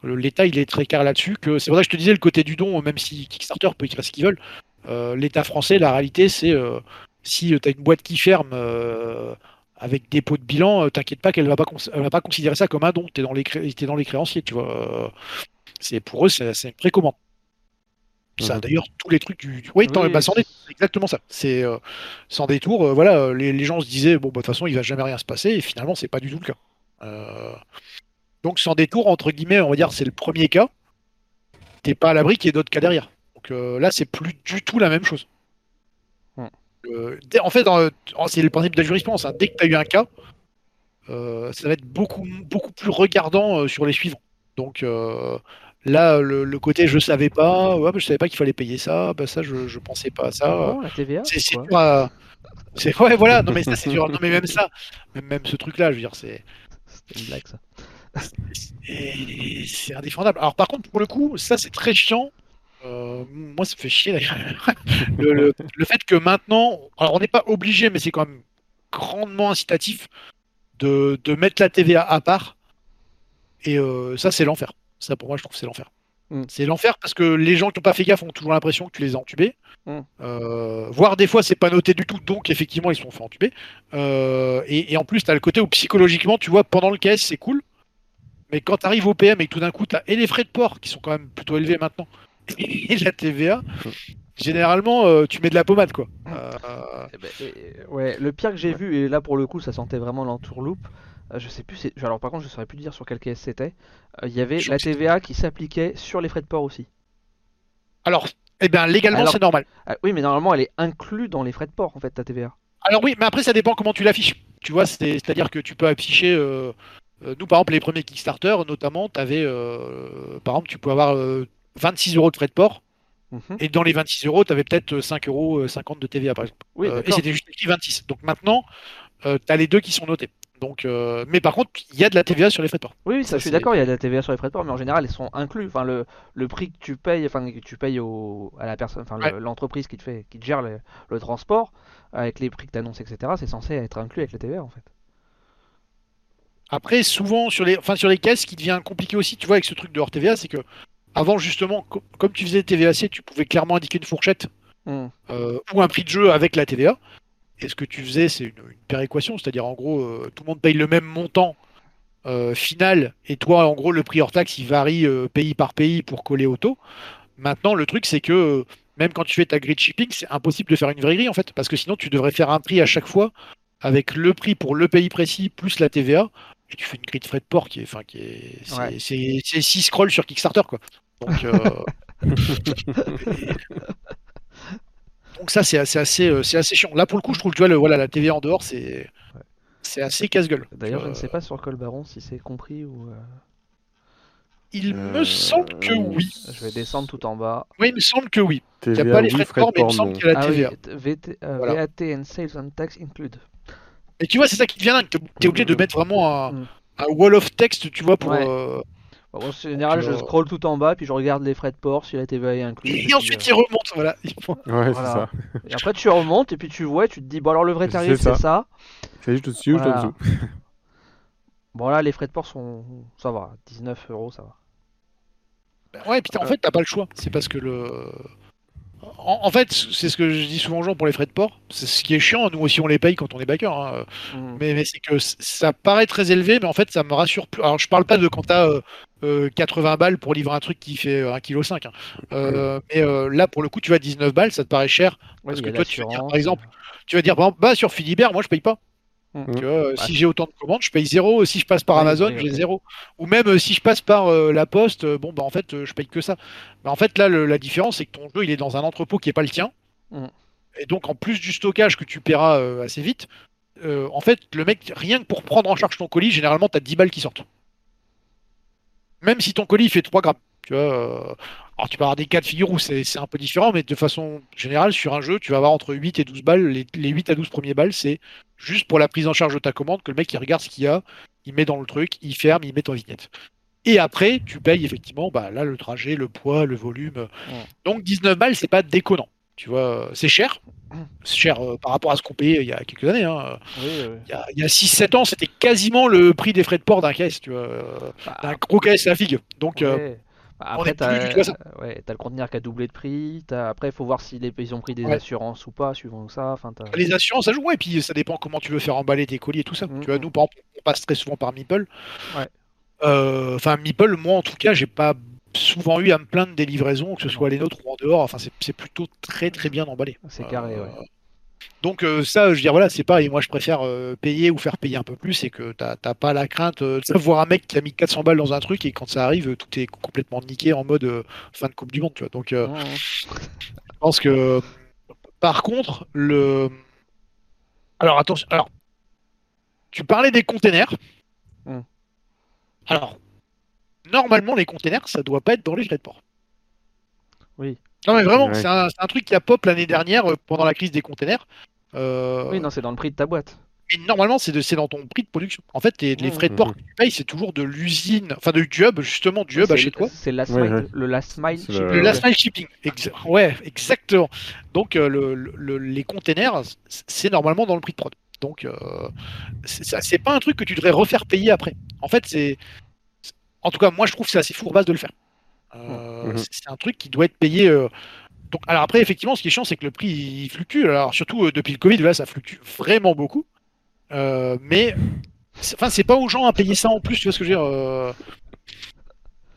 L'État, il est très clair là-dessus. Que c'est vrai que je te disais le côté du don, même si Kickstarter peut écrire ce qu'ils veulent. L'État français, la réalité, c'est si tu as une boîte qui ferme euh, avec dépôt de bilan, euh, t'inquiète pas qu'elle va pas, cons- elle va pas considérer ça comme un don. T'es dans les, t'es dans les créanciers, tu vois. Euh, C'est pour eux, c'est une précommande. Ça, Mhm. d'ailleurs, tous les trucs du. du- Oui, bah, sans détour, c'est exactement ça. C'est euh, sans détour. euh, voilà, les, les gens se disaient bon, bah, de toute façon, il va jamais rien se passer, et finalement, c'est pas du tout le cas. Euh, Donc, sans détour, entre guillemets, on va dire, c'est le premier cas. T'es pas à l'abri qu'il y ait d'autres cas derrière. Donc euh, là, c'est plus du tout la même chose. Euh, en fait, c'est le principe de la jurisprudence. hein. Dès que tu as eu un cas, euh, ça va être beaucoup, beaucoup plus regardant euh, sur les suivants. Donc là, le, le côté je savais pas, ouais, bah, je savais pas qu'il fallait payer ça, bah, ça je, je pensais pas à ça. TVA C'est c'est c'est c'est- ouais, voilà, non mais ça c'est dur. Non mais même ça, même, même ce truc-là, je veux dire, c'est C'était une blague ça. c'est indéfendable. Alors par contre, pour le coup, ça c'est très chiant. Euh, moi, ça me fait chier d'ailleurs. le, le- le fait que maintenant, alors on n'est pas obligé, mais c'est quand même grandement incitatif de, de mettre la TVA à part. Et euh, ça, c'est l'enfer. Ça, pour moi, je trouve c'est l'enfer. Mm. C'est l'enfer parce que les gens qui n'ont pas fait gaffe ont toujours l'impression que tu les as entubés. Mm. Euh, voire des fois, c'est pas noté du tout, donc effectivement, ils se sont fait entuber. Et, et en plus, tu as le côté où psychologiquement, tu vois, pendant le KS, c'est cool. Mais quand tu arrives au PM et que tout d'un coup, tu as et les frais de port qui sont quand même plutôt élevés maintenant, et la TVA, généralement, euh, tu mets de la pommade, quoi. Euh, Eh ben, et- ouais, le pire que j'ai vu, et là pour le coup ça sentait vraiment l'entourloupe, euh, je sais plus, c'est- alors par contre je saurais plus dire sur quel caisse c'était, euh, il y avait Je la TVA qui s'appliquait sur les frais de port aussi. alors, Eh bien, légalement, Alors- c'est normal. Ah, oui, mais normalement, elle est inclue dans les frais de port, en fait, ta TVA. Alors oui, mais après, ça dépend comment tu l'affiches. Tu vois, c'est- c'est-à-dire que tu peux afficher. nous, par exemple, les premiers Kickstarter, notamment, tu avais. par exemple, tu peux avoir euh, 26 euros de frais de port. Mhm. Et dans les 26 euros, tu avais peut-être 5,50 euros de TVA, par exemple. Oui, Euh, et c'était juste écrit 26. Donc maintenant, tu as les deux qui sont notés. Donc, euh, mais par contre, il y a de la TVA sur les frais de port. Oui, oui, ça, Ça, je suis d'accord, il y a de la TVA sur les frais de port, mais en général, elles sont inclus. Enfin, le, le prix que tu payes, enfin, que tu payes au, à la personne, enfin, Ouais. l'entreprise qui te fait, qui te gère le, le transport, avec les prix que tu annonces, etc., c'est censé être inclus avec la TVA, en fait. Après, souvent, sur les, enfin, sur les caisses, ce qui devient compliqué aussi, tu vois, avec ce truc de hors TVA, c'est que avant, justement, co- comme tu faisais TVAC, tu pouvais clairement indiquer une fourchette Hmm. euh, ou un prix de jeu avec la TVA. Et ce que tu faisais, c'est une, une péréquation, c'est-à-dire en gros, euh, tout le monde paye le même montant euh, final, et toi, en gros, le prix hors taxe, il varie pays par pays pour coller au taux. Maintenant, le truc, c'est que même quand tu fais ta grid shipping, c'est impossible de faire une vraie grille, en fait, parce que sinon, tu devrais faire un prix à chaque fois avec le prix pour le pays précis plus la TVA, et tu fais une grille de frais de port qui est, enfin, qui est, c'est, Ouais. c'est, c'est 6 scrolls sur Kickstarter, quoi. Donc, euh, Donc ça c'est assez, assez, euh, assez chiant. Là pour le coup je trouve que tu vois le, voilà, la TVA en dehors c'est c'est assez casse-gueule. D'ailleurs, je ne Euh, sais pas sur Colbaron si c'est compris ou. euh, Il Euh, me semble que oui. Je vais descendre tout en bas. Oui il me semble que oui. Il n'y a pas les frais de port mais il me semble qu'il y a la ah oui, TVA. t- VT, euh, Voilà. VAT and Sales and Tax include. Et tu vois c'est ça qui devient dingue. T'es t'es obligé de mettre vraiment un, Mm. un wall of text tu vois pour... Ouais. euh, en général, je euh, scroll tout en bas, puis je regarde les frais de port, si la TVA est incluse. Et, puis, ensuite euh, il remonte voilà. Ouais, Voilà. c'est ça. Et après, tu remontes, et puis tu vois, et tu te dis, bon, alors le vrai tarif, c'est ça. C'est juste au-dessus ou juste en Voilà. dessous? Bon, là, les frais de port sont. Ça va, 19 euros, ça va. Ouais, et puis en fait, t'as pas le choix. C'est parce que le. En, en fait, c'est ce que je dis souvent aux gens pour les frais de port. C'est ce qui est chiant. Nous aussi, on les paye quand on est backer. hein. Mm. Mais, mais c'est que ça paraît très élevé, mais en fait, ça me rassure plus. Alors, je parle pas de quand t'as euh, euh, 80 balles pour livrer un truc qui fait euh, 1,5 kg. Hein. Euh, mais euh, là, pour le coup, tu vas 19 balles, ça te paraît cher. Ouais, Parce que toi, tu veux dire, par exemple, Tu vas dire, bah, sur Philibert, moi, je paye pas. Mm. Tu vois, euh, Ouais. Si j'ai autant de commandes, je paye zéro. Si je passe par Amazon, j'ai zéro. Ou même euh, si je passe par euh, la poste, bon, bah en fait, je paye que ça. Mais en fait, là, le- la différence, c'est que ton jeu, il est dans un entrepôt qui est pas le tien. Mm. Et donc, en plus du stockage que tu paieras euh, assez vite, euh, en fait, le mec, rien que pour prendre en charge ton colis, généralement, tu as 10 balles qui sortent. Même si ton colis il fait 3 grammes. Tu vois, euh, alors, tu peux avoir des cas de figure où c'est un peu différent, mais de façon générale, sur un jeu, tu vas avoir entre 8 et 12 balles. Les, les 8 à 12 premiers balles, c'est juste pour la prise en charge de ta commande, que le mec il regarde ce qu'il y a, il met dans le truc, il ferme, il met en vignette. Et après, tu payes effectivement bah, là le trajet, le poids, le volume. Donc 19 balles, c'est pas déconnant. Tu vois, c'est cher. C'est cher euh, par rapport à ce qu'on payait il y a quelques années. hein. Oui, oui. Il y a, il y a 6-7 ans, c'était quasiment le prix des frais de port d'un caisse, tu vois, euh, Bah, d'un gros caisse à figue. Donc, euh, Après, à ça. t'as ouais, t'as le conteneur qui a doublé de prix. Après, il faut voir si les... ils ont pris des Ouais. assurances ou pas, suivant ça. Enfin, les assurances, ça joue, ouais, et puis ça dépend comment tu veux faire emballer tes colis et tout ça. Tu vois, nous, par exemple, on passe très souvent par Meeple. Ouais. Euh, Enfin, Meeple, moi, en tout cas, j'ai pas souvent eu à me plaindre des livraisons, que ce soit les nôtres ou en dehors. Enfin, c'est c'est plutôt très, très bien emballé. C'est carré, Euh, ouais. Donc euh, ça, je veux dire, voilà, c'est pareil. Moi, je préfère euh, payer ou faire payer un peu plus et que t'as pas la crainte euh, de voir un mec qui a mis 400 balles dans un truc et quand ça arrive, tout est complètement niqué en mode fin de Coupe du Monde, tu vois. Donc, je pense que, par contre, le... Alors, attention, alors, tu parlais des containers. Alors, normalement, les containers, ça doit pas être dans les frais de port. Oui. Non, mais vraiment, Ouais. c'est un, c'est un truc qui a pop l'année dernière euh, pendant la crise des containers. Euh, Oui, non, c'est dans le prix de ta boîte. mais normalement, c'est de- c'est dans ton prix de production. En fait, les, les frais de port Mhm. que tu payes, c'est toujours de l'usine, enfin du hub, justement, du hub à chez toi. C'est last mile, ouais. le last mile C'est shipping. le- last mile shipping. Exa- ouais, exactement. Donc, euh, le- le- les containers, c'est normalement dans le prix de prod. Donc, euh, c'est pas un truc que tu devrais refaire payer après. En fait, c'est. c'est- En tout cas, moi, je trouve que c'est assez fourbasse de le faire. Euh, Mhm. c'est- un truc qui doit être payé. euh, Donc, alors après, effectivement, ce qui est chiant, c'est que le prix il fluctue. Alors, surtout euh, depuis le Covid, là, ça fluctue vraiment beaucoup. Euh, mais, enfin, c'est pas aux gens à payer ça en plus, tu vois ce que je veux dire. euh,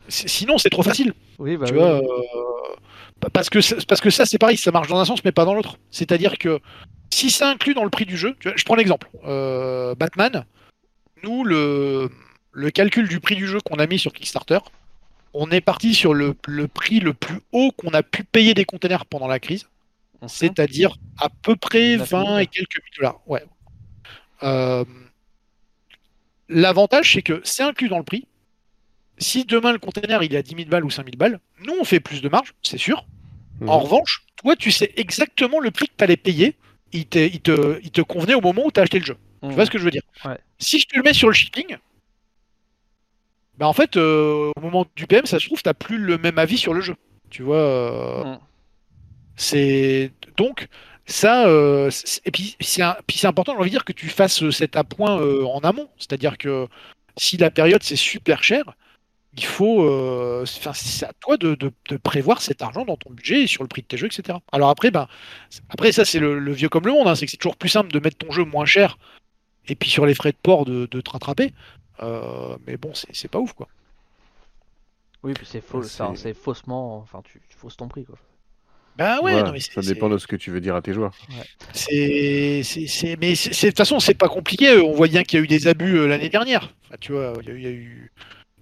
Sinon, c'est trop facile. Oui, bah Tu oui. vois, euh, parce, que, parce que ça, c'est pareil, ça marche dans un sens, mais pas dans l'autre. C'est-à-dire que si c'est inclus dans le prix du jeu, tu vois, je prends l'exemple. Euh, Batman, nous, le, le calcul du prix du jeu qu'on a mis sur Kickstarter, on est parti sur le, le prix le plus haut qu'on a pu payer des containers pendant la crise, Mhm. c'est-à-dire à peu près 9 000. 20 et quelques mille dollars. Ouais. Euh, L'avantage, c'est que c'est inclus dans le prix. Si demain le container il est à 10 000 balles ou 5 000 balles, nous on fait plus de marge, c'est sûr. Mhm. En revanche, toi tu sais exactement le prix que tu allais payer. Il te, il, te, il te convenait au moment où tu as acheté le jeu. Tu vois ce que je veux dire? Ouais. Si je te le mets sur le shipping, bah en fait, euh, au moment du PM, ça se trouve, tu plus le même avis sur le jeu. Tu vois euh, Mm. C'est donc ça. euh, et puis c'est un- puis c'est important, j'ai envie de dire, que tu fasses cet appoint en amont. C'est-à-dire que si la période c'est super cher, il faut. c'est- enfin, c'est à toi de, de- de prévoir cet argent dans ton budget et sur le prix de tes jeux, etc. Alors après, ben, après ça c'est le, le vieux comme le monde. hein, c'est que c'est toujours plus simple de mettre ton jeu moins cher et puis sur les frais de port de, de te rattraper. Euh, mais bon, c'est pas ouf quoi. Oui, puis c'est faux, C'est- ça, c'est faussement. Enfin, tu, tu fausses ton prix, quoi. Ben ouais, Voilà, non, mais c'est- ça dépend de ce que tu veux dire à tes joueurs. C'est, c'est, c'est- mais de toute façon, c'est pas compliqué. On voit bien qu'il y a eu des abus euh, l'année dernière. Enfin, tu vois, il y a eu, il y a eu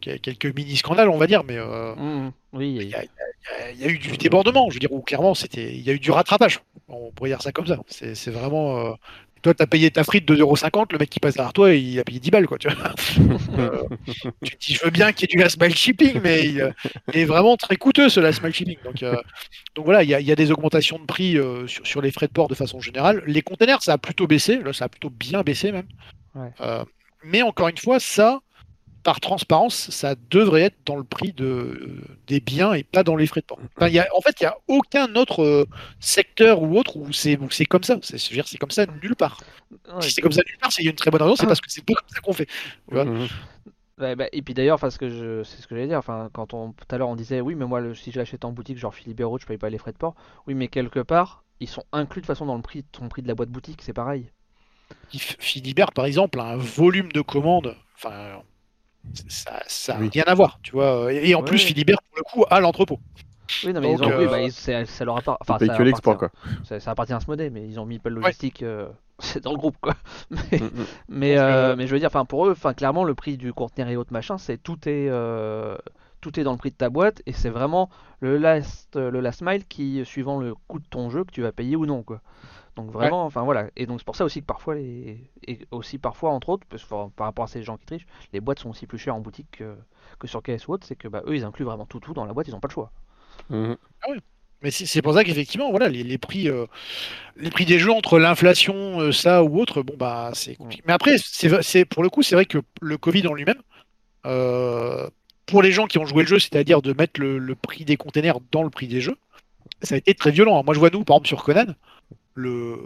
qu'il y a quelques mini scandales, on va dire, mais euh, Mhm. Oui, il y, a, il y a- il y a eu du débordement. Je veux dire, où clairement, c'était, il y a eu du rattrapage. On pourrait dire ça comme ça. C'est, c'est vraiment. euh, Toi, t'as payé ta frite 2,50€, le mec qui passe derrière toi, il a payé 10 balles, quoi. Tu, vois. Euh, tu te dis, je veux bien qu'il y ait du last mile shipping, mais il, euh, il est vraiment très coûteux ce last mile shipping. Donc, euh, donc voilà, il y, a- il y a des augmentations de prix euh, sur, sur les frais de port de façon générale. Les containers, ça a plutôt baissé. Là, ça a plutôt bien baissé même. Ouais. Euh, mais encore une fois, ça, par transparence, ça devrait être dans le prix de, euh, des biens et pas dans les frais de port. Enfin, il y a, en fait, il n'y a aucun autre euh, secteur ou autre où c'est où c'est comme ça. C'est comme ça nulle part. Ouais, Si c'est comme ça nulle part, c'est il y a une très bonne raison, c'est parce que c'est pas comme ça qu'on fait. Tu vois. Ouais, bah, et puis d'ailleurs, parce que je, c'est ce que j'allais dire. Enfin, quand on, tout à l'heure, on disait, oui, mais moi, le- si je l'achète en boutique, genre Philibert je paye pas les frais de port. Oui, mais quelque part, ils sont inclus de toute façon dans le prix, ton prix de la boîte boutique, c'est pareil. Philibert, par exemple, a un volume de commandes. Enfin, ça, ça Oui. rien à voir, tu vois. Et, et en Ouais. plus, Philibert, pour le coup, a l'entrepôt. Oui, non, mais Donc, ils ont, oui, euh, bah, ils- ça leur appartient. Tu Enfin, ça que l'export, appartient- quoi. Ça, ça appartient à Smodé, mais ils ont mis Pell Logistique, euh, c'est dans le groupe, quoi. Mais, mais, Donc, euh, mais je veux dire, enfin, pour eux, enfin, clairement, le prix du conteneur et autres machin, c'est tout est, euh, tout est dans le prix de ta boîte, et c'est vraiment le last, le last mile qui, suivant le coût de ton jeu, que tu vas payer ou non, quoi. Donc vraiment, enfin voilà, et donc c'est pour ça aussi que parfois les, et aussi parfois entre autres, parce que enfin, par rapport à ces gens qui trichent, les boîtes sont aussi plus chères en boutique que, que sur KS ou autre, c'est que bah eux ils incluent vraiment tout tout dans la boîte, ils ont pas le choix. Mhm. Mais c'est pour ça qu'effectivement, voilà, les, les prix, euh, les prix des jeux entre l'inflation, euh, ça ou autre, bon bah c'est compliqué. Mais après, c'est pour le coup, c'est vrai que le Covid en lui-même, euh, pour les gens qui ont joué le jeu, c'est-à-dire de mettre le, le prix des containers dans le prix des jeux, ça a été très violent. Moi, je vois nous, par exemple, sur Conan, le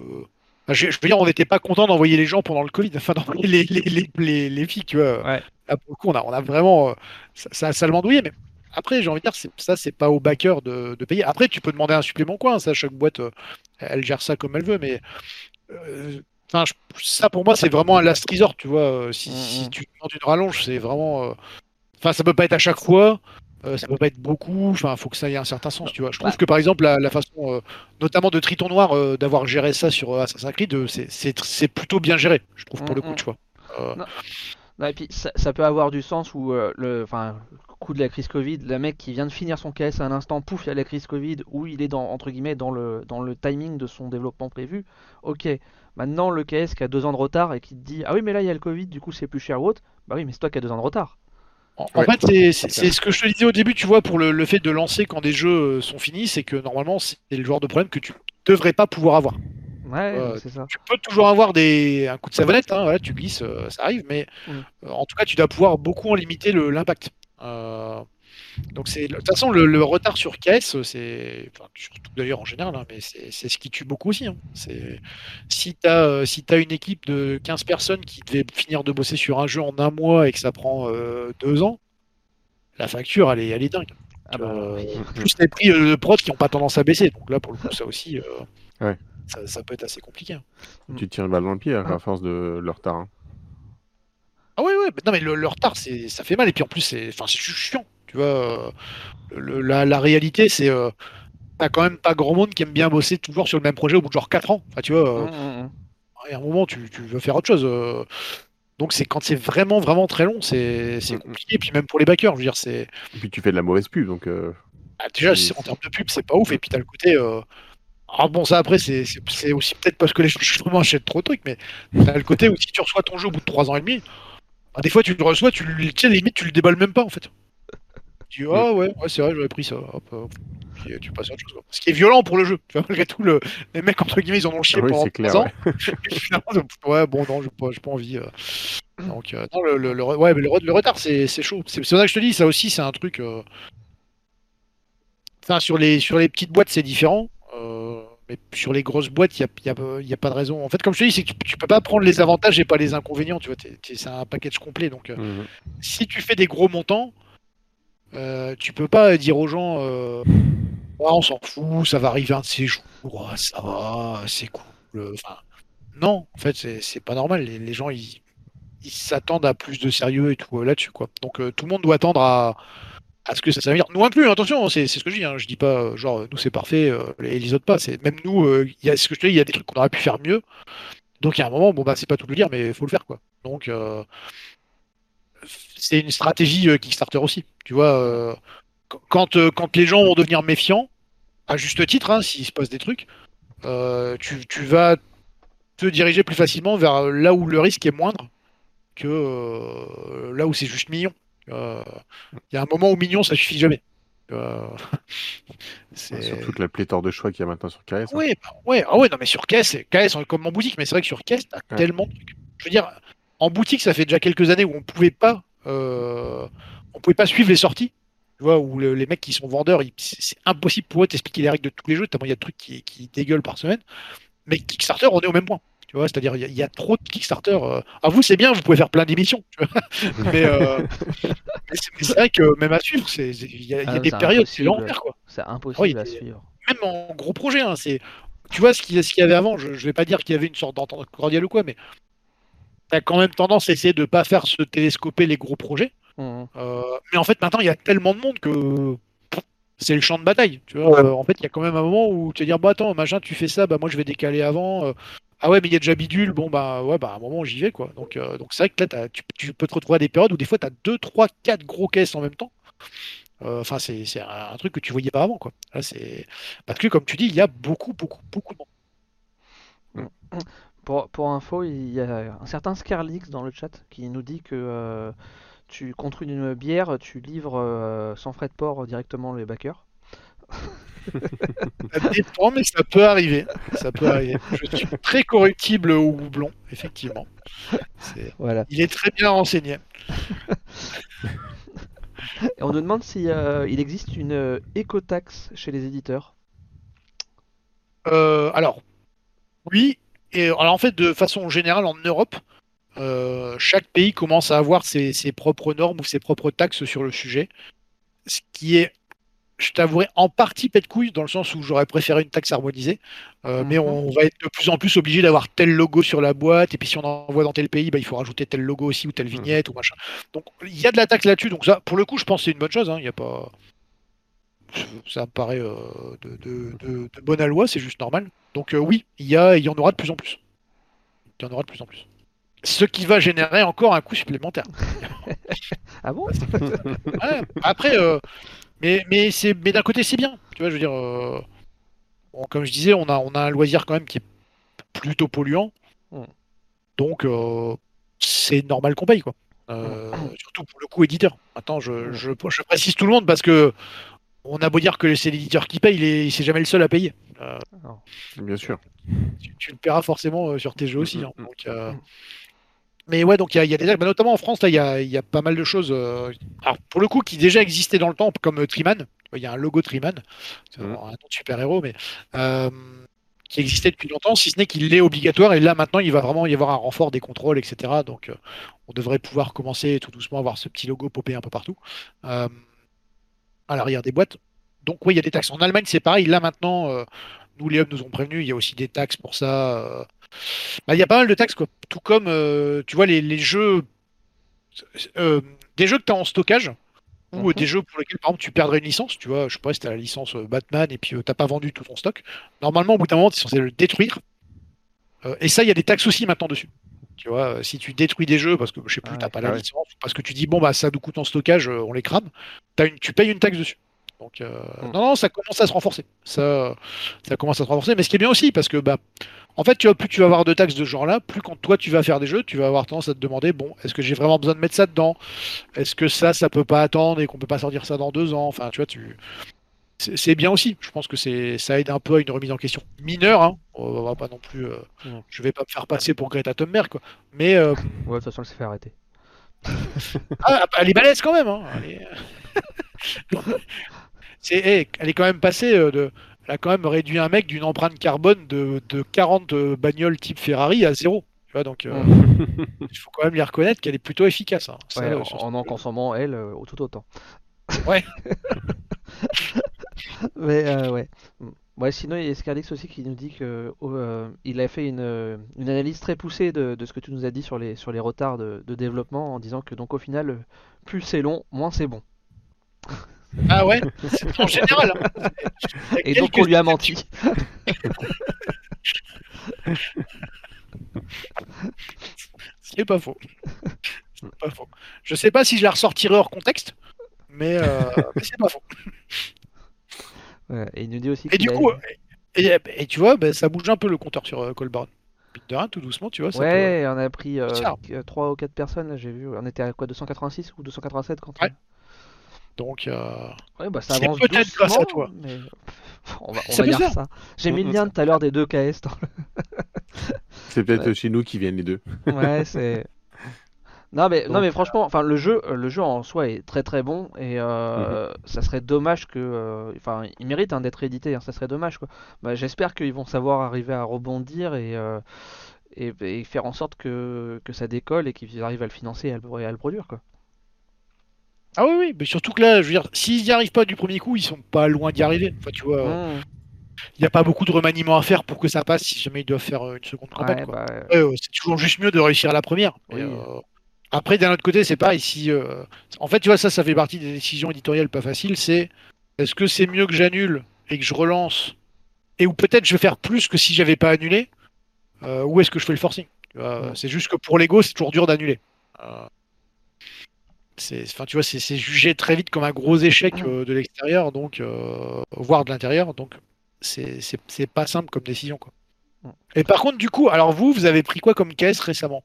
enfin, je, je veux dire, on n'était pas content d'envoyer les gens pendant le Covid, enfin d'envoyer les, les, les, les, les filles, tu vois. Ouais. Là, pour le coup, on a, on a vraiment. euh, Ça, ça a salement douillé, mais après, j'ai envie de dire, c'est- ça, c'est pas au backer de, de payer. Après, tu peux demander un supplément, quoi. hein, Ça, chaque boîte, euh, elle gère ça comme elle veut, mais. euh, je- ça pour moi, c'est vraiment un last resort, tu vois. Si, Mhm. si tu demandes une rallonge, c'est vraiment. euh, Enfin, ça peut pas être à chaque fois. Euh, ça peut pas être beaucoup. Enfin, faut que ça ait un certain sens, tu vois. Je trouve que par exemple, la, la façon, euh, notamment de Triton Noir, euh, d'avoir géré ça sur euh, Assassin's Creed, c'est- plutôt bien géré, je trouve, pour le coup, tu vois. Non, et puis ça, ça peut avoir du sens où le, enfin, coup de la crise Covid, le mec qui vient de finir son KS à un instant, pouf, il y a la crise Covid, où il est dans entre guillemets dans le dans le timing de son développement prévu. Ok, maintenant le KS qui a deux ans de retard et qui te dit ah oui mais là il y a le Covid, du coup c'est plus cher ou autre. Bah oui mais c'est toi qui as deux ans de retard. En, Ouais. fait, c'est- ce que je te disais au début, tu vois, pour le, le fait de lancer quand des jeux euh, sont finis, c'est que normalement, c'est le genre de problème que tu devrais pas pouvoir avoir. Ouais, Euh, ça. Tu peux toujours avoir des, un coup de savonnette, hein, voilà, tu glisses, euh, ça arrive, mais Mm. euh, en tout cas, tu dois pouvoir beaucoup en limiter le- l'impact. Euh, donc, c'est de toute façon, le, le retard sur KS, c'est, enfin, surtout d'ailleurs en général, hein, mais c'est c'est ce qui tue beaucoup aussi. hein. C'est si tu as, si as une équipe de 15 personnes qui devait finir de bosser sur un jeu en un mois et que ça prend euh, deux ans, la facture, elle est, elle est dingue. Ah bah, Euh, oui. plus les prix euh, de prod qui n'ont pas tendance à baisser. Donc là, pour le coup, ça aussi, euh, Ouais. ça, ça peut être assez compliqué. hein. Tu te tires une balle dans le pied à Ah. à force de leur retard. hein. Ah ouais, ouais, mais non, mais le, le retard, c'est, ça fait mal. Et puis en plus, c'est, enfin, c'est juste chiant. Tu vois, euh, le- la, la réalité, c'est. Euh, T'as quand même pas grand monde qui aime bien bosser toujours sur le même projet au bout de genre 4 ans. Enfin, tu vois, euh, Mm, mm, mm. à un moment, tu, tu veux faire autre chose. euh. Donc c'est quand c'est vraiment vraiment très long, c'est compliqué. Et puis même pour les backers, je veux dire, c'est Et puis tu fais de la mauvaise pub, donc. euh, ah, déjà en termes de pub, c'est pas ouf. Et puis t'as le côté. Euh... Ah bon, ça après, c'est aussi peut-être parce que les gens justement achètent trop de trucs, mais t'as le côté où si tu reçois ton jeu au bout de 3 ans et demi, bah, des fois tu le reçois, tu le, sais, limite tu le déballes même pas en fait. Tu dis, ah ouais, ouais c'est vrai, j'avais pris ça. Hop, hop. Puis euh, tu passes à autre chose. quoi. Ce qui est violent pour le jeu. Tu vois, malgré tout, le... les mecs, entre guillemets, ils en ont chié Oui, pendant clair. 3 ans. ouais. Et finalement, ouais, bon, non, j'ai pas, pas envie. euh. Donc, euh, non, le, le, le- ouais, mais le, re- le retard, c'est chaud. C'est c'est vrai que je te dis, ça aussi, c'est un truc. euh, Enfin, sur les, sur les petites boîtes, c'est différent. euh, Mais sur les grosses boîtes, il n'y a, y a- y a pas de raison. En fait, comme je te dis, c'est que tu, tu peux pas prendre les avantages et pas les inconvénients. Tu vois, c'est un package complet. Donc, Mhm. si tu fais des gros montants, euh, tu peux pas dire aux gens euh, Ah, on s'en fout, ça va arriver un de ces jours, Ah, ça va, c'est cool. Enfin, non, en fait, c'est pas normal. Les, gens, ils s'attendent à plus de sérieux et tout euh, là-dessus. quoi. Donc, euh, tout le monde doit attendre à, ce que ça s'améliore. Nous inclus, attention, c'est ce que je dis. hein. Je dis pas, euh, genre, nous c'est parfait euh, et les autres pas. Même nous, euh, il y a ce que je te dis, il y a des trucs qu'on aurait pu faire mieux. Donc, il y a un moment, bon, bah, c'est pas tout le dire, mais il faut le faire. quoi. Donc, euh, c'est une stratégie euh, Kickstarter aussi. Tu vois, euh, qu- quand, euh, quand les gens vont devenir méfiants, à juste titre, hein, s'il se passe des trucs, tu, tu vas te diriger plus facilement vers là où le risque est moindre que là où c'est juste mignon. Il y a un moment où mignon, ça suffit jamais. Euh, c'est- Surtout que la pléthore de choix qu'il y a maintenant sur KS. hein. Ouais, bah, ouais, ah ouais, non, mais sur caisse, caisse comme en boutique, mais c'est vrai que sur caisse, t'as Ouais. tellement de trucs. Je veux dire, en boutique, ça fait déjà quelques années où on pouvait pas, euh, on pouvait pas suivre les sorties. Tu vois, où le- les mecs qui sont vendeurs, c'est impossible pour eux d'expliquer les règles de tous les jeux, tellement il y a de trucs qui, qui dégueulent par semaine. Mais Kickstarter, on est au même point. Tu vois, c'est-à-dire, il y, a- il y a trop de Kickstarter. euh. À vous, c'est bien, vous pouvez faire plein d'émissions. mais euh, mais c'est vrai que même à suivre, il y a, il y a Ah, des c'est période, c'est l'enfer, quoi C'est impossible à suivre. même en gros projet. Hein, c'est, tu vois ce qu'il y avait avant. Je, je vais pas dire qu'il y avait une sorte d'entente cordiale ou quoi, mais t'as quand même tendance à essayer de pas faire se télescoper les gros projets. Mhm. Euh, mais en fait, maintenant, il y a tellement de monde que c'est le champ de bataille. Tu vois, Euh, en fait, il y a quand même un moment où tu vas dire, bah attends, machin, tu fais ça, bah moi je vais décaler avant. euh, ah ouais, mais il y a déjà bidule. Bon bah ouais, bah à un moment j'y vais quoi. Donc euh, donc c'est vrai que là, tu, tu peux te retrouver à des périodes où des fois tu as 2, 3, 4 gros caisses en même temps. Enfin, c'est c'est un, truc que tu voyais pas avant quoi. Là, parce que comme tu dis, il y a beaucoup, beaucoup, beaucoup de monde. Pour, pour info, il y a un certain Scarlix dans le chat qui nous dit que euh, tu contre une bière, tu livres euh, sans frais de port directement les backers. Ça dépend, mais ça peut arriver. Ça peut arriver. Je suis très corruptible au houblon, effectivement. Voilà. Il est très bien renseigné. Et on nous demande si euh, il existe une euh, écotaxe chez les éditeurs. Alors, oui. Et alors en fait, de façon générale, en Europe, euh, chaque pays commence à avoir ses, ses propres normes ou ses propres taxes sur le sujet. Ce qui est, je t'avouerai, en partie pète couille, dans le sens où j'aurais préféré une taxe harmonisée. Euh, Mais Mhm. on va être de plus en plus obligé d'avoir tel logo sur la boîte. Et puis si on envoie dans tel pays, bah, il faut rajouter tel logo aussi ou telle vignette ou machin. Donc il y a de la taxe là-dessus. Donc ça, pour le coup, je pense que c'est une bonne chose. hein. Il y a pas. Ça me paraît euh, de, de, de, de bonne loi, c'est juste normal. Donc euh, oui, il y, a, il y en aura de plus en plus. Il y en aura de plus en plus. Ce qui va générer encore un coût supplémentaire. Ah bon? Ouais, après, euh, mais, mais, c'est, mais d'un côté, c'est bien. Tu vois, je veux dire, bon, comme je disais, on a, on a un loisir quand même qui est plutôt polluant. Mm. Donc, c'est normal qu'on paye, quoi. Euh, surtout pour le coup éditeur. Attends, je, je, je précise tout le monde parce que on a beau dire que c'est l'éditeur qui paye, il est, c'est jamais le seul à payer. Euh, Bien sûr. tu, tu le paieras forcément euh, sur tes jeux aussi. Mm, hein. mm, Donc, euh, Mais ouais, donc il y a, il y a des bah, notamment en France, là, il y a, il y a pas mal de choses. euh, Alors, pour le coup, qui déjà existaient dans le temps, comme Triman. Il y a un logo Triman, c'est Mhm. un nom de super-héros, mais qui existait depuis longtemps, si ce n'est qu'il est obligatoire. Et là, maintenant, il va vraiment y avoir un renfort des contrôles, etc. Donc, on devrait pouvoir commencer tout doucement à voir ce petit logo popper un peu partout. À l'arrière des boîtes. Donc, oui, il y a des taxes. En Allemagne, c'est pareil. Là, maintenant, euh, nous, les hubs nous ont prévenus, il y a aussi des taxes pour ça. euh, bah, il y a pas mal de taxes, quoi. Tout comme, euh, tu vois, les, les jeux. des jeux que tu as en stockage, ou Mhm. des jeux pour lesquels, par exemple, tu perdrais une licence. Tu vois, je sais pas si tu as la licence Batman et puis tu t'as pas vendu tout ton stock. Normalement, au bout d'un moment, tu es censé le détruire. Et ça, il y a des taxes aussi maintenant dessus. Tu vois, euh, si tu détruis des jeux parce que je sais plus, Ah t'as pas la Ah ouais. licence, parce que tu dis bon bah ça nous coûte en stockage, euh, on les crame, une, tu payes une taxe dessus. Donc euh, Mm. non, non, ça commence à se renforcer. Ça, ça commence à se renforcer. Mais ce qui est bien aussi, parce que bah, en fait, tu vois, plus tu vas avoir de taxes de ce genre-là, plus quand toi tu vas faire des jeux, tu vas avoir tendance à te demander bon, est-ce que j'ai vraiment besoin de mettre ça dedans? Est-ce que ça, ça peut pas attendre et qu'on peut pas sortir ça dans deux ans? Enfin, tu vois, tu c'est bien aussi. Je pense que c'est ça aide un peu à une remise en question mineure. Hein. On va pas non plus. euh. Je vais pas me faire passer pour Greta Thunberg, quoi. Mais euh, Ouais, de toute façon, elle s'est fait arrêter. ah, elle est balèze quand même. Hein. Elle, est... elle est quand même passée euh, de. Elle a quand même réduit un mec d'une empreinte carbone de, de 40 euh, bagnoles type Ferrari à zéro. Tu vois, donc euh, il faut quand même lui reconnaître qu'elle est plutôt efficace. hein. Ouais, en, en consommant, elle, euh, tout autant. Ouais. Mais euh, ouais. Mm. Ouais, sinon, il y a Scarlix aussi qui nous dit que oh, euh, il a fait une, euh, une analyse très poussée de, de ce que tu nous as dit sur les, sur les retards de, de développement en disant que donc au final, plus c'est long, moins c'est bon. Ah ouais, c'est en général. hein. Et donc on lui a menti. Ce qui est pas faux. C'est pas faux. Je sais pas si je la ressortirai hors contexte, mais, euh, mais c'est pas faux. Ouais, et il nous dit aussi Et du a- coup, et, et tu vois, ben, ça bouge un peu le compteur sur euh, Colborne. Mine de rien, tout doucement, tu vois. ça Ouais, on a pris Tiens. 3 ou 4 personnes, j'ai vu. On était à quoi 286 ou 287 quand on- Ouais. peut- Donc, euh, Ouais, bah ça C'est avance peut-être grâce à doucement, toi. mais on va, on Ça va dire ça. J'ai mis le lien tout à l'heure des deux KS. dans C'est peut-être Ouais. chez nous qui viennent les deux. Ouais, c'est. Non mais, non mais franchement, enfin le jeu, euh, le jeu en soi est très très bon et euh, ça serait dommage que, euh, enfin il mérite hein, d'être édité, hein, ça serait dommage quoi. Bah, J'espère qu'ils vont savoir arriver à rebondir et, euh, et, et faire en sorte que, que ça décolle et qu'ils arrivent à le financer et à le, et à le produire quoi. Ah oui, oui, mais surtout que là, je veux dire, s'ils n'y arrivent pas du premier coup, ils sont pas loin d'y arriver. Enfin, tu vois, Mmh. il n'y a pas beaucoup de remaniement à faire pour que ça passe si jamais ils doivent faire une seconde campagne. Ouais, bah, Ouais, euh, c'est toujours juste mieux de réussir à la première. Oui. Et, euh, Après, d'un autre côté, c'est pareil. Si, euh, En fait, tu vois, ça, ça fait partie des décisions éditoriales pas faciles. C'est est-ce que c'est mieux que j'annule et que je relance et ou peut-être je vais faire plus que si j'avais pas annulé euh, ou est-ce que je fais le forcing Ouais. C'est juste que pour l'ego, c'est toujours dur d'annuler. Euh, c'est, enfin, tu vois, c'est, jugé très vite comme un gros échec euh, de l'extérieur, donc euh, voire de l'intérieur. Donc, c'est, pas simple comme décision, quoi. Et par contre, du coup, alors vous, vous avez pris quoi comme caisse récemment?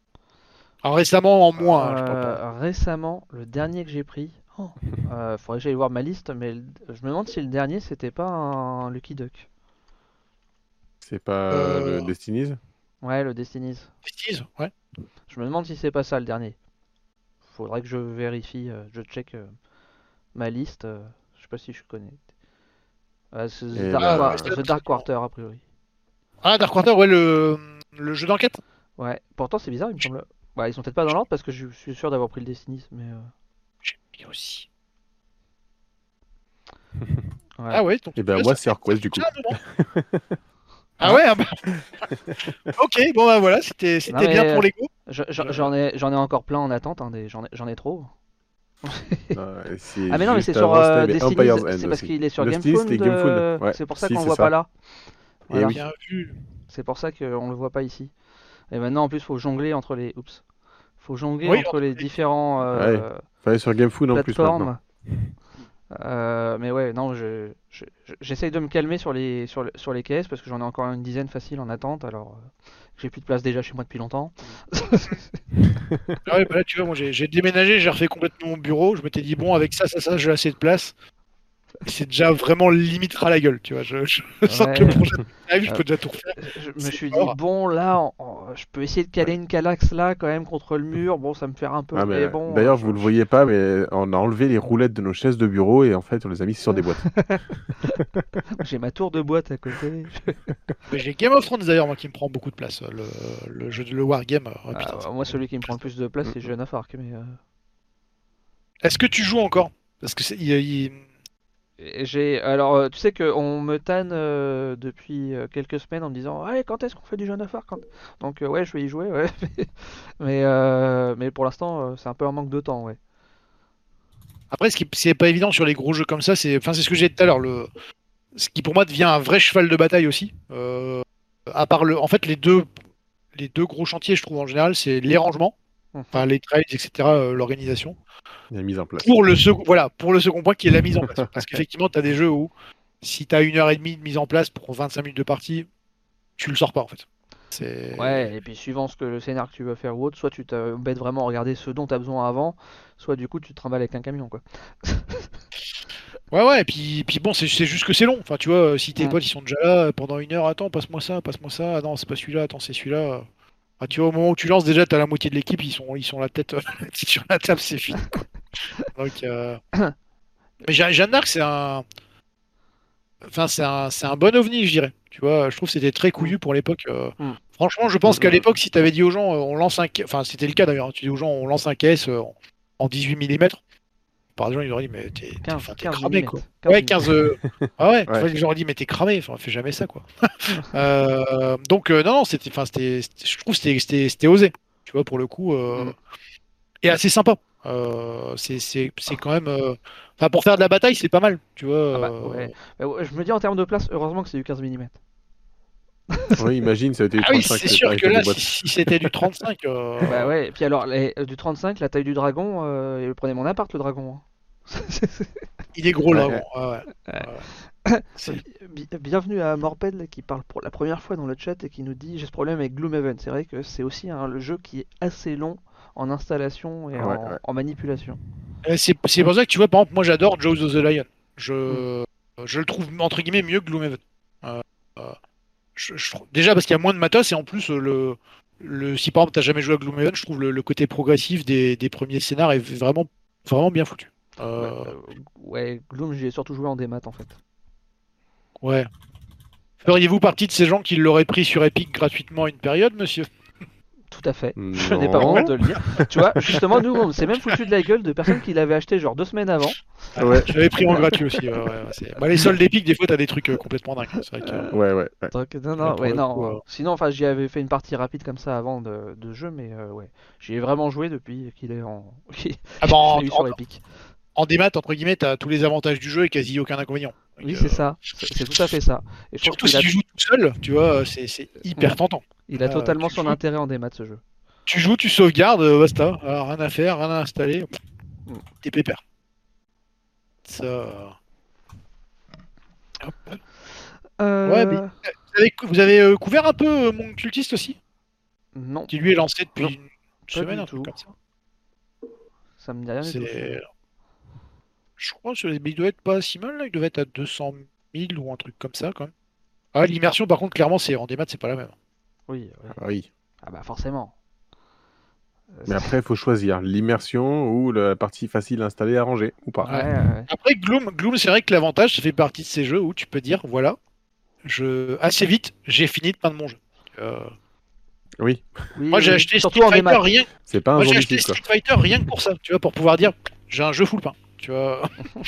Alors récemment en moins. hein, je pas. Euh, récemment, le dernier que j'ai pris, oh, euh, faudrait que j'aille voir ma liste, mais je me demande si le dernier c'était pas un Lucky Duck. C'est pas euh, le Destinies Ouais, le Destinies. Bêtise, ouais. Je me demande si c'est pas ça le dernier. Faudrait que je vérifie, euh, je check euh, ma liste. euh, je sais pas si je connais. Euh, c'est The Et Dark, bah, Qua- ouais, The c'est- Dark Quarter a priori. Ah, Dark Quarter, ouais, le, le jeu d'enquête? Ouais, pourtant c'est bizarre, il me semble. Ouais, ils sont peut-être pas dans l'ordre parce que je suis sûr d'avoir pris le Destinies, mais. euh, J'ai mis aussi. ouais. Ah ouais, donc Et ben là, moi c'est Orquest du coup. ah ouais, ah bah. ok, bon bah voilà, c'était, bien euh, pour l'ego. Je- J'en j'en ai, j'en ai encore plein en attente, hein, j'en ai, j'en ai trop. Ah mais non mais c'est sur euh, Destiny, c'est parce qu'il est sur Destiny, GameFound, euh, ouais, c'est pour ça si, qu'on le voit ça. pas là. Et Voilà. oui. Bien vu. C'est pour ça qu'on le voit pas ici. Et maintenant en plus faut jongler entre les, oups, faut jongler Oui, entre les différents euh, Fallait sur GameFood en plus maintenant. plateformes. Euh, mais ouais, non, je, je- je- j'essaye de me calmer sur les sur, le- sur les caisses parce que j'en ai encore une dizaine facile en attente. Alors euh, j'ai plus de place déjà chez moi depuis longtemps. Ah ouais, bah là, tu vois, moi j'ai, j'ai déménagé, j'ai refait complètement mon bureau. Je m'étais dit, bon, avec ça, ça, ça, j'ai assez de place. C'est déjà vraiment limite ras la gueule, tu vois. Je, je sens que le projet arrive, je peux déjà tout refaire. Je me suis dit bon là, je peux essayer de caler une calax là quand même contre le mur. Bon, ça me fait un peu. Ah, mais bon. D'ailleurs, euh, vous le voyez pas, mais on a enlevé les roulettes de nos chaises de bureau et en fait, on les a mis sur des boîtes. J'ai ma tour de boîte à côté. J'ai Game of Thrones d'ailleurs, moi, qui me prend beaucoup de place. Le, le jeu de le Wargame. oh, Ah, moi, celui qui me prend le plus de place, c'est Mm, mm. Jeune of Arc. Mais euh, Est-ce que tu joues encore? Parce que c'est, il- il- et j'ai. Alors, euh, tu sais qu'on me tanne euh, depuis euh, quelques semaines en me disant, ouais, quand est-ce qu'on fait du Jeune of Arc Donc euh, ouais, je vais y jouer, ouais. mais euh, mais pour l'instant, c'est un peu un manque de temps, ouais. Après, ce qui c'est pas évident sur les gros jeux comme ça, c'est, enfin, c'est ce que j'ai dit tout à l'heure. Le, ce qui pour moi devient un vrai cheval de bataille aussi. À part le, en fait, les deux, les deux gros chantiers, je trouve en général, c'est les rangements, Mhm. enfin les trails, etc., l'organisation. La mise en place. Pour le second, voilà, pour le second point qui est la mise en place. Parce qu'effectivement, tu as des jeux où si tu as une heure et demie de mise en place pour 25 minutes de partie, tu le sors pas en fait. Ouais, et puis suivant ce que le scénar que tu veux faire ou autre, soit tu t'embêtes vraiment à regarder ce dont tu as besoin avant, soit du coup tu te trimbales avec un camion quoi. Ouais, ouais, et puis, puis bon, c'est juste que c'est long. Enfin, tu vois, si tes potes ils sont déjà là pendant une heure, attends, passe-moi ça, passe-moi ça, ah non, c'est pas celui-là, attends, c'est celui-là. Ah, tu vois, au moment où tu lances, déjà, t'as la moitié de l'équipe, ils sont, ils sont la tête sur la table, c'est fini. Donc, euh... mais Jeanne d'Arc, c'est un. Enfin, c'est un, c'est un bon ovni, je dirais. Tu vois, je trouve que c'était très couillu pour l'époque. euh. Mm. Franchement, je pense Mm, qu'à mm. l'époque, si t'avais dit aux gens, euh, on lance un. Enfin, c'était le cas d'ailleurs, hein, tu dis aux gens, on lance un KS en- en 18 mm. Par des gens, ils auraient dit, mais t'es t'es- 15, enfin, t'es 15 cramé, quoi. 15 Ouais, mm. 15. euh, Ah ouais, Ouais. j'aurais dit, mais t'es cramé, enfin, fais jamais ça, quoi. Euh, donc, euh, non, non, c'était, enfin, c'était, c'était- je trouve que c'était, c'était, c'était osé, tu vois, pour le coup, euh, Mm. et assez sympa. Euh, c'est, c'est, c'est quand même, euh, enfin, pour faire de la bataille, c'est pas mal, tu vois. Ah ouais. Bah ouais, je me dis en termes de place, heureusement que c'est du 15 mm. Oui, imagine, ça a été du Ah oui, 35 c'est sûr que là, si, c'était du 35, euh, Bah ouais, et puis alors les- euh, du 35, la taille du dragon, euh, il prenait mon appart le dragon. hein. il est gros là. Ouais. bon, ouais, ouais. Ouais. Ouais. C'est- Bi- Bienvenue à Morped qui parle pour la première fois dans le chat et qui nous dit j'ai ce problème avec Gloomhaven. C'est vrai que c'est aussi un le jeu qui est assez long en installation et Ouais, en, ouais. en manipulation. Euh, C'est pour ça que tu vois, par exemple, moi j'adore Jaws of the Lion. Je, Mm. je le trouve entre guillemets mieux que Gloomhaven. Euh, euh, je- je trouve- déjà parce qu'il y a moins de matos et en plus euh, le, le si par exemple t'as jamais joué à Gloomhaven, je trouve le, le côté progressif des, des premiers scénars est vraiment vraiment bien foutu. Euh, Ouais, euh, ouais, Gloom, j'y ai surtout joué en démat en fait. ouais. Feriez-vous partie de ces gens qui l'auraient pris sur Epic gratuitement une période, monsieur? Tout à fait. Je n'ai pas honte de le dire. tu vois, justement, nous, on s'est même foutu de la gueule de personnes qui l'avaient acheté genre deux semaines avant. Ouais. Je l'avais pris en gratuit aussi. ouais, ouais, ouais, bah, les soldes Epic, des fois t'as des trucs euh, complètement dingues. C'est vrai que- Ouais, ouais. ouais. Donc, non, Ouais, non, ouais, non. coup, euh. Sinon, enfin, j'y avais fait une partie rapide comme ça avant de, de jeu, mais euh, ouais. J'y ai vraiment joué depuis qu'il est en. Ah bah, en, Epic. démat, entre guillemets, t'as tous les avantages du jeu et quasi aucun inconvénient. Donc, Oui, euh, c'est ça. C'est tout à fait ça. Et Surtout si a, tu joues tout seul, tu vois, c'est c'est hyper tentant. Il a euh, totalement son joues. intérêt en démat ce jeu. Tu joues, tu sauvegardes, euh, basta. Alors, rien à faire, rien à installer. Mm. T'es pépère. Ça. Hop. Euh, Ouais, mais- Vous avez, vous avez, couvert un peu mon cultiste aussi? Non, Qui lui est lancé depuis Non, une semaine, un truc tout. comme ça. ça me dit rien. C'est. Je crois qu'il doit être pas si mal, là. il devait être à 200 000 ou un truc comme ça quand même. Ah, l'immersion, par contre, clairement, c'est en démat, c'est pas la même. Oui, oui. Ah oui. Ah bah forcément. Euh, Mais après, il faut choisir l'immersion ou la partie facile à installer, à ranger, ou pas. ouais, ouais, ouais. Après, Gloom, Gloom c'est vrai que l'avantage, ça fait partie de ces jeux où tu peux dire, voilà, je assez vite, j'ai fini de peindre mon jeu. Euh, Oui, Oui, moi, j'ai oui, acheté surtout Street Fighter rien. c'est pas un Moi, j'ai jeu acheté quoi. Street Fighter rien que pour ça, tu vois, pour pouvoir dire, j'ai un jeu full pain, tu vois.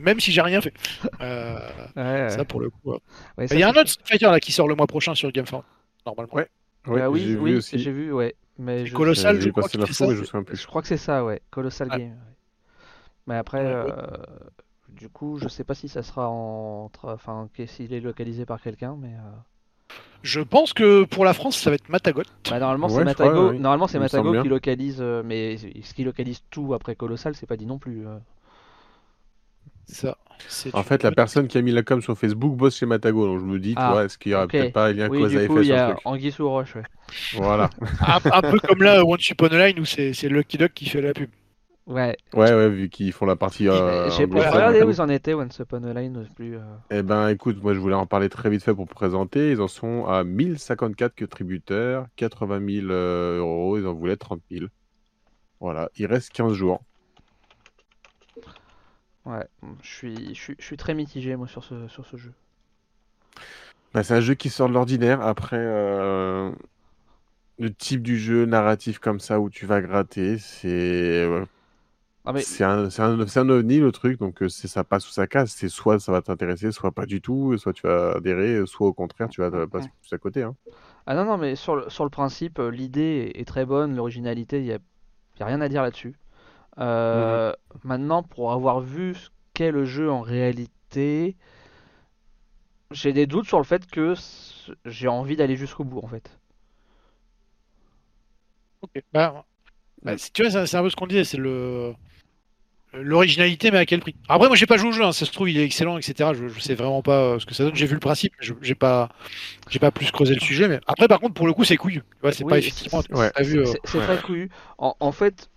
Même si j'ai rien fait. Euh, Ouais, ouais. Ça, pour le coup. Ouais, ça, Il y a un autre Fighter là qui sort le mois prochain sur GameFound, normalement. Ouais. Ouais, Ah oui, j'ai oui, vu aussi. j'ai vu, ouais. Mais je, Colossal, je crois l'info, ça. je crois que c'est ça, ouais. Colossal. Game. ouais. Mais après, Ouais, euh, du coup, je sais pas si ça sera en, enfin, que- s'il est localisé par quelqu'un, mais euh, Je pense que pour la France, ça va être Matagot. bah, normalement Ouais, c'est Matago. crois. Normalement c'est Matago qui localise, euh, mais ce qui localise tout après Colossal, c'est pas dit non plus. Ça. En fait, la personne qui a mis la com sur Facebook bosse chez Matago, donc je me dis, tu Ah, vois, est-ce qu'il y aura ok. peut-être pas un lien Oui, cause à effet y sur le a truc Anguille sous roche, ouais. Voilà. un, un peu comme là, Once Upon a Line où c'est Lucky Duck qui fait la pub. Ouais. Ouais, ouais, vu qu'ils font la partie. Euh, J'ai pas regardé où ils en étaient, Once Upon a Line, plus. euh, Eh ben, écoute, moi je voulais en parler très vite fait pour présenter. Ils en sont à 1054 que tributaires, 80 000 euh, euros, ils en voulaient 30 000. Voilà, il reste 15 jours. Ouais, je suis, je suis, je suis très mitigé moi sur ce, sur ce jeu. Bah, c'est un jeu qui sort de l'ordinaire. Après, euh, le type du jeu narratif comme ça où tu vas gratter, c'est ouais, Ah mais c'est un, un, ovni le truc. Donc, euh, ça passe ou ça casse. C'est soit ça va t'intéresser, soit pas du tout. Soit tu vas adhérer, soit au contraire, tu vas passer plus à côté. Hein. Ah non, non, mais sur le, sur le principe, euh, l'idée est, est très bonne, l'originalité, il n'y a, y a rien à dire là-dessus. Euh, Maintenant, pour avoir vu ce qu'est le jeu en réalité, j'ai des doutes sur le fait que j'ai envie d'aller jusqu'au bout en fait. Ok. Bah, bah, tu vois, c'est- un peu ce qu'on disait, c'est le l'originalité, mais à quel prix? Après, moi, j'ai pas joué au jeu, hein, ça se trouve, il est excellent, etc. Je, je sais vraiment pas euh, ce que ça donne. J'ai vu le principe, mais j'ai pas, j'ai pas plus creusé le sujet. Mais après, par contre, pour le coup, c'est couillu. Tu vois, c'est Oui, pas effectivement. c'est- Ouais. euh, ouais. très couillu. En, en fait,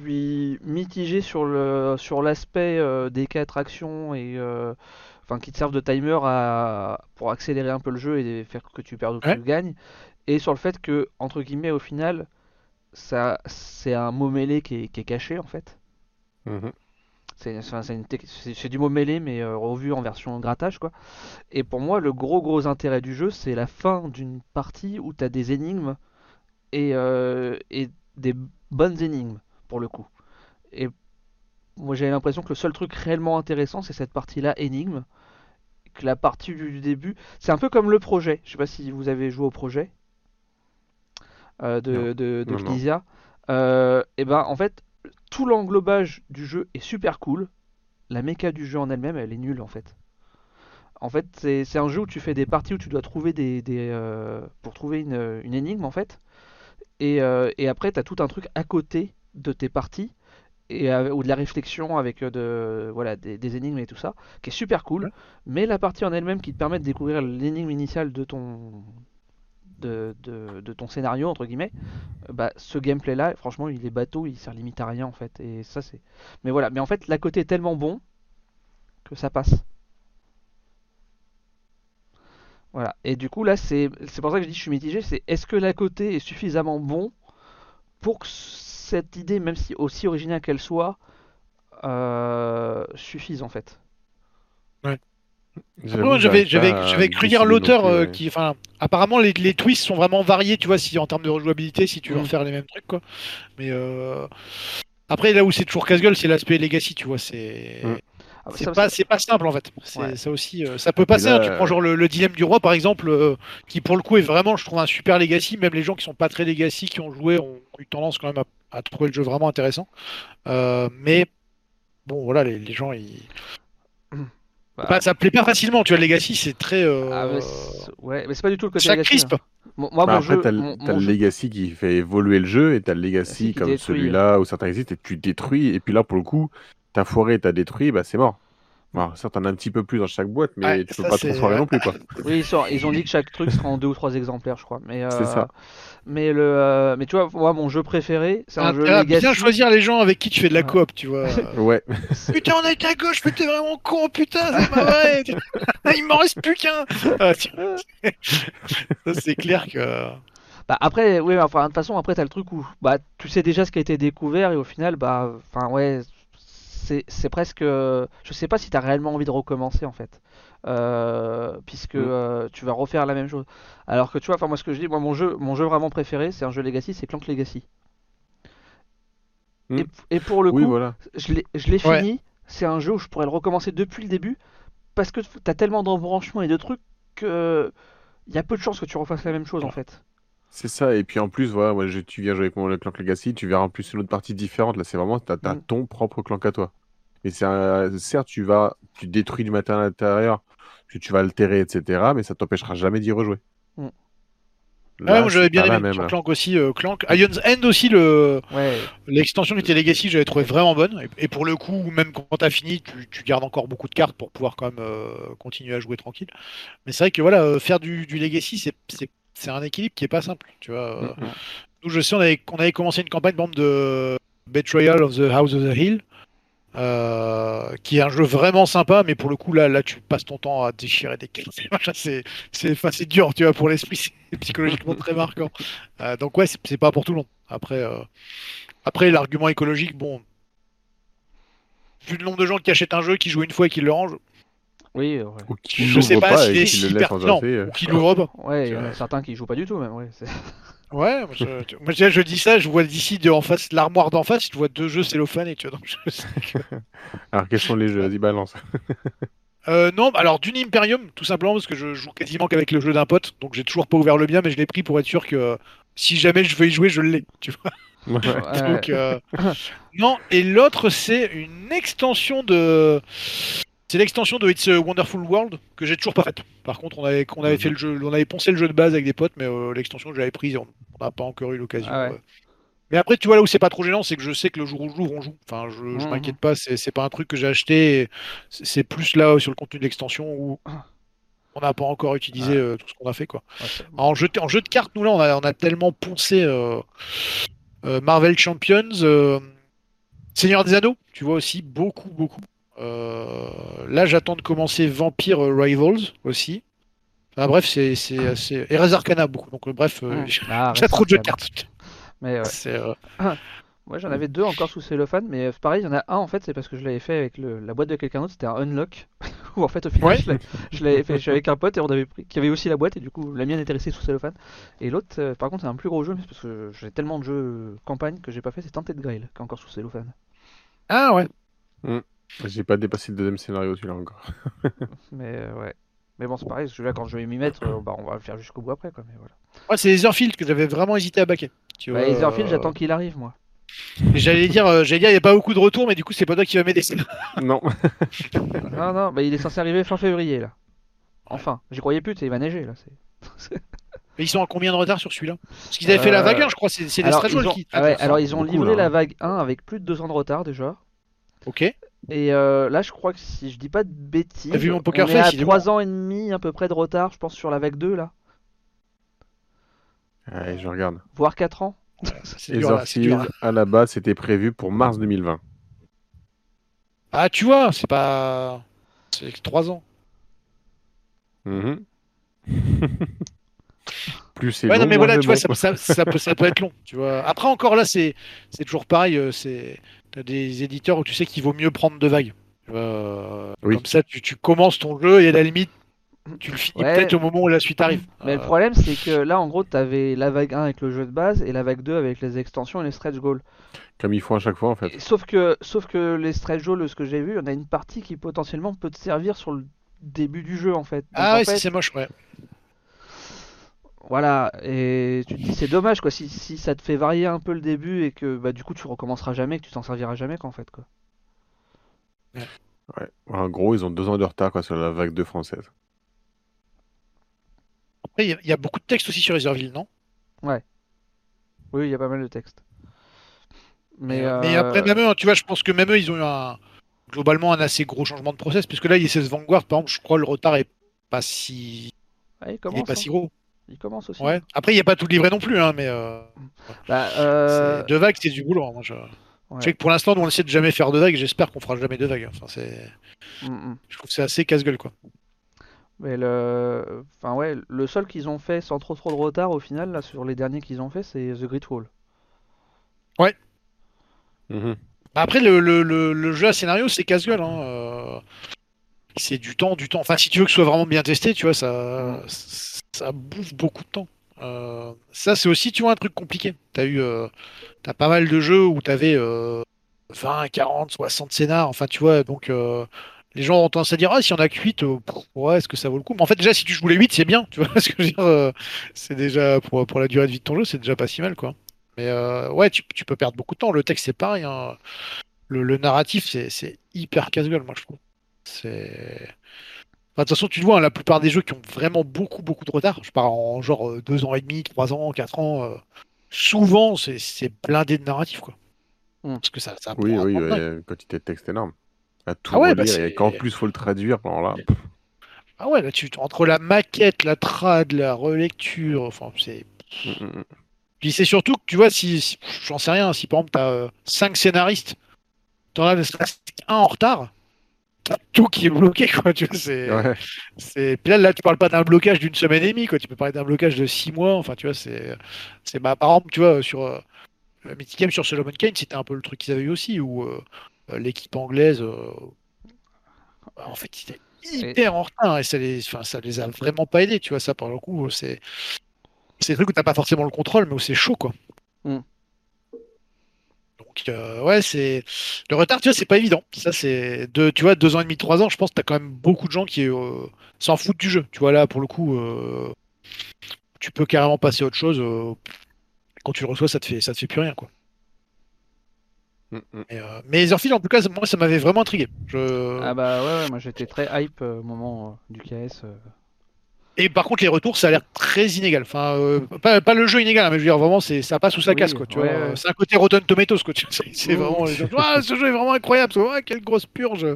suis mitigé sur le sur l'aspect euh, des quais attractions et euh, enfin qui te servent de timer à, pour accélérer un peu le jeu et faire que tu perds ou que Ouais. tu gagnes, et sur le fait que entre guillemets au final, ça c'est un mot mêlé qui est, qui est caché en fait. Mhm. C'est du mot mêlé mais euh, revu en version grattage quoi. Et pour moi, le gros gros intérêt du jeu, c'est la fin d'une partie où tu as des énigmes et, et des bonnes énigmes pour le coup. Et moi j'ai l'impression que le seul truc réellement intéressant c'est cette partie-là énigme, que la partie du, du début, c'est un peu comme le projet. Je sais pas si vous avez joué au projet euh, de, de. Knizia. Euh, et ben en fait tout l'englobage du jeu est super cool. La méca du jeu en elle-même elle est nulle en fait. En fait, c'est c'est un jeu où tu fais des parties où tu dois trouver des, des, euh, pour trouver une, une énigme en fait. Et, euh, et après, tu as tout un truc à côté de tes parties et ou de la réflexion avec euh, de, voilà, des, des énigmes et tout ça, qui est super cool. Ouais. Mais la partie en elle-même qui te permet de découvrir l'énigme initiale de ton de, de, de ton scénario entre guillemets, euh, bah ce gameplay là, franchement, il est bateau, il sert limite à rien en fait. Et ça c'est. Mais voilà. Mais en fait, la côté est tellement bon que ça passe. Voilà. Et du coup, là, c'est c'est pour ça que je dis que je suis mitigé. C'est est-ce que la côté est suffisamment bon pour que cette idée, même si aussi originale qu'elle soit, euh, suffise en fait. Après, cru lire décider non l'auteur euh, ouais. qui, enfin, apparemment les, les twists sont vraiment variés, tu vois, si en termes de rejouabilité, si tu veux Mm. refaire les mêmes trucs, quoi. Mais euh, après, là où c'est toujours casse-gueule, c'est l'aspect legacy, tu vois, c'est. Mm. Ah, C'est ça- pas, ça- c'est pas simple en fait. C'est Ouais. ça aussi. euh, ça peut passer. là, hein. Tu prends genre le, le dilemme du roi par exemple, euh, qui pour le coup est vraiment, je trouve un super legacy. Même les gens qui sont pas très legacy, qui ont joué, ont eu tendance quand même à, à trouver le jeu vraiment intéressant. Euh, mais bon, voilà, les, les gens, ils... Bah, Bah, ça plaît pas facilement. Tu vois, le legacy, c'est très. euh, ah, mais c'est- ouais, mais c'est pas du tout le côté chaque legacy, crisp. hein. Moi, Bah, mon après, t'as le jeu- Legacy qui fait évoluer le jeu et t'as le Legacy comme celui-là où certains existent et tu détruis. Et puis là, pour le coup, t'as foiré, t'as détruit, bah c'est mort. Alors, certes, t'en as un petit peu plus dans chaque boîte, mais Ouais, tu peux ça, pas trop foirer non plus, quoi. Oui, ils, sont- ils ont dit que chaque truc sera en deux ou trois exemplaires, je crois. Mais, euh, C'est ça. Mais le, euh, mais tu vois, moi, mon jeu préféré, c'est un jeu Intérêt à legacy. bien choisir les gens avec qui tu fais de la coop, tu vois. Ouais. putain, on a été à gauche, mais t'es vraiment con, putain, c'est pas vrai. Il m'en reste plus qu'un. Ah, c'est clair que. Bah après, oui, enfin, de toute façon, après, t'as le truc où bah, tu sais déjà ce qui a été découvert et au final, bah, enfin, ouais, c'est presque. Je sais pas si t'as réellement envie de recommencer en fait. Euh, puisque Mm. euh, tu vas refaire la même chose. Alors que tu vois, enfin, moi, ce que je dis, moi, mon jeu, mon jeu vraiment préféré, c'est un jeu Legacy, c'est Clank Legacy. Mm. Et, et pour le Oui, coup, voilà. je l'ai je l'ai Ouais. fini. C'est un jeu où je pourrais le recommencer depuis le début parce que t'as tellement d'embranchements et de trucs que il y a peu de chances que tu refasses la même chose en fait. C'est ça, et puis en plus, voilà, moi, je- tu viens jouer avec mon Clank Legacy, tu verras en plus une autre partie différente. Là, c'est vraiment, t'as as Mm. ton propre clank à toi. C'est un- certes, tu vas, tu détruis du matériel à l'intérieur, que tu vas altérer, etc., mais ça t'empêchera jamais d'y rejouer. Mm. Ah Là, ouais, moi j'avais bien aimé même, sur là. Clank aussi. euh, Clank. Ion's End aussi, le... Ouais. l'extension qui était Legacy, j'avais trouvé vraiment bonne. Et, et pour le coup, même quand t'as fini, tu, tu gardes encore beaucoup de cartes pour pouvoir quand même euh, continuer à jouer tranquille. Mais c'est vrai que voilà, euh, faire du, du Legacy, c'est- c'est un équilibre qui est pas simple. Tu vois. euh. Mm, mm. Nous, je sais, on avait, on avait commencé une campagne de Betrayal of the House of the Hill, euh, qui est un jeu vraiment sympa, mais pour le coup, là, là tu passes ton temps à déchirer des cartes. C'est c'est- dur, tu vois, pour l'esprit, c'est psychologiquement très marquant. Euh, donc, ouais, c'est c'est pas pour tout le monde. Après, euh, après l'argument écologique, bon. Vu le nombre de gens qui achètent un jeu, qui jouent une fois et qui le rangent, Oui, ouais. Ou qui je sais pas pas s'il et est qui si le laisse en euh. ou qui l'ouvre pas. Ouais, il y en Euh, a certains qui jouent pas du tout même. Ouais, Ouais, moi, je, moi, dis ça, je vois d'ici de en face l'armoire d'en face, je vois deux jeux cellophanés, tu vois. Donc je sais que- Alors, quels sont les jeux Vas-y, balance. Euh, non, alors Dune Imperium, tout simplement parce que je joue quasiment qu'avec le jeu d'un pote, donc j'ai toujours pas ouvert le mien, mais je l'ai pris pour être sûr que euh, si jamais je veux y jouer, je l'ai. Tu vois. Ouais. Donc, euh, non, et l'autre c'est une extension de. C'est l'extension de It's a Wonderful World que j'ai toujours pas faite. Par contre, on avait, on avait Mhm. fait le jeu, on avait poncé le jeu de base avec des potes, mais euh, l'extension que j'avais prise, on n'a pas encore eu l'occasion. Ah ouais. euh. Mais après, tu vois là où c'est pas trop gênant, c'est que je sais que le jour où je l'ouvre, on joue. Enfin, je, je Mhm. m'inquiète pas. C'est pas un truc que j'ai acheté. et C'est plus là sur le contenu de l'extension où on n'a pas encore utilisé euh, tout ce qu'on a fait quoi. En jeu, en jeu de cartes, nous là, on a, on a tellement poncé euh, euh, Marvel Champions, euh, Seigneur des Anneaux, tu vois aussi beaucoup, beaucoup. Euh, là, j'attends de commencer Vampire Rivals aussi. Enfin, bref, c'est c'est assez. Et Res Arcana beaucoup. Donc, euh, bref, euh, Mm. j'ai Ah, j'ai trop de jeux de cartes. Mais ouais. Euh, Moi j'en avais deux encore sous cellophane, mais pareil, il y en a un en fait, c'est parce que je l'avais fait avec le- la boîte de quelqu'un d'autre, c'était un unlock. Où en fait, au final, Ouais. je l'avais- fait avec un pote et on avait pris, qui avait aussi la boîte, et du coup, la mienne était restée sous cellophane. Et l'autre, par contre, c'est un plus gros jeu, mais c'est parce que j'ai tellement de jeux campagne que j'ai pas fait, c'est Tented Grail, qui est encore sous cellophane. Ah ouais. J'ai pas dépassé le deuxième scénario, celui-là encore. Mais euh, ouais. Mais bon, c'est pareil, parce que là, quand je vais m'y mettre, euh, bah, on va le faire jusqu'au bout après, quoi. Mais voilà. Ouais, c'est Etherfield que j'avais vraiment hésité à baquer. Tu Bah, Etherfield, euh, j'attends qu'il arrive, moi. J'allais dire, euh, j'allais dire, il n'y a pas beaucoup de retours, mais du coup, c'est pas toi qui va m'aider. non. non, non, bah, il est censé arriver fin février, là. Enfin, j'y croyais plus, tu sais, il va neiger, là. c'est- Mais ils sont à combien de retard sur celui-là? Parce qu'ils avaient fait la vague 1, je crois, c'est c'est Alors, Goals ont... qui. ah ouais, alors ils ont beaucoup, livré là, la hein. vague 1 avec plus de deux ans de retard déjà. Ok. Et euh, là, je crois que si je dis pas de bêtises, T'as vu mon Poker on est Face, à il est 3 ans et demi à peu près de retard, je pense, sur la vague 2 là. Allez, je regarde. Voire 4 ans. C'est dur, là, c'est dur, Etherfield, là. à la base, c'était prévu pour mars 2020. Ah, tu vois, c'est pas. C'est 3 ans. Mhm. Plus c'est Ouais, long, non, mais moins voilà, c'est tu vois, bon. ça, ça, ça peut, ça peut être long. Tu vois. Après, encore là, c'est c'est toujours pareil. euh, c'est T'as des éditeurs où tu sais qu'il vaut mieux prendre deux vagues. Tu euh, Oui. Comme ça, tu, tu commences ton jeu et à la limite, tu le finis Ouais. peut-être au moment où la suite arrive. Mais le Euh, problème, c'est que là, en gros, t'avais la vague 1 avec le jeu de base et la vague 2 avec les extensions et les stretch goals. Comme ils font à chaque fois, en fait. Et Sauf que, sauf que les stretch goals, ce que j'ai vu, on a une partie qui potentiellement peut te servir sur le début du jeu en fait. Donc, Ah en ouais, fait, si c'est moche, ouais. Voilà, et tu te dis c'est dommage quoi, si, si ça te fait varier un peu le début et que bah du coup tu recommenceras jamais, que tu t'en serviras jamais quoi en fait quoi. Ouais. En gros, ils ont deux ans de retard quoi, sur la vague 2 française. Après, il y a- il y, a beaucoup de textes aussi sur Etherfield, non? Oui, il y a pas mal de textes. Mais, Mais euh, après, même eux, tu vois, je pense que même eux, ils ont eu un, globalement un assez gros changement de process, puisque là, ISS Vanguard, par exemple, je crois le retard est pas si, ouais, il il est pas hein. si gros. Il commence aussi. Ouais. Après, il n'y a pas tout livré non plus, hein, mais euh, Bah, euh, deux vagues, c'est du boulot. hein, moi, je... ouais. je sais que pour l'instant, nous, on essaie de jamais faire deux vagues. J'espère qu'on fera jamais deux vagues. Enfin, c'est, Mm, mm. je trouve que c'est assez casse-gueule, quoi. Mais le, enfin ouais, le seul qu'ils ont fait sans trop trop de retard au final là sur les derniers qu'ils ont fait c'est The Great Wall. Mhm. Bah, Après, le, le, le, le jeu à scénario, c'est casse-gueule. Hein. euh, C'est du temps, du temps. Enfin, si tu veux que ce soit vraiment bien testé, tu vois, ça, ça bouffe beaucoup de temps. Euh, ça, c'est aussi, tu vois, un truc compliqué. T'as eu, euh, t'as pas mal de jeux où t'avais euh, 20, 40, 60 scénars. Enfin, tu vois, donc euh, les gens ont tendance à dire, ah, si on a que 8, euh, ouais, est-ce que ça vaut le coup? Mais en fait, déjà, si tu joues les 8, c'est bien. Tu vois ce que je veux dire? euh, c'est déjà, pour, pour la durée de vie de ton jeu, c'est déjà pas si mal, quoi. Mais euh, ouais, tu, tu peux perdre beaucoup de temps. Le texte, c'est pareil. hein. Le, le narratif, c'est hyper casse-gueule, moi, je trouve. C'est. Enfin, de toute façon, tu le vois, hein, la plupart des jeux qui ont vraiment beaucoup, beaucoup de retard, je pars en genre euh, deux ans et demi, trois ans, quatre ans, euh, souvent, c'est c'est blindé de narratif, quoi. Mm. Parce que ça, ça Oui, un oui, ouais, quantité de texte énorme. À tout Ah ouais, bah, et qu'en plus, faut le traduire. Alors là, pff, Ah ouais, là, tu, entre la maquette, la trad, la relecture, enfin, c'est. mm, mm, mm. Puis c'est surtout que, tu vois, si, si- j'en sais rien, si par exemple, t'as euh, cinq scénaristes, t'en as ne serait-ce qu'un en retard, t'as tout qui est bloqué, quoi, tu vois, c'est. Ouais. C'est... Puis là, là, tu parles pas d'un blocage d'une semaine et demie, quoi. Tu peux parler d'un blocage de six mois. Enfin, tu vois, c'est, c'est bah, par exemple, tu vois, sur euh, le Mythic Game sur Solomon Kane, c'était un peu le truc qu'ils avaient eu aussi, où euh, euh, l'équipe anglaise, euh, bah, en fait, c'était hyper en retard et ça les, enfin, ça les a vraiment pas aidés, tu vois. Ça, par le coup, c'est, c'est des trucs où t'as pas forcément le contrôle, mais où c'est chaud, quoi. Mm. Donc, euh, ouais, c'est le retard, tu vois, c'est pas évident. Ça, c'est deux, tu vois, deux ans et demi, trois ans. Je pense que t'as quand même beaucoup de gens qui euh, s'en foutent du jeu. Tu vois, là, pour le coup, euh, tu peux carrément passer à autre chose. quand tu le reçois, ça te fait, ça te fait plus rien, quoi. Mm, mm. Mais, euh, mais Etherfield, en tout cas, moi, ça m'avait vraiment intrigué. Je... Ah bah ouais, ouais, moi j'étais très hype euh, au moment euh, du KS. Et par contre, les retours, ça a l'air très inégal. Enfin, euh, pas, pas le jeu inégal, hein, mais je veux dire, vraiment, c'est, ça passe ou ça Oui, casse, quoi. Tu ouais, vois, ouais. c'est un côté Rotten Tomatoes, quoi. tu C'est, Oui, vraiment. oui. les gens, Ah, ce jeu est vraiment incroyable. Ah, quelle grosse purge.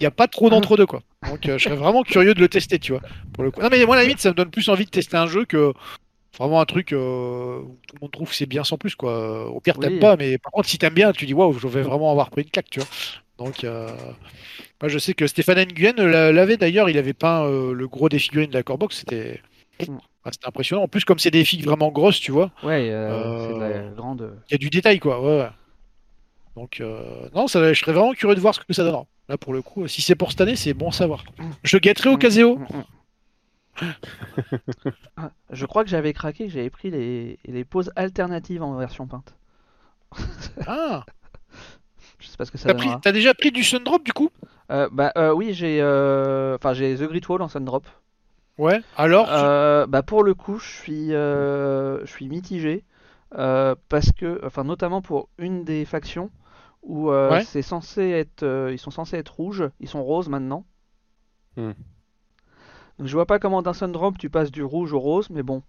Il n'y a pas trop d'entre-deux, quoi. Donc, euh, je serais vraiment curieux de le tester, tu vois. Pour le coup. Non, mais moi, à la limite, ça me donne plus envie de tester un jeu que vraiment un truc euh, où tout le monde trouve que c'est bien sans plus, quoi. Au pire, t'aimes pas, mais par contre, si t'aimes bien, tu dis, waouh, je vais vraiment avoir pris une claque, tu vois. Donc, euh, moi, je sais que Stéphane Nguyen l'a- l'avait d'ailleurs, il avait peint euh, le gros des figurines de la Corebox, c'était. Mm. C'était impressionnant. En plus, comme c'est des figues vraiment grosses, tu vois, Ouais, euh, c'est de la grande. il y a du détail, quoi. Ouais, ouais. Donc, non, ça, je serais vraiment curieux de voir ce que ça donnera. Là, pour le coup, si c'est pour cette année, c'est bon à savoir. Je guetterai au Caseo. Mm, mm. Ah, Je crois que j'avais craqué, que j'avais pris les, les poses alternatives en version peinte. Ah, Je sais pas ce que ça t'as, pris- donnera. t'as déjà pris du Sundrop, du coup Euh, bah euh, oui, j'ai euh, enfin j'ai The Great Wall en Sundrop. Ouais. Alors, Euh, bah pour le coup, je suis euh, je suis mitigé euh, parce que enfin notamment pour une des factions où euh, Ouais. c'est censé être euh, ils sont censés être rouges, ils sont roses maintenant. Hmm. Donc je vois pas comment d'un Sundrop tu passes du rouge au rose, mais bon.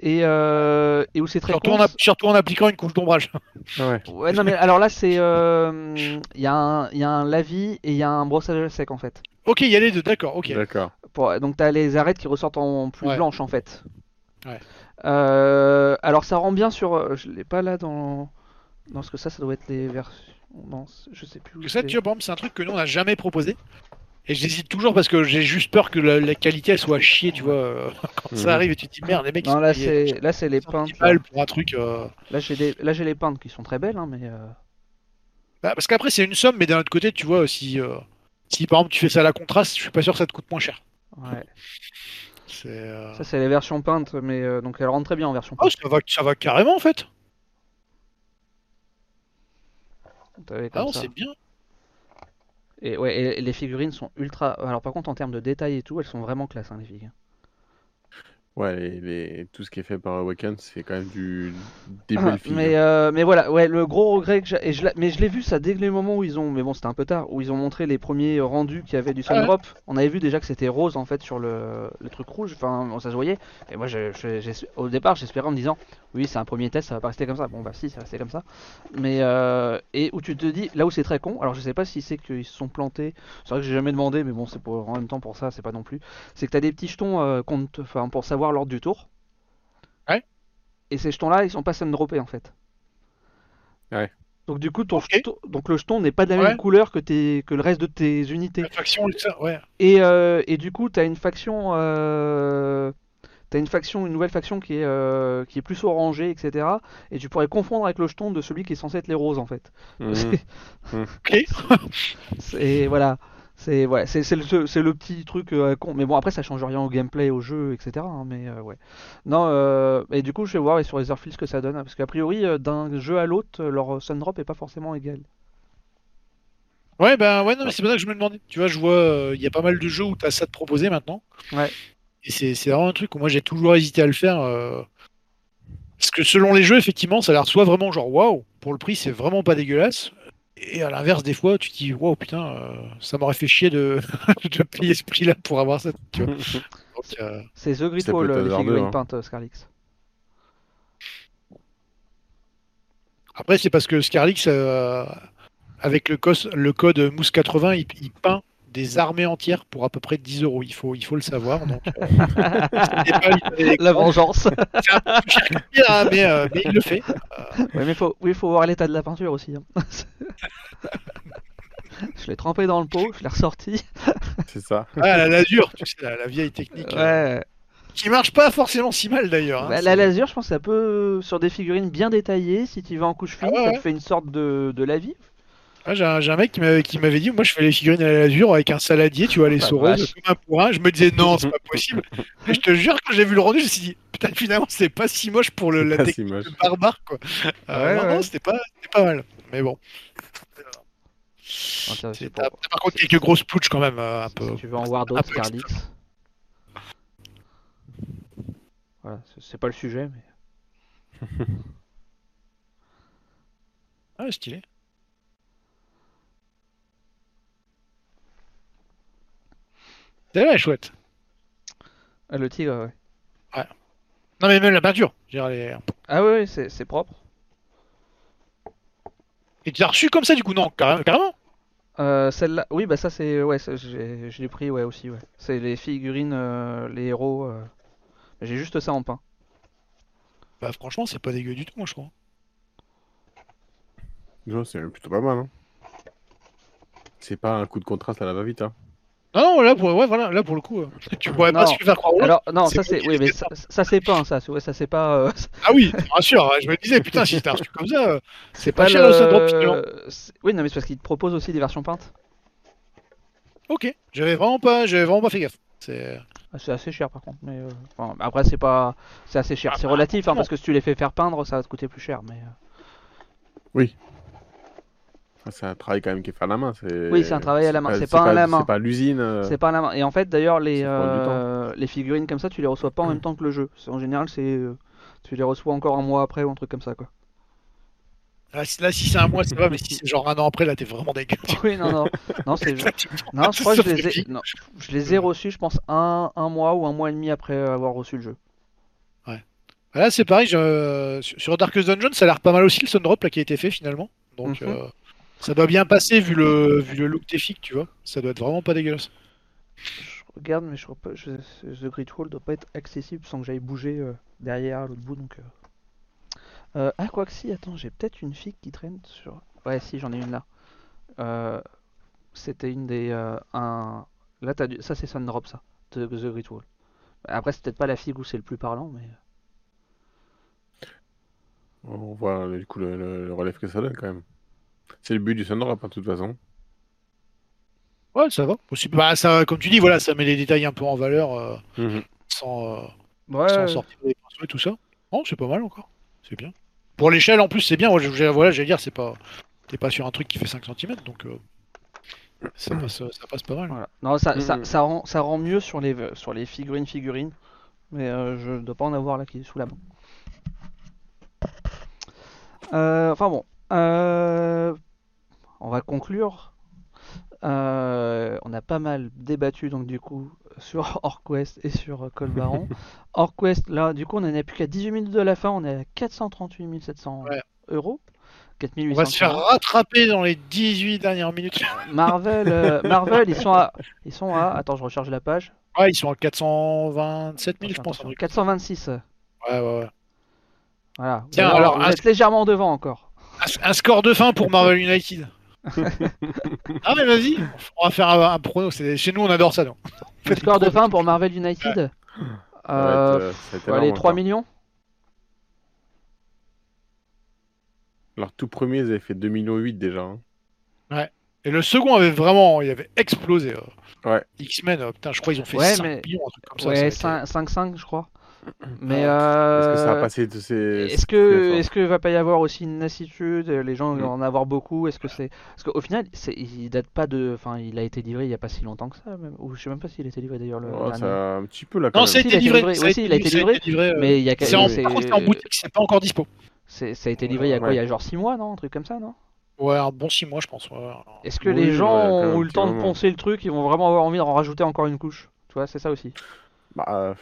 Et, euh, et où c'est très surtout, en surtout en appliquant une couche d'ombrage. Ouais. Ouais, non, mais alors là, c'est. euh, Il y, a un- il y a un lavis et il y a un brossage à sec en fait. ok, il y a les deux, d'accord, ok. D'accord. Donc, tu as les arêtes qui ressortent en plus Ouais. blanches en fait. Ouais. Euh, Alors, ça rend bien sur. Je l'ai pas là dans. Non, parce que ça, ça doit être les versions. Non, je sais plus où Que ça, c'est. tu vois, c'est un truc que nous, on n'a jamais proposé. Et j'hésite toujours parce que j'ai juste peur que la, la qualité, elle soit à chier, tu vois. Quand Mhm. ça arrive et tu te dis, merde, les mecs, ils Non, sont là, c'est là, c'est les 110 peintes. pour un truc. euh, Là, j'ai des... là, j'ai les peintes qui sont très belles, hein, mais. euh, Bah, parce qu'après, c'est une somme, mais d'un autre côté, tu vois, si, euh, si par exemple tu fais ça à la contraste, je suis pas sûr que ça te coûte moins cher. Ouais. Euh, Ça, c'est les versions peintes, mais euh, donc elles rentrent très bien en version Oh, peinte. ça va, ça va carrément en fait. Ah non, c'est bien. Et ouais, et les figurines sont ultra. Alors par contre, en termes de détails et tout, elles sont vraiment classe, hein, les figues. Ouais, les, les- tout ce qui est fait par Awaken, c'est quand même du... des Ah, belles filles. mais euh, mais voilà, ouais, le gros regret que j'ai, et je l'ai- mais je l'ai vu ça dès le moment où ils ont, mais bon, c'était un peu tard, où ils ont montré les premiers rendus qui avaient du Ah ouais. Sundrop. On avait vu déjà que c'était rose en fait sur le, le truc rouge, enfin, ça se voyait. Et moi, je- au départ, j'espérais en me disant, oui, c'est un premier test, ça va pas rester comme ça. Bon, bah si, ça rester comme ça. Mais euh, et où tu te dis, là où c'est très con, alors je sais pas si c'est qu'ils se sont plantés. C'est vrai que j'ai jamais demandé, mais bon, c'est pour en même temps pour ça, c'est pas non plus. C'est que t'as des petits jetons euh, qu'on te- enfin, pour savoir l'ordre du tour. Ouais. Et ces jetons-là, ils sont pas Sundroppés en fait. Ouais. Donc du coup, ton jeton- donc le jeton n'est pas de la Ouais. même couleur que, tes... que le reste de tes unités. La faction, ouais. Et, euh, et du coup, t'as une faction, euh, t'as une faction, une nouvelle faction qui est, euh, qui est plus orangée, etc. Et tu pourrais confondre avec le jeton de celui qui est censé être les roses en fait. Mhm. Ok. C'est voilà, c'est ouais, c'est le, c'est le petit truc euh, con. Mais bon, après ça change rien au gameplay, au jeu, etc. hein, mais euh, ouais. Non, euh, et du coup, je vais voir ouais, sur Etherfield ce que ça donne, hein, parce qu'a priori, d'un jeu à l'autre, leur Sundrop est pas forcément égal. Ouais, ben ouais, non, mais c'est pour ça que je me demandais. Tu vois, je vois, il y a pas mal de jeux où tu as ça de proposer maintenant. Ouais. Et c'est c'est vraiment un truc où moi j'ai toujours hésité à le faire. Parce que selon les jeux, effectivement, ça a l'air soit vraiment genre waouh, pour le prix, c'est vraiment pas dégueulasse. Et à l'inverse, des fois, tu te dis waouh, putain, euh, ça m'aurait fait chier de... de payer ce prix-là pour avoir ça. Tu vois. Donc, euh, C'est The Great Wall, euh, les figurines hein. peintes Scarlix. Après, c'est parce que Scarlix, euh, avec le, cos- le code Mousse 80, il, il peint des armées entières pour à peu près 10 euros. Il faut, il faut le savoir. Donc, euh, pas La vengeance. Cher hein, mais, euh, mais il le fait. Ouais, mais faut, oui, faut voir l'état de la peinture aussi. hein. je l'ai trempé dans le pot, je l'ai ressorti. C'est ça. Ah, la lasure, tu sais, la, la vieille technique. euh, Ouais. qui marche pas forcément si mal d'ailleurs. hein. Bah, la lasure, je pense que ça peut, sur des figurines bien détaillées, si tu vas en couche fine, Ah ouais, ça ouais. te fait une sorte de, de lavis. Ah, j'ai un, j'ai un mec qui m'avait, qui m'avait dit Moi, je fais les figurines à la lasure avec un saladier, tu vois, les vache. comme un pour un. Je me disais Non, c'est pas possible. Et je te jure, quand j'ai vu le rendu, je me suis dit Putain, finalement, c'est pas si moche pour le, la technique si de barbare, quoi. Euh, Ouais, non, ouais. non, c'était pas, c'était pas mal. Mais bon. C'est- c'est t'as- pour- t'as par contre quelques grosses plouches quand même, euh, un peu. Si tu veux en voir d'autres, Scarlix. Voilà, c'est- c'est pas le sujet, mais. Ah, stylé. Celle-là est chouette. Ah, Le tigre, ouais. Non, mais même la peinture. je veux dire, Ah oui, oui, c'est c'est propre. Et tu l'as reçu comme ça, du coup? Non, carré- carrément. Euh, Celle-là, oui, bah ça c'est, ouais, ça, j'ai- je l'ai pris, ouais aussi, ouais. C'est les figurines, euh, les héros. euh. J'ai juste ça en pain. Bah, franchement, c'est pas dégueu du tout, moi, je crois. Non, c'est plutôt pas mal. Hein. C'est pas un coup de contraste à la va-vite. Hein. Non, non, là, pour, ouais, voilà, là, pour le coup, euh, tu pourrais pas Non. faire croire. au- Alors, non, ça c'est, oui, mais ça, ça, c'est peint, ça, ouais, ça c'est pas, euh, Ah oui, bien sûr, je me disais, putain, si t'as reçu comme ça, euh, c'est pas pas cher, le. Oui, non, mais c'est parce qu'ils te proposent aussi des versions peintes. ok. J'avais vraiment pas, j'avais vraiment pas fait gaffe. C'est. Ah, C'est assez cher par contre, mais euh, enfin, après c'est pas, c'est assez cher, Ah, c'est bah, relatif, hein, parce que si tu les fais faire peindre, ça va te coûter plus cher, mais. euh, Ah, C'est un travail quand même qui est fait à la main. c'est- Oui, c'est un travail à la main, c'est pas à la main. C'est pas à l'usine. euh. C'est pas à la main. Et en fait, d'ailleurs, les, euh, les figurines comme ça, tu les reçois pas en même temps que le jeu. C'est- En général, c'est euh, tu les reçois encore un mois après ou un truc comme ça, quoi. Là, si, là, si c'est un mois, ça va, mais si c'est genre un an après, là, t'es vraiment dégueu. Oui, non, non, non, c'est non, je crois que je les ai, non, je les ai reçus, je pense un, un mois ou un mois et demi après avoir reçu le jeu. Là, c'est pareil, je- sur Darkest Dungeon, ça a l'air pas mal aussi le Sundrop là, qui a été fait finalement. Donc, Mhm. euh, ça doit bien passer vu le, vu le look défique, tu vois. Ça doit être vraiment pas dégueulasse. Je regarde, mais je crois pas, je- The Great Wall doit pas être accessible sans que j'aille bouger euh, derrière à l'autre bout, donc. euh. Euh, ah, quoi que si, attends, j'ai peut-être une fille qui traîne sur. Ouais, si, j'en ai une là. Euh, C'était une des. euh, un... Là, t'as du... ça c'est Sundrop, ça, de The Great Wall. Après, c'est peut-être pas la figue où c'est le plus parlant, mais. On voit du coup le, le- le relève que ça donne quand même. C'est le but du Sundrop, hein, de toute façon. Ouais, ça va. Aussi, bah, ça, comme tu dis, voilà, ça met les détails un peu en valeur euh, Mhm. sans, euh, Ouais, sans sortir les pinceaux et tout ça. Non, c'est pas mal encore. C'est bien. Pour l'échelle, en plus, c'est bien. Moi, je- voilà, j'allais dire, c'est pas. T'es pas sur un truc qui fait 5 cm, donc euh, ça, passe, ça passe pas mal. Voilà. Non, ça, ça, Mhm. ça rend, ça rend mieux sur les, sur les figurines figurines, mais euh, je dois pas en avoir là qui est sous la main. Euh, enfin bon, euh, on va conclure. Euh, on a pas mal débattu donc du coup sur Orquest et sur euh, Col Baron. Orquest, là du coup on en est plus qu'à 18 minutes de la fin, on est à 438 700 Ouais. euros. On 4800 va se faire rattraper dans les 18 dernières minutes. Marvel, euh, Marvel, ils sont à, ils sont à, attends, je recharge la page. Ouais, ils sont à 427 000, je pense. un truc. 426. Ouais, ouais, ouais. Voilà. Tiens, Vous- alors, vous êtes légèrement devant encore. Un, un score de fin pour Marvel United. ah mais vas-y, on va faire un, un prono. c'est- Chez nous, on adore ça. Non Le score de fin pour Marvel United. Ça va Euh, être, euh, ça 3 encore. millions. Alors, tout premier, ils avaient fait 2,8 millions déjà. hein. Et le second avait vraiment, il avait explosé. euh. Ouais. X-Men, euh, putain, je crois qu'ils ont fait Ouais, 5 mais- millions, un truc comme ça. Ouais, ça a été- 5-5 je crois. Mais Est-ce que ça euh, a passé de ces. Est-ce que, efforts est-ce que va pas y avoir aussi une lassitude Les gens Mm. vont en avoir beaucoup Est-ce que c'est parce qu'au final, c'est, il date pas de, enfin, il a été livré il y a pas si longtemps que ça, même. Ou je sais même pas s'il a été livré d'ailleurs le. Oh, ça un petit peu là quand Non, même. ça a Si, été il a été livré. livré. ça Oui, si, il a été livré. euh, Mais il y a c'est en, c'est- par contre, c'est en boutique, c'est pas encore dispo. c'est- ça a été livré il y a quoi. Il y a genre 6 mois, non Un truc comme ça, non? Ouais, un bon 6 mois, je pense. ouais. Est-ce que Oui, les gens ont eu le temps de poncer le truc Ils vont vraiment avoir envie d'en rajouter encore une couche Tu vois, c'est ça aussi? Bah, euh,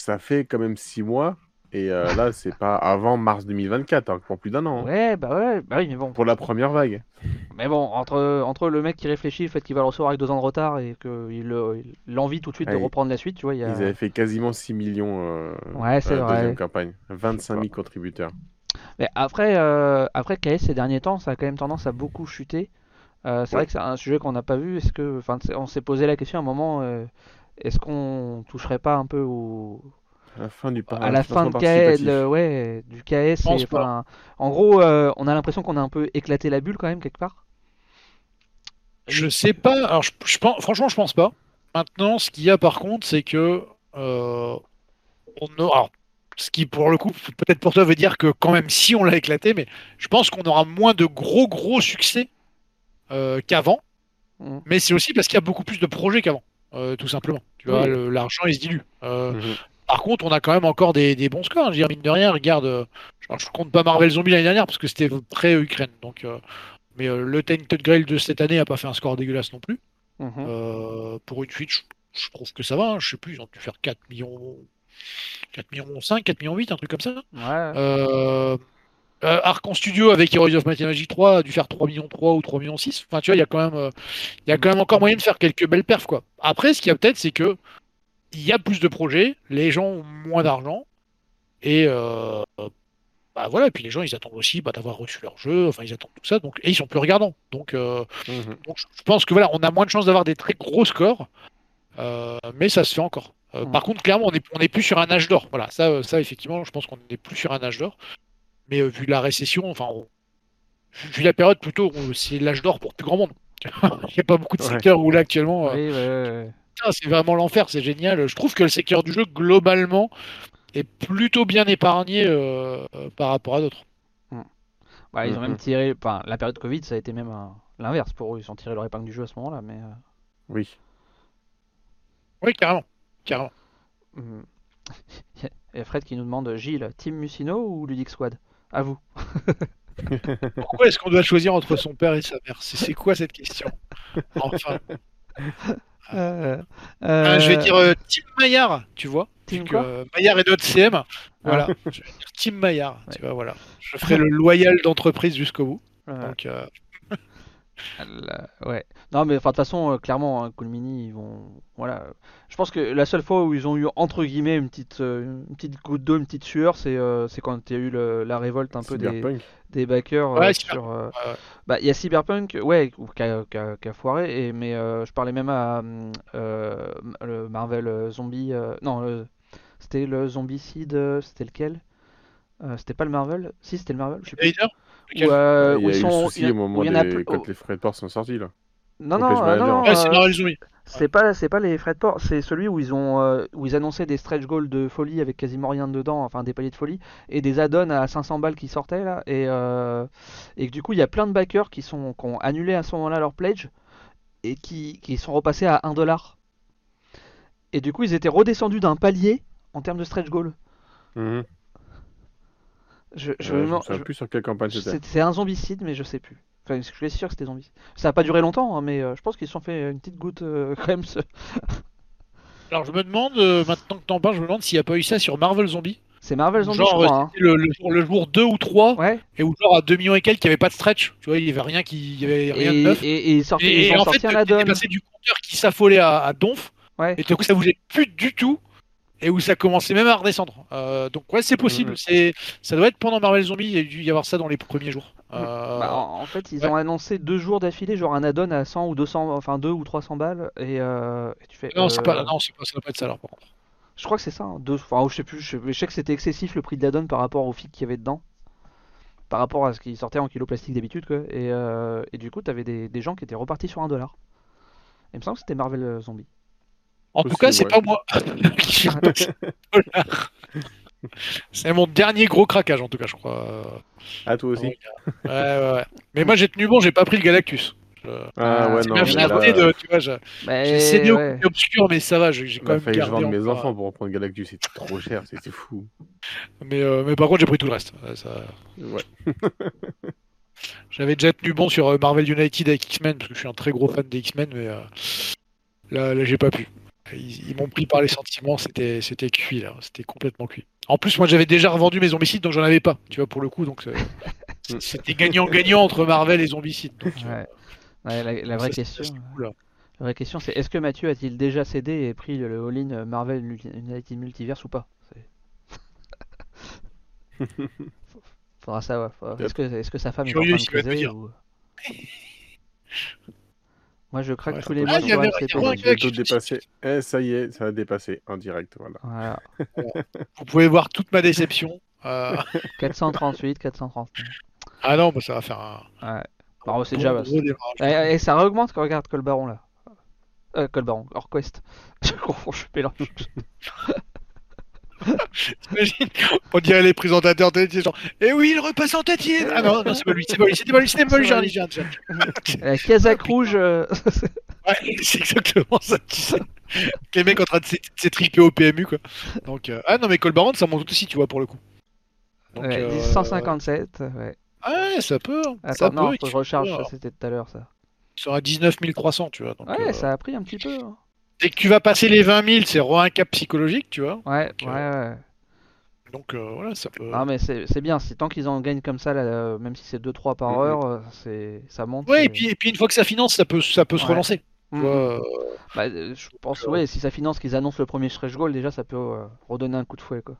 ça fait quand même 6 mois. Et euh, là, c'est pas avant mars 2024, hein, pour plus d'un an. hein, Ouais, bah ouais, bah oui, mais bon. Pour la première vague. Mais bon, entre, entre le mec qui réfléchit, le fait qu'il va le recevoir avec deux ans de retard et qu'il euh, il envie tout de suite de Ouais, reprendre la suite, tu vois, il y a... Ils avaient fait quasiment 6 millions euh, Ouais, c'est vrai. deuxième campagne. 25 000 contributeurs. Mais après, euh, après KS ces derniers temps, ça a quand même tendance à beaucoup chuter. Euh, c'est Ouais. vrai que c'est un sujet qu'on n'a pas vu. Est-ce que, enfin, on s'est posé la question à un moment. Est-ce qu'on toucherait pas un peu au, À la fin du à la fin de KS, participatif. le- ouais, du KS et, enfin, En gros, euh, on a l'impression qu'on a un peu éclaté la bulle quand même quelque part. Je sais pas. Alors, je, je pense, franchement, je pense pas. Maintenant, ce qu'il y a par contre, c'est que euh, on a- alors, ce qui pour le coup, peut-être pour toi, veut dire que quand même, si on l'a éclaté, mais je pense qu'on aura moins de gros gros succès euh, qu'avant. Mm. Mais c'est aussi parce qu'il y a beaucoup plus de projets qu'avant, euh, tout simplement. Tu vois, Oui. l'argent il se dilue. Euh, Mhm. par contre, on a quand même encore des, des bons scores. hein. Je veux dire, mine de rien, regarde, euh, je compte pas Marvel Zombie l'année dernière parce que c'était pré-Ukraine. Donc, mais le Tainted Grail de cette année a pas fait un score dégueulasse non plus. Mhm. Pour une suite, je, je trouve que ça va. hein. Je sais plus, ils ont dû faire 4 millions, 4 millions 5, 4 millions 8, un truc comme ça. Ouais. Euh, Archon Studio avec Heroes of Might and Magic 3 a dû faire 3 millions 3 ou 3 millions 6. Enfin, tu vois, il y a quand même, euh, il y a quand même encore moyen de faire quelques belles perfs, quoi. Après, ce qu'il y a peut-être, c'est que il y a plus de projets, les gens ont moins d'argent, et euh, bah voilà, et puis les gens, ils attendent aussi bah, d'avoir reçu leur jeu, enfin, ils attendent tout ça, donc, et ils sont plus regardants. Donc, euh, Mhm. donc je pense que voilà, on a moins de chances d'avoir des très gros scores, mais ça se fait encore. Mm. Par contre, clairement, on est, on est plus sur un âge d'or. Voilà, ça, ça effectivement, je pense qu'on est plus sur un âge d'or. Mais euh, vu la récession, enfin, on- vu la période plutôt, on- c'est l'âge d'or pour plus grand monde. Il n'y a pas beaucoup de Ouais. secteurs où là actuellement, euh, Oui, ouais, ouais, ouais. putain, c'est vraiment l'enfer, c'est génial. Je trouve que le secteur du jeu globalement est plutôt bien épargné euh, par rapport à d'autres. Bah, ils ont même tiré. Enfin, la période Covid, ça a été même un- l'inverse pour eux. Ils ont tiré leur épingle du jeu à ce moment-là. Mais. euh, Oui. Oui, carrément, carrément. mhm. Il y a Fred qui nous demande Gilles, Team Musino ou Ludic Squad? À vous. Pourquoi est-ce qu'on doit choisir entre son père et sa mère C'est quoi cette question? Enfin, Euh, Ah, je vais euh, dire euh, Team Maillard, tu vois? Vu que, euh, Maillard est notre CM. Voilà. Je vais dire Team Maillard. Tu vois, voilà. Je ferai le loyal d'entreprise jusqu'au bout. Ouais. Donc, euh, Ouais. Non, mais enfin, de toute façon, euh, clairement, hein, Coolmini, ils vont. Voilà. Je pense que la seule fois où ils ont eu, entre guillemets, une petite, euh, une petite goutte d'eau, une petite sueur, c'est euh, c'est quand il y a eu le- la révolte un peu des, des backers Ouais, euh, sur. euh, ouais. Bah, il y a Cyberpunk, ouais, ou- qui a, qui a- qui a foiré, et, mais euh, je parlais même à le Marvel Zombie. euh, non, euh, c'était le Zombicide, c'était lequel? Euh, C'était pas le Marvel? Si, c'était le Marvel, je sais plus. Euh, il y a eu souci il y a- au moment où il y en a des... plus- quand oh, les frais de port sont sortis là. Non, non, euh, non, c'est pas, c'est pas les Fred Port, c'est celui où ils ont, euh, où ils annonçaient des stretch goals de folie avec quasiment rien dedans, enfin des paliers de folie, et des add-ons à 500 balles qui sortaient là, et, euh, et que du coup il y a plein de backers qui sont, qui ont annulé à ce moment-là leur pledge et qui, qui sont repassés à 1 dollar. Et du coup ils étaient redescendus d'un palier en termes de stretch goal. Je, je, Euh, je m'en- me souviens je- plus sur quelle campagne c'était. c'est un zombicide, mais je sais plus. Enfin, je suis sûr que c'était zombie. Ça a pas duré longtemps, hein, mais euh, je pense qu'ils se sont fait une petite goutte euh, quand même. ce- Alors, je me demande, euh, maintenant que t'en parles, je me demande s'il n'y a pas eu ça sur Marvel Zombie. C'est Marvel Zombie, genre, je crois. hein. c'était le, le jour, le jour 2 ou 3, Ouais. et où, genre, à 2 millions et quelques, il n'y avait pas de stretch. Tu vois, il n'y avait rien, qui, il y avait rien de Et, neuf. et, et ils, sortent- Et, ils en fait, sorti un add-on. passé du compteur qui s'affolait à, à donf, Ouais. et tout coup, ça bougeait plus du tout, et où ça commençait même à redescendre. Euh, donc, ouais, c'est possible. Mhm. C'est, ça doit être pendant Marvel Zombie, il y a dû y avoir ça dans les premiers jours. Euh, Bah, en, en fait, ils ouais. ont annoncé deux jours d'affilée, genre un add-on à 100 ou 200, enfin 2 ou 300 balles, et, euh, et tu fais. Non, c'est euh, pas, non, c'est pas, ça doit pas être ça alors, par contre. Je crois que c'est ça, hein, deux, enfin, je sais plus, je, je sais que c'était excessif le prix de l'add-on par rapport au FIC qu'il y avait dedans, par rapport à ce qui sortait en kilo plastique d'habitude, quoi. Et, euh, et du coup, t'avais des, des gens qui étaient repartis sur un dollar. Il me semble que c'était Marvel euh, Zombie. En tout cas, c'est ouais. pas moi qui suis passé au dollar. C'est mon dernier gros craquage, en tout cas, je crois. Ah, toi aussi Ouais, ouais, ouais. Mais moi, j'ai tenu bon, j'ai pas pris le Galactus. Je- Ah, ouais, c'est non. mais fini là, j'ai cédé au ouais. obscur, mais ça va, j'ai j'ai Il quand même fallu que je gardé vende mes enfants pour reprendre Galactus, c'était trop cher, c'était fou. Mais, euh, mais par contre, j'ai pris tout le reste. Ouais, ça- Ouais. J'avais déjà tenu bon sur euh, Marvel United avec X-Men, parce que je suis un très gros fan des X-Men, mais euh, là, là j'ai pas pu. Ils, ils m'ont pris par les sentiments, c'était c'était cuit, là, c'était complètement cuit. En plus, moi, j'avais déjà revendu mes zombicides, donc j'en avais pas, tu vois, pour le coup, donc euh, c'était gagnant-gagnant entre Marvel et zombicides. donc, euh, Ouais. Ouais, la, vraie question, cool, là. la vraie question, c'est est-ce que Mathieu a-t-il déjà cédé et pris le, all-in Marvel United Multiverse ou pas? C'est- Faudra savoir. faudra- Est-ce que, est-ce que sa femme est en train de dire. ou... Moi, je craque Ouais, tous les ah, mois LCP. il y avait. Eh, ça y est, ça a dépassé en direct, voilà. Voilà. Vous pouvez voir toute ma déception. Euh, 438, 439. Ah non, bah, ça va faire un. Ouais. Bon, c'est déjà. Et, et ça augmente quand on regarde Colbaron là. Euh, Colbaron, Orquest. Je confonds, je mélange. On dirait les présentateurs télé, genre Eh oui, il repasse en tête, il est... Ah non, non, c'est pas lui, c'est pas lui, c'était pas lui, c'était pas lui, dit. La casaque rouge. euh, Ouais, c'est exactement ça, tu sais. Les mecs en train de s'é- s'étriper au PMU, quoi. Donc, euh, Ah non, mais Colbaron, ça monte aussi, tu vois, pour le coup. Donc, ouais, euh, 157. Ouais. Ouais, ça peut. hein, ça Attends, non, peut, faut que je recharge, ça c'était tout à l'heure ça. sont à 19 300, tu vois. Donc, Ouais, euh, ça a pris un petit peu. hein. Dès que tu vas passer les 20 000, c'est re un cap psychologique, tu vois. Ouais, Donc, ouais, euh, ouais. Donc euh, voilà, ça peut. Non, mais c'est bien. Si tant qu'ils en gagnent comme ça, là, euh, même si c'est 2-3 par Mhm. heure, euh, c'est ça monte. Ouais, et puis, et puis une fois que ça finance, ça peut, ça peut se relancer. Euh, Bah, je pense, euh, ouais, si ça finance qu'ils annoncent le premier stretch goal, déjà ça peut euh, redonner un coup de fouet, quoi.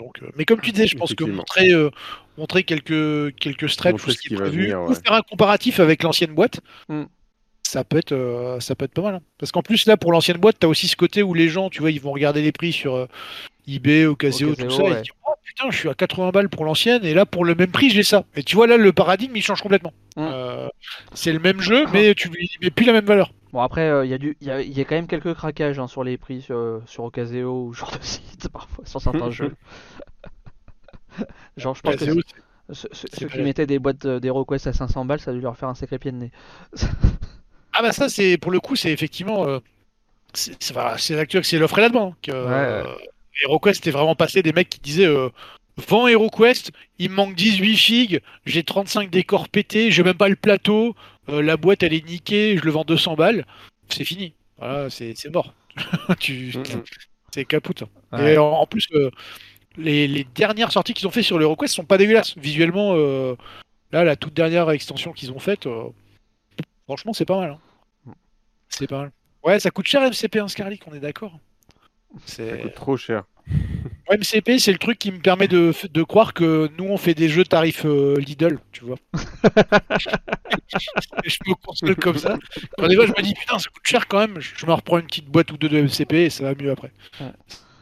donc, euh, mais comme tu disais, je pense que montrer, euh, montrer quelques, quelques stretches Montrer ou ce qui est va prévu, venir, ou faire un comparatif avec l'ancienne boîte, Mm. Ça, peut être, euh, ça peut être pas mal. hein. Parce qu'en plus, là, pour l'ancienne boîte, tu as aussi ce côté où les gens, tu vois, ils vont regarder les prix sur euh, eBay, Ocasio, tout Ocasio, ça, et ils disent, oh putain, je suis à 80 balles pour l'ancienne, et là, pour le même prix, j'ai ça. Et tu vois, là, le paradigme, il change complètement. Mm. Euh, c'est le même jeu, mais tu lui mets plus la même valeur. Bon, après, il y, a du- y, a, y a quand même quelques craquages hein, sur les prix sur, sur Ocaseo ou genre de site, parfois, sur certains jeux. Genre, je pense que Ocasio, ceux, ceux- c'est ceux qui mettaient des boîtes euh, d'HeroQuest à 500 balles, ça a dû leur faire un sacré pied de nez. Ah bah ça c'est pour le coup c'est effectivement euh, c'est l'actuel c'est l'offre et la demande. Que, HeroQuest est vraiment passé des mecs qui disaient euh, vends HeroQuest, il me manque 18 figs, j'ai 35 décors pétés, j'ai même pas le plateau, euh, la boîte elle est niquée, je le vends 200 balles, c'est fini. Voilà, c'est mort. tu c'est hein. Ouais. Et en, en plus euh, les, les dernières sorties qu'ils ont fait sur l'HeroQuest sont pas dégueulasses visuellement euh, là la toute dernière extension qu'ils ont faite euh, franchement c'est pas mal. hein. C'est pas mal. Ouais, ça coûte cher MCP1 Scarlick, on est d'accord. Ça C'est coûte trop cher. MCP, c'est le truc qui me permet de, de croire que nous on fait des jeux tarifs euh, Lidl, tu vois. je me console comme ça. Quand des fois je me dis putain ça coûte cher quand même, je me reprends une petite boîte ou deux de MCP et ça va mieux après.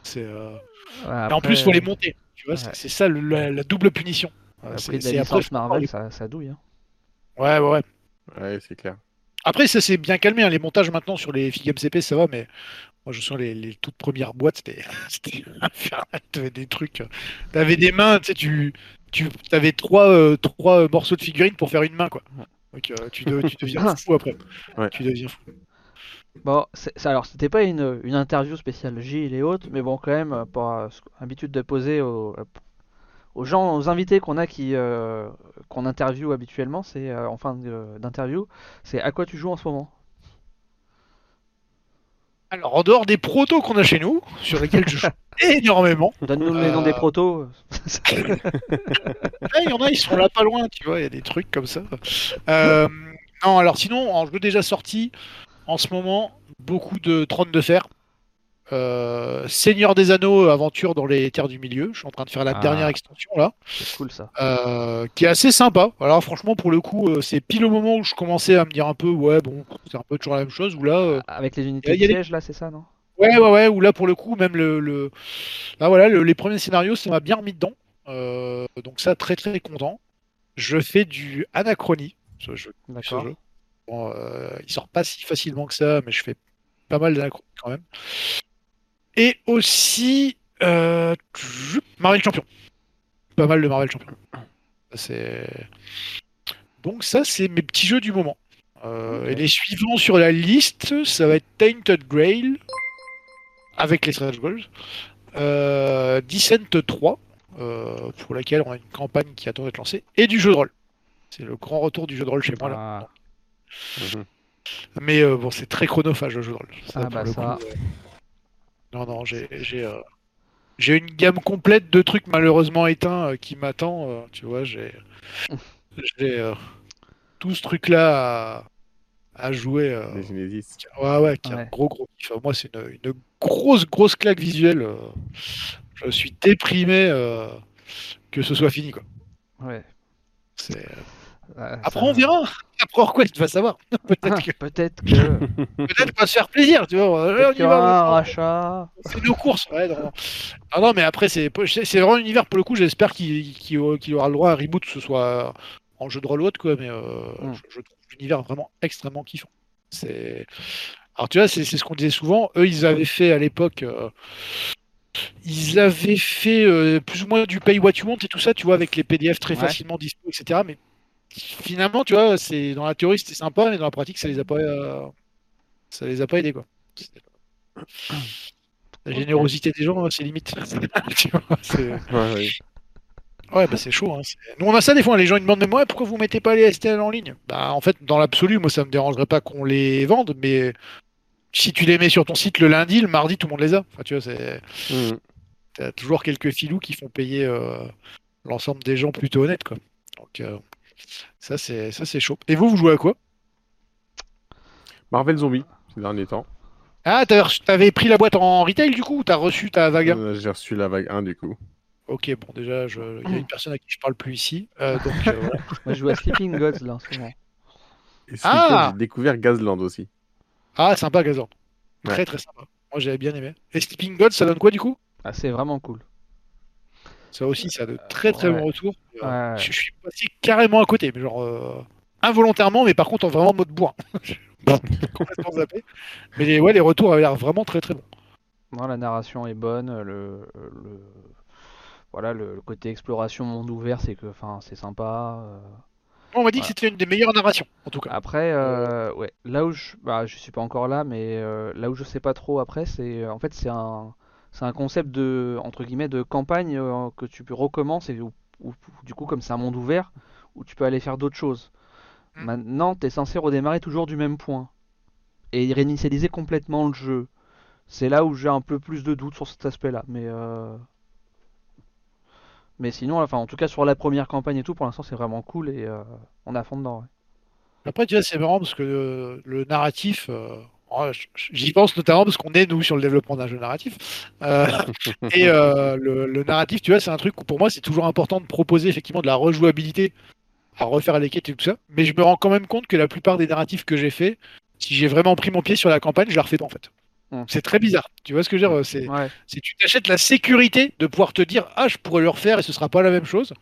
C'est euh, Ouais, en plus faut les monter, tu vois, c'est- ouais. c'est ça le- la, la double punition. C'est- la c'est après, licence Marvel, ça, ça douille. hein. Ouais, ouais, ouais. Ouais, c'est clair. Après, ça s'est bien calmé. hein. Les montages maintenant sur les figues MCP, ça va, mais moi je sens les, les toutes premières boîtes, c'était infernal. T'avais des trucs. T'avais des mains, tu sais, tu, tu avais trois, euh, trois morceaux de figurines pour faire une main, quoi. Donc euh, tu, de- tu deviens fou après. Ouais. Tu deviens fou. Bon, ça- alors c'était pas une, une interview spéciale Gilles et autres, mais bon, quand même, euh, pour euh, habitude de poser euh, aux gens, aux invités qu'on a qui euh, qu'on interviewe habituellement, c'est euh, en fin d'interview, c'est à quoi tu joues en ce moment? Alors, en dehors des protos qu'on a chez nous, sur lesquels je joue énormément, Donne-nous les noms des Euh, protos. Ah, il y en a, ils sont là pas loin, tu vois, il y a des trucs comme ça. Euh, non, alors sinon, en jeu déjà sorti, en ce moment, beaucoup de Trône de Fer. Euh, Seigneur des Anneaux, aventure dans les terres du milieu. Je suis en train de faire la Ah. dernière extension là, C'est cool ça. euh, qui est assez sympa. Alors franchement, pour le coup, euh, c'est pile au moment où je commençais à me dire un peu, ouais, bon, c'est un peu toujours la même chose. Ou là, euh, Avec les unités de des- siège là, c'est ça, non? Ouais, ouais, ouais, ou là pour le coup, même le, le... Là, voilà, le- les premiers scénarios, ça m'a bien remis dedans. Euh, donc ça, très très content. Je fais du Anachronie, ce jeu. ce D'accord. jeu. Bon, euh, il sort pas si facilement que ça, mais je fais pas mal d'Anachronie quand même. Et aussi euh, Marvel Champion. Pas mal de Marvel Champion. C'est donc ça, c'est mes petits jeux du moment. Euh. Et les suivants sur la liste, ça va être Tainted Grail avec les Stretch Goals, euh, Descent 3 euh, pour laquelle on a une campagne qui attend d'être lancée, et du jeu de rôle. C'est le grand retour du jeu de rôle chez moi là. Ah. Mais bon, c'est très chronophage le jeu de rôle. Ça, Ah, bah, le ça. coup, Non, non, j'ai j'ai euh, j'ai une gamme complète de trucs malheureusement éteints euh, qui m'attend. euh, tu vois, j'ai euh, tout ce truc là à, à jouer. euh, Les Genesis. Ouais, ouais, qui est un gros, gros. Moi, c'est une, une grosse, grosse claque visuelle. euh, Je suis déprimé euh, que ce soit fini, quoi. ouais. C'est- Euh, Après, ça- on verra. Après, Orquest va savoir. Peut-être que, Peut-être que. peut-être qu'on va se faire plaisir, tu vois. On y aura un va, rachat. fait nos courses. Ouais, non, non. Ah non, mais après, c'est c'est c'est vraiment un univers, pour le coup, j'espère qu'il qu'il aura le droit à un reboot, que ce soit en jeu de rôle ou autre, quoi. Mais euh, Mm. je, je trouve l'univers vraiment extrêmement kiffant. C'est. Alors, tu vois, c'est c'est ce qu'on disait souvent. Eux, ils avaient fait à l'époque. euh, Ils avaient fait euh, plus ou moins du pay what you want et tout ça, tu vois, avec les PDF très Ouais. facilement dispo, etc. Mais finalement, tu vois, c'est dans la théorie c'était sympa, mais dans la pratique, ça les a pas, euh, ça les a pas aidés, quoi. La générosité des gens, c'est limite. Tu vois, c'est- Ouais, ouais. Ouais, bah c'est chaud. Hein. c'est- Nous, on a ça des fois. Les gens ils demandent, mais moi, pourquoi vous mettez pas les STL en ligne? Bah, en fait, dans l'absolu, moi, ça me dérangerait pas qu'on les vende, mais si tu les mets sur ton site le lundi, le mardi, tout le monde les a. Enfin, tu vois, c'est. Mhm. T'as toujours quelques filous qui font payer euh, l'ensemble des gens plutôt honnêtes, quoi. Donc, euh, ça, c'est ça, c'est chaud. Et vous, vous jouez à quoi? Marvel Zombie, ces derniers temps. Ah, t'avais pris la boîte en retail du coup ou t'as reçu ta vague un? Euh, J'ai reçu la vague 1 du coup. Ok, bon, déjà, je- il y a une personne à qui je parle plus ici. euh, donc, euh, voilà. Moi, je joue à Sleeping Gods là en ce moment. Et Ah j'ai découvert Gazland aussi. Ah, sympa, Gazan. Très, Ouais. très sympa. Moi, j'avais bien aimé. Et Sleeping God, ça donne quoi du coup? Ah, c'est vraiment cool. Ça aussi, ça a de très très ouais. bons retours. Euh. Je, suis passé carrément à côté, mais genre euh, involontairement, mais par contre en vraiment mode bois. Complètement zappé. Mais les, ouais, les retours avaient l'air vraiment très très bons. Non, la narration est bonne, le, le- voilà, le, le côté exploration monde ouvert, c'est que, enfin, c'est sympa. euh. On m'a dit que c'était une des meilleures narrations, en tout cas. Après, euh, ouais, là où je, bah, je suis pas encore là, mais euh, là où je sais pas trop après, c'est, euh, en fait, c'est un, c'est un concept de, entre guillemets, de campagne euh, que tu peux recommencer, ou, ou- du coup, comme c'est un monde ouvert, où tu peux aller faire d'autres choses. Hmm. Maintenant, tu es censé redémarrer toujours du même point et réinitialiser complètement le jeu. C'est là où j'ai un peu plus de doutes sur cet aspect-là, mais euh, mais sinon, enfin, en tout cas sur la première campagne et tout, pour l'instant, c'est vraiment cool et euh, on est à fond dedans. ouais. Après, tu vois, c'est marrant parce que le narratif, euh, j'y pense notamment parce qu'on est, nous, sur le développement d'un jeu narratif. Euh, et euh, le, le narratif, tu vois, c'est un truc où pour moi, c'est toujours important de proposer effectivement de la rejouabilité à refaire les quêtes et tout ça. Mais je me rends quand même compte que la plupart des narratifs que j'ai fait, si j'ai vraiment pris mon pied sur la campagne, je la refais pas en fait. Mm. C'est très bizarre. Tu vois ce que je veux dire C'est Ouais. tu t'achètes la sécurité de pouvoir te dire ah je pourrais le refaire et ce sera pas la même chose.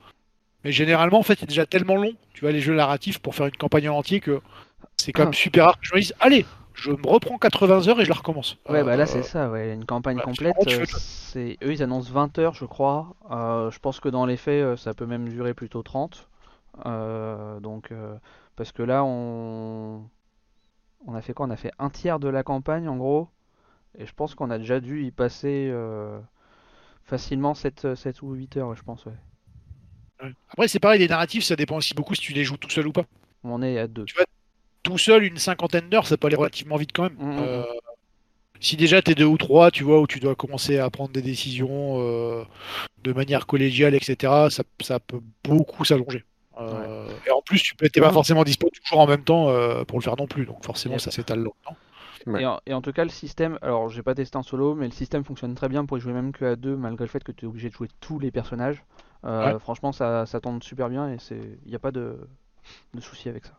Mais généralement en fait c'est déjà tellement long, tu vois les jeux narratifs pour faire une campagne en entier que c'est quand même Ah. super rare que je me dise allez je me reprends 80 heures et je la recommence. Ouais, bah là Euh, c'est ça, ouais. Une campagne ouais, complète, euh, c'est eux ils annoncent 20 heures, je crois. Euh, je pense que dans les faits, ça peut même durer plutôt 30. Euh, donc, parce que là, on... on a fait quoi? On a fait un tiers de la campagne en gros. Et je pense qu'on a déjà dû y passer euh, facilement 7, 7 ou 8 heures, je pense, ouais. Après c'est pareil les narratifs ça dépend aussi beaucoup si tu les joues tout seul ou pas. On est à 2. Tu Tout seul une cinquantaine d'heures ça peut aller relativement vite quand même. Mhm. Euh, si déjà t'es deux ou trois, tu vois, où tu dois commencer à prendre des décisions euh, de manière collégiale, etc., ça, ça peut beaucoup s'allonger. Euh, Et en plus, tu peux t'es pas forcément dispo toujours en même temps euh, pour le faire non plus, donc forcément Yep. ça s'étale longtemps. Ouais. Et, en, et en tout cas, le système, alors j'ai pas testé en solo, mais le système fonctionne très bien pour y jouer même que à deux, malgré le fait que tu es obligé de jouer tous les personnages. Euh, Ouais. Franchement, ça, ça tourne super bien et c'est, il n'y a pas de, de souci avec ça.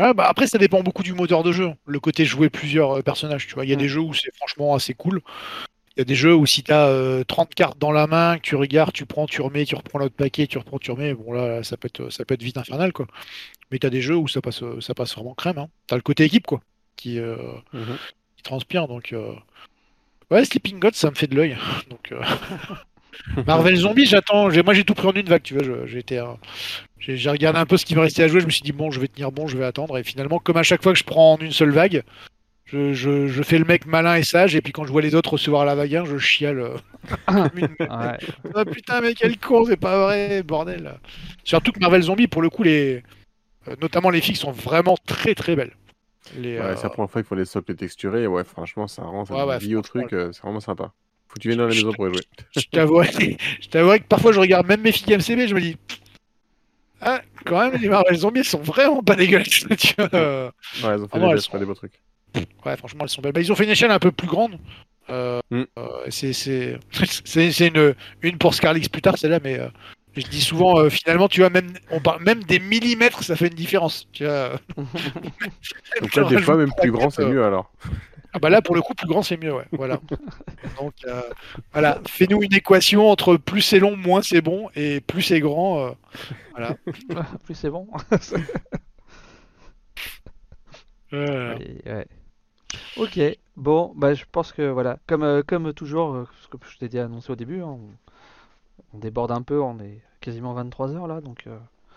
Ouais, bah après, ça dépend beaucoup du moteur de jeu. Le côté jouer plusieurs euh, personnages, tu vois. Il y a Mm. des jeux où c'est franchement assez cool. Il y a des jeux où si tu as 30 cartes dans la main, que tu regardes, tu prends, tu remets, tu reprends l'autre paquet, tu reprends, tu remets, bon là, ça peut être, ça peut être vite infernal, quoi. Mais tu as des jeux où ça passe, ça passe vraiment crème. Hein. Tu as le côté équipe, quoi, qui, euh, Mhm. qui transpire. Donc, euh, ouais, Sleeping God, ça me fait de l'œil. Donc, Marvel Zombie, j'attends. Moi, j'ai tout pris en une vague, tu vois. je- J'ai euh, regardé un peu ce qui me restait à jouer. Je me suis dit, bon, je vais tenir bon, je vais attendre. Et finalement, comme à chaque fois que je prends en une seule vague, je, je- je fais le mec malin et sage. Et puis quand je vois les autres recevoir la vague 1, je chiale. euh, Ouais. ah putain, mais quel con, c'est pas vrai, bordel. Surtout que Marvel Zombie, pour le coup, les, euh, notamment les filles sont vraiment très très belles. Les, Ouais, euh, c'est la première fois qu'il faut les socles texturés. Ouais, franchement, ça rend ça Ouais, ouais, vie au truc. euh, c'est vraiment sympa. Faut que tu viennes dans la maison pour y jouer. je t'avouerai que parfois je regarde même mes filles MCB, je me dis, ah, quand même, les Marvel Zombies elles sont vraiment pas dégueulasses. tu vois, euh. Ouais, ils ont fait Ah non, des, elles gestes, sont- des beaux trucs. Ouais, franchement, elles sont belles. Bah, ils ont fait une échelle un peu plus grande. Euh, Mm. euh, c'est une une pour Scarlix plus tard, celle-là, mais euh, je dis souvent, euh, finalement, tu vois, même on parle même des millimètres, ça fait une différence. Tu vois. Donc là, des fois, même plus grand, c'est mieux alors. Ah bah là, pour le coup, plus grand, c'est mieux, ouais. Voilà. Donc euh, voilà, fais-nous une équation entre plus c'est long, moins c'est bon, et plus c'est grand. euh, voilà. Plus c'est bon. Euh, Et- ouais. Ok, bon, bah je pense que voilà, comme, euh, comme toujours, ce que je t'ai déjà annoncé au début, hein, on, on déborde un peu, on est quasiment 23 heures là, donc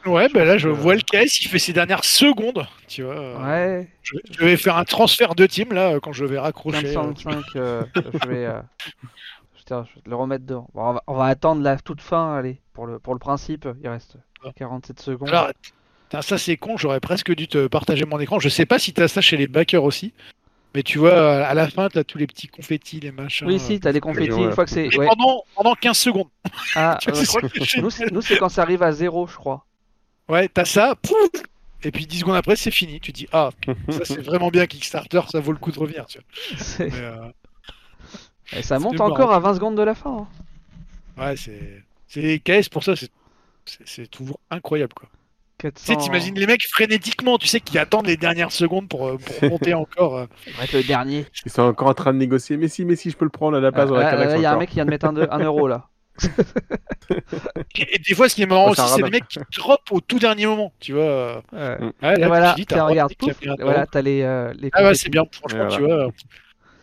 euh, Ouais, bah là, je que- vois le KS, il fait ses dernières secondes. Tu vois. euh, ouais, Je, je vais faire un transfert de team là quand je vais raccrocher. euh, 15-5, euh, je vais, euh, Putain, je vais te le remettre dedans. Bon, on, va, on va attendre la toute fin, allez, pour le, pour le principe. Il reste Ah. 47 secondes. Alors, ça c'est con, j'aurais presque dû te partager mon écran. Je sais pas si t'as ça chez les backers aussi. Mais tu vois, à la fin, t'as tous les petits confettis, les machins. oui, si, t'as des confettis Ouais. une fois que c'est. Ouais. pendant, pendant 15 secondes. Ah, euh, nous, c'est quand ça arrive à zéro, je crois. Ouais, t'as ça, pouf et puis 10 secondes après, c'est fini. Tu dis, ah, ça c'est vraiment bien Kickstarter, ça vaut le coup de revenir. Tu vois. Mais, euh, Et ça monte encore marrant. à 20 secondes de la fin. hein. ouais, c'est. C'est KS pour ça, c'est. toujours incroyable quoi. Tu 400... sais, t'imagines les mecs frénétiquement, tu sais, qui attendent les dernières secondes pour, euh, pour monter encore. euh. Être le dernier. Ils sont encore en train de négocier. Mais si, mais si, je peux le prendre à la place Ah, dans la là, canaque là, il y a un mec qui vient de mettre un euro là. Et, et des fois, ce qui est marrant Oh, aussi, c'est les mecs qui drop au tout dernier moment, tu vois. Ouais. Ouais, Et là, voilà, tu dis, t'as regarde, pouf, voilà, t'as les, euh, les Ah ouais, c'est bien, franchement, tu voilà. vois.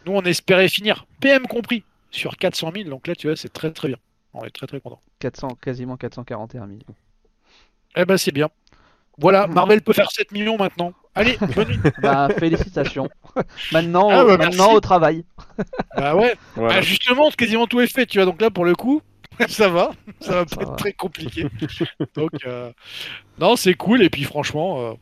Nous, on espérait finir PM compris sur 400 000, donc là, tu vois, c'est très très bien. On est très très content. 400, quasiment 441 000. Eh ben, c'est bien. Voilà. Marvel peut faire 7 millions maintenant. Allez, bonne nuit. Bah, félicitations. maintenant, Ah bah, maintenant merci. au travail. bah ouais, Voilà. bah, justement, quasiment tout est fait, tu vois. Donc là, pour le coup, ça va. Ça va Ça pas être va. très compliqué. donc, euh, non, c'est cool. Et puis, franchement, euh,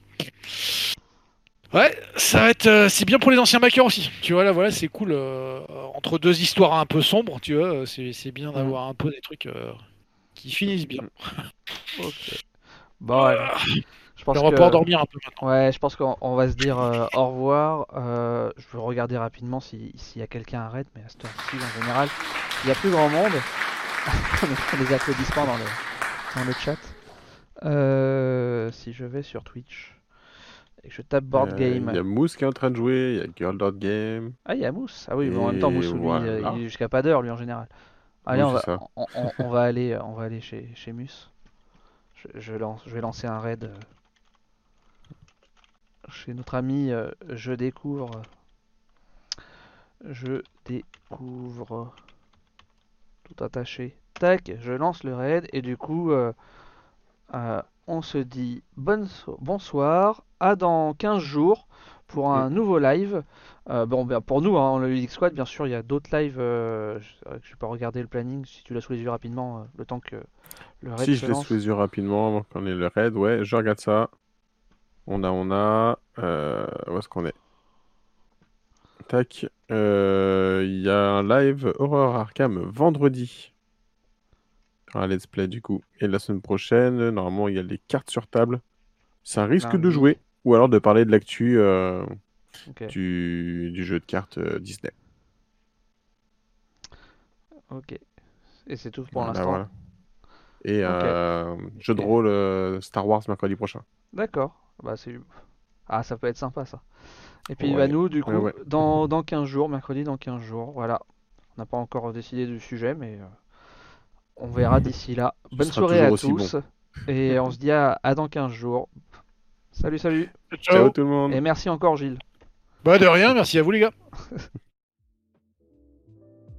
ouais, ça va être. euh, c'est bien pour les anciens backers aussi. Tu vois, là, voilà, c'est cool. euh, entre deux histoires un peu sombres, tu vois, c'est c'est bien d'avoir un peu des trucs qui finissent bien. Ok. Bon, allez. Je pense On que... dormir un peu maintenant. Ouais, je pense qu'on on va se dire euh, au revoir. Euh, je veux regarder rapidement si- s'il y a quelqu'un à raid, mais à cette heure-ci, en général, il n'y a plus grand monde. On a des applaudissements dans le, dans le chat. Euh, si je vais sur Twitch et que je tape board Euh, game. Il y a Mousse qui est en train de jouer. Il y a Girl Game. Ah, il y a Mousse. Ah oui, mais en même temps, Mousse, lui, voilà. euh, il est jusqu'à pas d'heure, lui, en général. Allez, Oui, on, va, on, on- on va aller, on va aller chez, chez Mus. Je, je lance, je vais lancer un raid euh, chez notre ami euh, Je découvre. Je découvre. Tout attaché. Tac, je lance le raid et du coup, euh, euh, on se dit bonne so- bonsoir, à dans 15 jours pour un nouveau live. Euh, bon, ben, pour nous, hein, le Elite Squad, bien sûr, il y a d'autres lives. euh, je- je vais pas regarder le planning. Si tu l'as sous les yeux rapidement, euh, le temps que le raid Si se je l'ai sous les yeux rapidement avant qu'on ait le raid, ouais, je regarde ça. On a, on a. où est-ce qu'on est? Tac. Euh, Il y a un live Horror Arkham vendredi. Un let's play du coup. Et la semaine prochaine, normalement, il y a les cartes sur table. Ça risque de jouer. Ou alors de parler de l'actu euh, du, du jeu de cartes euh, Disney. ok. Et c'est tout pour l'instant. voilà. Et Ok. euh, jeu de rôle Star Wars mercredi prochain. D'accord. Bah, c'est... Ah, ça peut être sympa ça. Et puis Ouais. bah, nous, du coup, Ouais, ouais. Dans, dans 15 jours, mercredi dans 15 jours, voilà. On n'a pas encore décidé du sujet, mais euh, on verra d'ici là. Ce Bonne soirée à tous. Et on se dit à, à dans 15 jours. Salut, salut. Ciao. Ciao tout le monde! Et merci encore, Gilles. Bah, de rien, merci à vous, les gars.